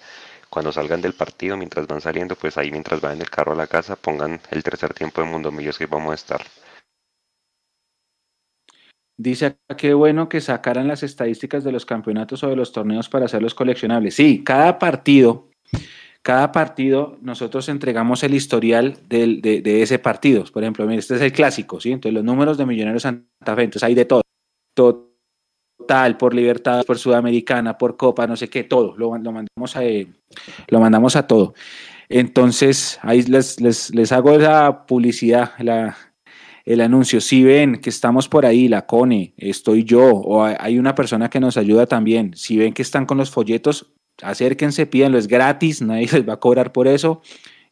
cuando salgan del partido, mientras van saliendo, pues ahí mientras van en el carro a la casa, pongan el tercer tiempo de Mundo Millos que vamos a estar. Dice que bueno que sacaran las estadísticas de los campeonatos o de los torneos para hacerlos coleccionables. Sí, cada partido, cada partido nosotros entregamos el historial de, ese partido. Por ejemplo, mire, este es el clásico, ¿sí? Entonces los números de Millonarios Santa Fe, entonces hay de todo. Total, por Libertad, por Sudamericana, por Copa, no sé qué, todo. Lo, mandamos, a, lo mandamos a todo. Entonces, ahí les, les, les hago esa publicidad, la, el anuncio. Si ven que estamos por ahí, la CONE, estoy yo, o hay una persona que nos ayuda también. Si ven que están con los folletos, acérquense, pídanlo, es gratis, nadie les va a cobrar por eso.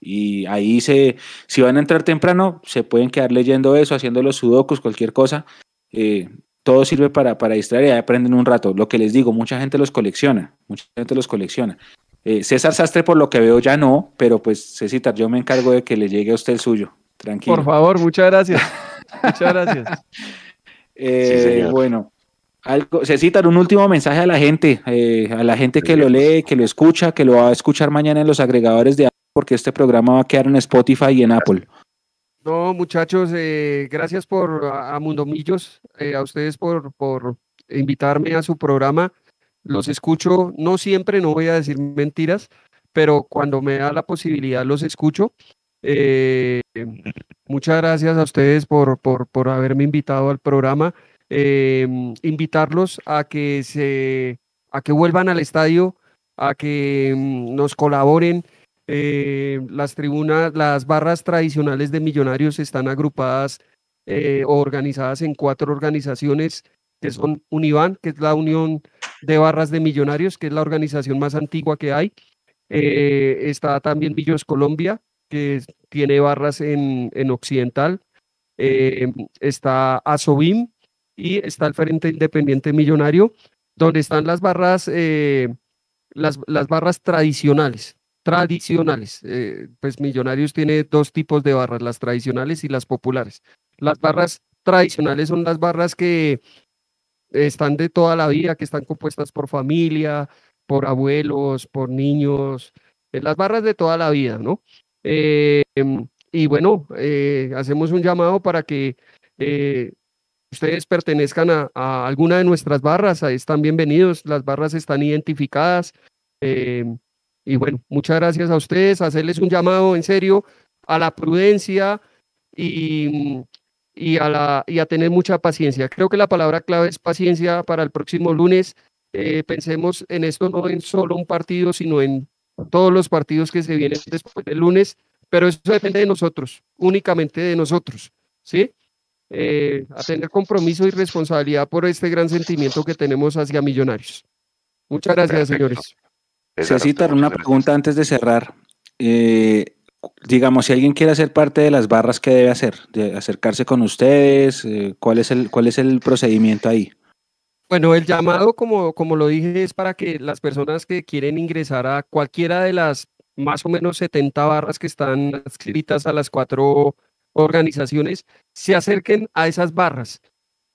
Y ahí se, si van a entrar temprano, se pueden quedar leyendo eso, haciendo los sudokus, cualquier cosa. Eh, todo sirve para, para distraer y aprenden un rato. Lo que les digo, mucha gente los colecciona, mucha gente los colecciona. Eh, César Sastre, por lo que veo, ya no, pero pues César, yo me encargo de que le llegue a usted el suyo. Tranquilo. Por favor, muchas gracias. muchas gracias. Eh, bueno, algo, se citan un último mensaje a la gente, eh, a la gente que lo lee, que lo escucha, que lo va a escuchar mañana en los agregadores de Apple, porque este programa va a quedar en Spotify y en Apple. No, muchachos, eh, gracias por a, Mundomillos, a ustedes por, por invitarme a su programa. Los escucho, no siempre, no voy a decir mentiras, pero cuando me da la posibilidad los escucho. Eh, muchas gracias a ustedes por, por, por haberme invitado al programa. Eh, invitarlos a que, se, a que vuelvan al estadio, a que mm, nos colaboren. Eh, las tribunas, las barras tradicionales de millonarios están agrupadas o organizadas en cuatro organizaciones. que son Univan, que es la Unión de Barras de Millonarios, que es la organización más antigua que hay. Eh, está también Millos Colombia, que tiene barras en, en Occidental. Eh, está Asobim y está el Frente Independiente Millonario, donde están las barras, eh, las, las, barras tradicionales. Tradicionales. pues Millonarios tiene dos tipos de barras, las tradicionales y las populares. Las barras tradicionales son las barras que están de toda la vida, que están compuestas por familia, por abuelos, por niños, eh, las barras de toda la vida, ¿no? Eh, y bueno, eh, hacemos un llamado para que ustedes pertenezcan a, alguna de nuestras barras, están bienvenidos, las barras están identificadas. y bueno, muchas gracias a ustedes, hacerles un llamado en serio a la prudencia y, y, a la, y a tener mucha paciencia. Creo que la palabra clave es paciencia para el próximo lunes. Eh, pensemos en esto no en solo un partido, sino en todos los partidos que se vienen después del lunes, pero eso depende de nosotros, únicamente de nosotros, ¿sí? Eh, a tener compromiso y responsabilidad por este gran sentimiento que tenemos hacia Millonarios. Muchas gracias, señores. Cecita, una pregunta antes de cerrar. Eh, digamos, si alguien quiere hacer parte de las barras, ¿qué debe hacer? ¿De acercarse con ustedes? ¿Cuál es el, cuál es el procedimiento ahí? Bueno, el llamado, como, como lo dije, es para que las personas que quieren ingresar a cualquiera de las más o menos 70 barras que están adscritas a las cuatro organizaciones, se acerquen a esas barras,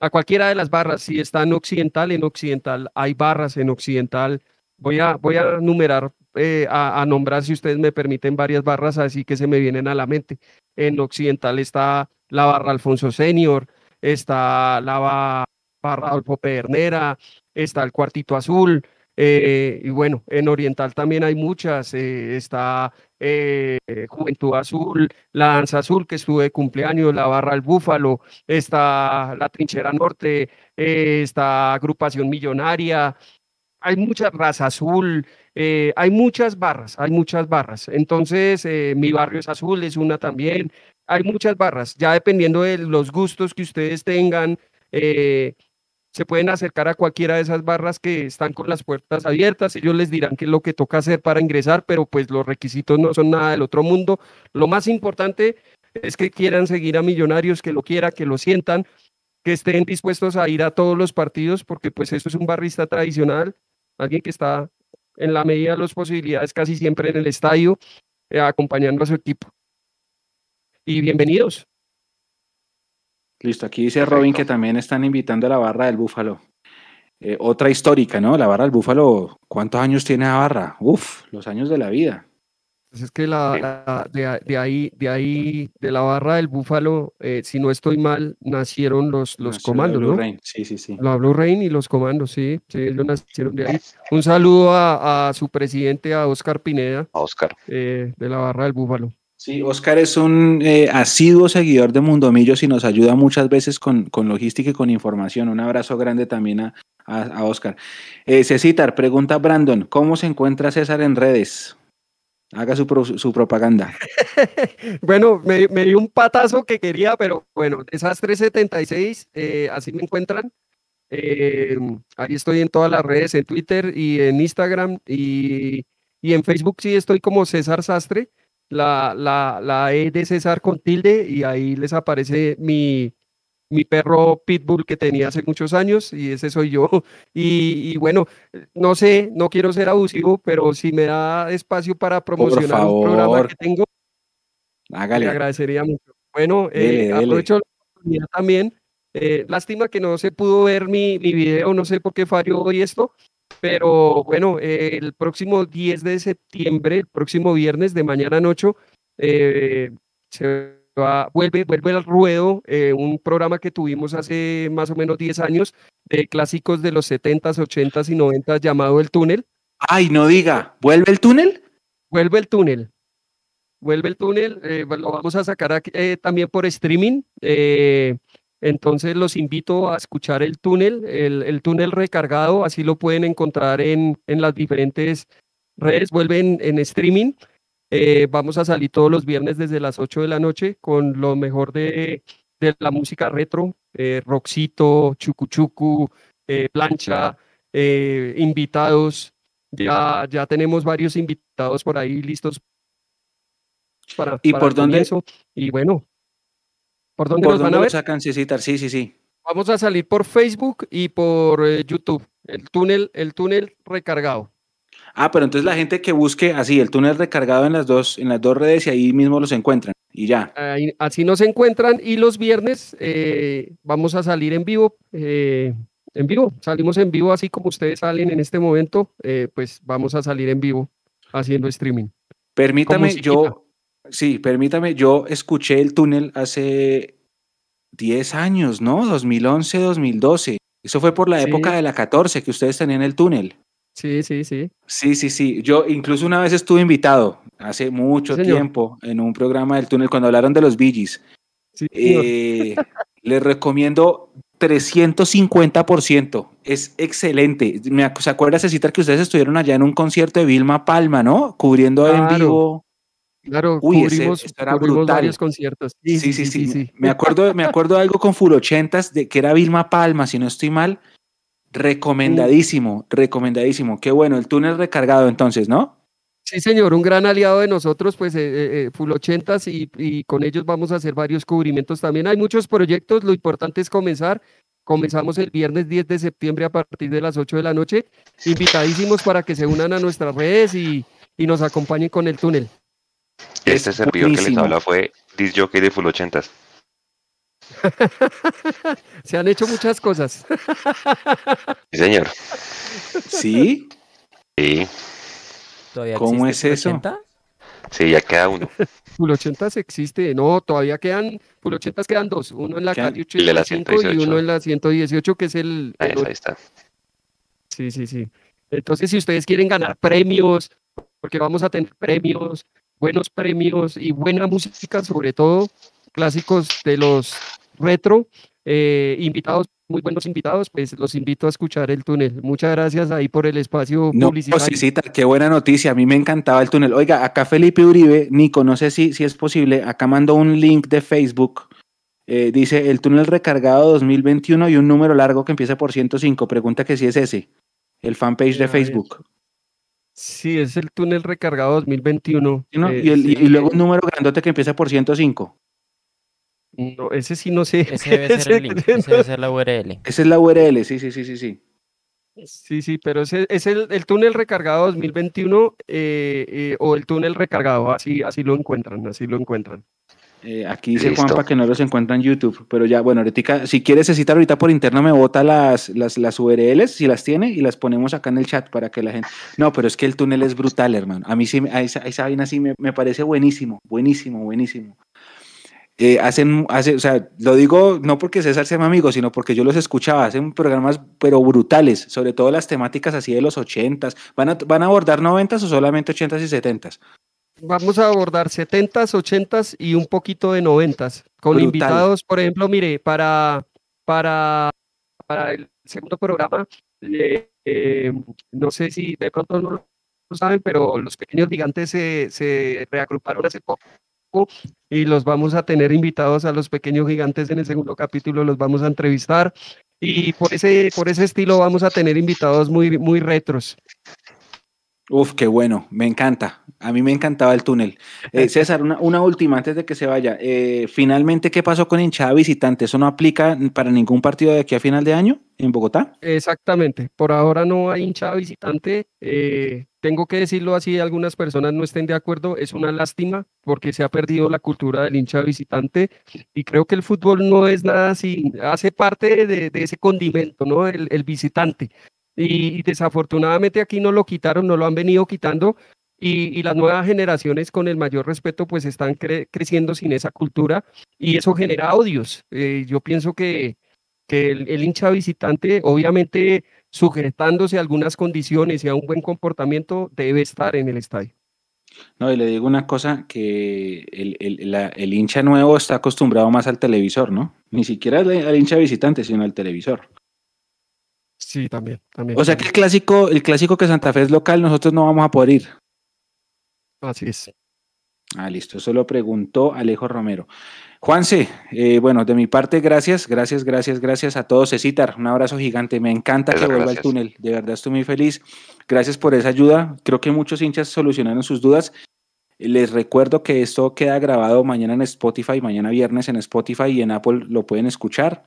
a cualquiera de las barras. Si está en Occidental, en Occidental hay barras en Occidental. Voy a, voy a numerar, eh, a, nombrar, si ustedes me permiten, varias barras así que se me vienen a la mente. En Occidental está la barra Alfonso Senior, está la, para Adolfo Pedernera, está el Cuartito Azul, eh, y bueno, en Oriental también hay muchas, eh, está eh, Juventud Azul, la Danza Azul que estuve de cumpleaños, la Barra al Búfalo, está la Trinchera Norte, está Agrupación Millonaria, hay muchas Raza Azul, hay muchas barras, hay muchas barras. Entonces, mi barrio es azul, es una también, hay muchas barras, ya dependiendo de los gustos que ustedes tengan, se pueden acercar a cualquiera de esas barras que están con las puertas abiertas, ellos les dirán qué es lo que toca hacer para ingresar, pero pues los requisitos no son nada del otro mundo. Lo más importante es que quieran seguir a Millonarios, que lo quieran, que lo sientan, que estén dispuestos a ir a todos los partidos, porque pues eso es un barrista tradicional, alguien que está en la medida de las posibilidades casi siempre en el estadio, eh, acompañando a su equipo. Y bienvenidos. Listo, aquí dice Robin que también están invitando a la barra del Búfalo. Eh, otra histórica, ¿no? La barra del Búfalo, ¿cuántos años tiene la barra? Uf, los años de la vida. Pues es que la, de, ahí, de ahí, de la barra del Búfalo, eh, si no estoy mal, nacieron los, los comandos, ¿no? Sí, sí, sí. La Blue Rain y los comandos, sí, sí, ellos nacieron de ahí. Un saludo a, su presidente, a Oscar Pineda. A Oscar. Eh, de la barra del Búfalo. Sí, Oscar es un eh, asiduo seguidor de Mundomillos y nos ayuda muchas veces con, logística y con información. Un abrazo grande también a, a, Oscar. Eh, Cecitar, pregunta Brandon, ¿cómo se encuentra César en redes? Haga su, su propaganda. bueno, me, dio un patazo que quería, pero bueno, esas 376, eh, así me encuentran. Eh, ahí estoy en todas las redes, en Twitter y en Instagram y, y en Facebook sí estoy como César Sastre la, la, la E de César con tilde y ahí les aparece mi, mi perro Pitbull que tenía hace muchos años y ese soy yo. Y, bueno, no sé, no quiero ser abusivo, pero si me da espacio para promocionar un programa que tengo, Hágale. le agradecería mucho. Bueno, eh, aprovecho la oportunidad también. Eh, lástima que no se pudo ver mi, mi video, no sé por qué falló hoy esto, pero bueno, eh, el próximo 10 de septiembre, el próximo viernes de mañana 8, eh, se va, vuelve, vuelve al ruedo eh, un programa que tuvimos hace más o menos 10 años de clásicos de los 70s, 80s y 90s llamado El Túnel. Ay, no diga, ¿vuelve el túnel? Vuelve el túnel. Vuelve el túnel, lo vamos a sacar aquí, también por streaming. Entonces los invito a escuchar el túnel, el, túnel recargado, así lo pueden encontrar en, en las diferentes redes, vuelven en streaming. Eh, vamos a salir todos los viernes desde las 8 de la noche con lo mejor de, de la música retro, eh, Roxito, Chucuchucu, eh, Plancha, eh, invitados. Ya, ya tenemos varios invitados por ahí listos para, ¿Y para por dónde? comienzo. Y bueno, ¿por dónde ¿Por nos van dónde a lo ver? sacan? Sí, sí, sí. Vamos a salir por Facebook y por eh, YouTube. El túnel, el túnel recargado. Ah, pero entonces la gente que busque así el túnel recargado en las dos, en las dos redes y ahí mismo los encuentran. Y ya. Ahí- así nos encuentran y los viernes eh, vamos a salir en vivo. eh, en vivo, salimos en vivo así como ustedes salen en este momento, eh, pues vamos a salir en vivo haciendo streaming. Permítame, yo, sí, permítame, yo escuché el túnel hace 10 años, ¿no? 2011, 2012. Eso fue por la Sí. época de la 14 que ustedes tenían el túnel. Sí, sí, sí. Sí, sí, sí. Yo incluso una vez estuve invitado hace mucho tiempo en un programa del túnel cuando hablaron de los Gees. sí. Eh, les recomiendo 350%. Es excelente. Me ¿Se acuerda, Cecitar, que ustedes estuvieron allá en un concierto de Vilma Palma, ¿no? Cubriendo en vivo. Claro, uy, cubrimos, eso era cubrimos brutal. varios conciertos. Sí, sí, sí. Me acuerdo, me acuerdo de algo con Full 80 de que era Vilma Palma, si no estoy mal. Recomendadísimo, recomendadísimo. Qué bueno, el túnel recargado entonces, ¿no? Sí, señor, un gran aliado de nosotros, pues eh, eh, eh, Full 80 y, y con ellos vamos a hacer varios cubrimientos también. Hay muchos proyectos, lo importante es comenzar. Comenzamos el viernes 10 de septiembre a partir de las 8 de la noche. Invitadísimos para que se unan a nuestras redes y, y nos acompañen con el túnel. Este Es servidor que les buenísimo. habla fue Disc Jockey de Full 80s. Se han hecho muchas cosas. Sí, señor. Sí. Sí, ¿Todavía ¿Cómo es eso? 80? sí, ya queda uno. Full 80 existe, no, todavía quedan, Full 80 quedan dos, uno en la calle y de la 85 y 118. uno en la 118, que es el, Ahí el ahí está. Sí, sí, sí. Entonces, si ustedes quieren ganar premios, porque vamos a tener premios, buenos premios y buena música, sobre todo clásicos de los retro, eh, invitados, muy buenos invitados, pues los invito a escuchar el túnel. Muchas gracias ahí por el espacio No, publicitario. Cecita, qué buena noticia. A mí me encantaba el túnel. Oiga, acá Felipe Uribe, Nico, no sé si, si es posible. Acá mando un link de Facebook. Eh, dice el túnel recargado 2021 y un número largo que empieza por 105. Pregunta que si es ese. El fanpage de. Facebook. Sí, es el túnel recargado 2021. ¿sí, no? eh, y, el- y- sí, y luego un número grandote que empieza por 105. no, ese sí no sé. Ese debe ser el link, Ese debe ser la URL. Esa es la URL. Sí, sí, sí, sí, sí. Sí, sí, pero ese es el, el túnel recargado 2021 eh, eh, o el túnel recargado, así, así lo encuentran, así lo encuentran. Eh, aquí dice Listo. Juanpa que no los encuentra en YouTube, pero ya, bueno, ahorita, si quieres citar ahorita por interno, me bota las, las, las URLs, si las tiene, y las ponemos acá en el chat para que la gente... No, pero es que el túnel es brutal, hermano. A mí sí, a esa, a esa vaina sí me, me parece buenísimo, buenísimo, buenísimo. Eh, hacen, hace, o sea, lo digo no porque César sea mi amigo, sino porque yo los escuchaba, hacen programas pero brutales, sobre todo las temáticas así de los ochentas. ¿Van a, van a abordar noventas o solamente ochentas y setentas? Vamos a abordar 70s, 80s y un poquito de 90s, con Brutal. invitados, por ejemplo, mire, para, para, para el segundo programa, eh, eh, no sé si de pronto no lo saben, pero los pequeños gigantes se, se reagruparon hace poco y los vamos a tener invitados a los pequeños gigantes en el segundo capítulo, los vamos a entrevistar y por ese, por ese estilo vamos a tener invitados muy, muy retros. Uf, qué bueno, me encanta. A mí me encantaba el túnel. Eh, César, una, una última antes de que se vaya. Eh, finalmente, ¿qué pasó con hinchada visitante? ¿Eso no aplica para ningún partido de aquí a final de año en Bogotá? Exactamente, por ahora no hay hinchada visitante. eh, tengo que decirlo así, algunas personas no estén de acuerdo, es una lástima porque se ha perdido la cultura del hincha visitante y creo que el fútbol no es nada así, hace parte de, de ese condimento, ¿no? El, el visitante. Y, desafortunadamente aquí no lo quitaron, no lo han venido quitando y, las nuevas generaciones con el mayor respeto pues están cre- creciendo sin esa cultura y eso genera odios. Eh, yo pienso que que el, el hincha visitante, obviamente sujetándose a algunas condiciones y a un buen comportamiento, debe estar en el estadio. No, y le digo una cosa, que el, el hincha nuevo está acostumbrado más al televisor, ¿no? Ni siquiera al, al hincha visitante, sino al televisor. Sí, también, también. O sea que el clásico, el clásico que Santa Fe es local, nosotros no vamos a poder ir. Así es. Ah, listo, eso lo preguntó Alejo Romero. Juanse, eh, bueno, de mi parte, gracias, gracias, gracias, gracias a todos. Cecitar, un abrazo gigante. Me encanta que vuelva gracias. al túnel. De verdad estoy muy feliz. Gracias por esa ayuda. Creo que muchos hinchas solucionaron sus dudas. Les recuerdo que esto queda grabado mañana en Spotify, mañana viernes en Spotify y en Apple lo pueden escuchar.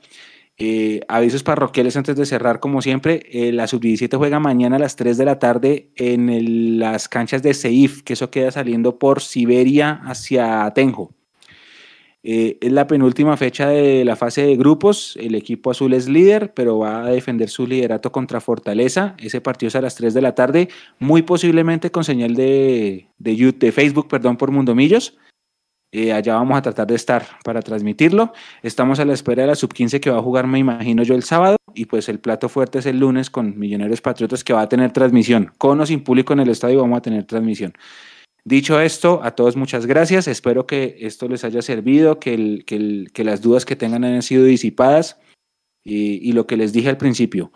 Eh, avisos parroquiales antes de cerrar, como siempre. eh, la sub-17 juega mañana a las 3 de la tarde en las canchas de Seif, que eso queda saliendo por Siberia hacia Atenjo. Eh, es la penúltima fecha de la fase de grupos. El equipo azul es líder, pero va a defender su liderato contra Fortaleza. Ese partido es a las 3 de la tarde, muy posiblemente con señal de, de, de Facebook, perdón, por Mundomillos. Eh, allá vamos a tratar de estar para transmitirlo. Estamos a la espera de la sub-15 que va a jugar, me imagino yo, el sábado. Y pues el plato fuerte es el lunes con Millonarios Patriotas que va a tener transmisión. Con o sin público en el estadio vamos a tener transmisión. Dicho esto, a todos muchas gracias. Espero que esto les haya servido, que, el- que el- que las dudas que tengan hayan sido disipadas. Y, y lo que les dije al principio,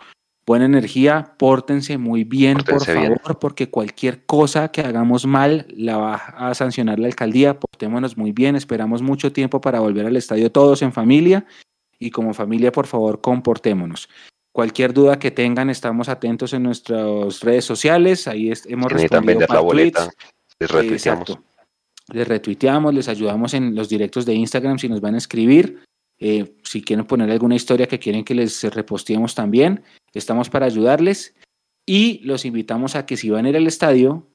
buena energía, pórtense muy bien, Pórtense por bien. favor, porque cualquier cosa que hagamos mal la va a sancionar la alcaldía. Portémonos muy bien, esperamos mucho tiempo para volver al estadio todos en familia. Y como familia, por favor, comportémonos. Cualquier duda que tengan, estamos atentos en nuestras redes sociales. Ahí hemos respondido vender la boleta, les retuiteamos. Exacto. Les retuiteamos, les ayudamos en los directos de Instagram si nos van a escribir. Eh, si quieren poner alguna historia que quieren que les reposteemos también, estamos para ayudarles. Y los invitamos a que si van a ir al estadio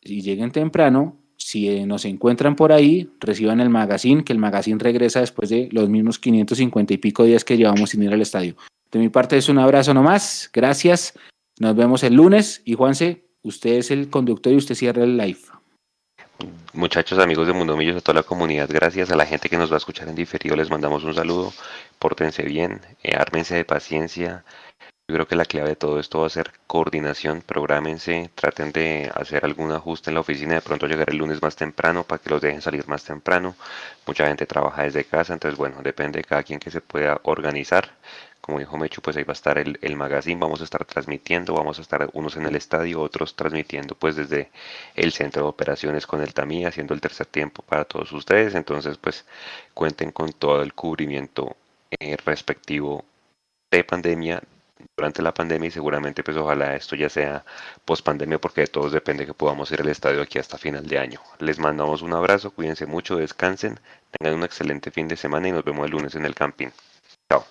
y lleguen temprano, si eh, nos encuentran por ahí, reciban el magazine, que el magazine regresa después de los mismos 550 y pico días que llevamos sin ir al estadio. De mi parte es un abrazo nomás, gracias, nos vemos el lunes y Juanse, usted es el conductor y usted cierra el live. Muchachos, amigos de Mundo Millos, a toda la comunidad, gracias a la gente que nos va a escuchar en diferido, les mandamos un saludo, pórtense bien, eh, ármense de paciencia. Yo creo que la clave de todo esto va a ser coordinación, prográmense, traten de hacer algún ajuste en la oficina, de pronto llegar el lunes más temprano para que los dejen salir más temprano. Mucha gente trabaja desde casa, entonces bueno, depende de cada quien que se pueda organizar. Como dijo Mechu, pues ahí va a estar el, el magazine, vamos a estar transmitiendo, vamos a estar unos en el estadio, otros transmitiendo pues desde el centro de operaciones con el TAMI, haciendo el tercer tiempo para todos ustedes. Entonces pues cuenten con todo el cubrimiento eh, respectivo de pandemia durante la pandemia y seguramente pues ojalá esto ya sea post pandemia porque de todos depende que podamos ir al estadio aquí hasta final de año. Les mandamos un abrazo, cuídense mucho, descansen, tengan un excelente fin de semana y nos vemos el lunes en el camping. Chao.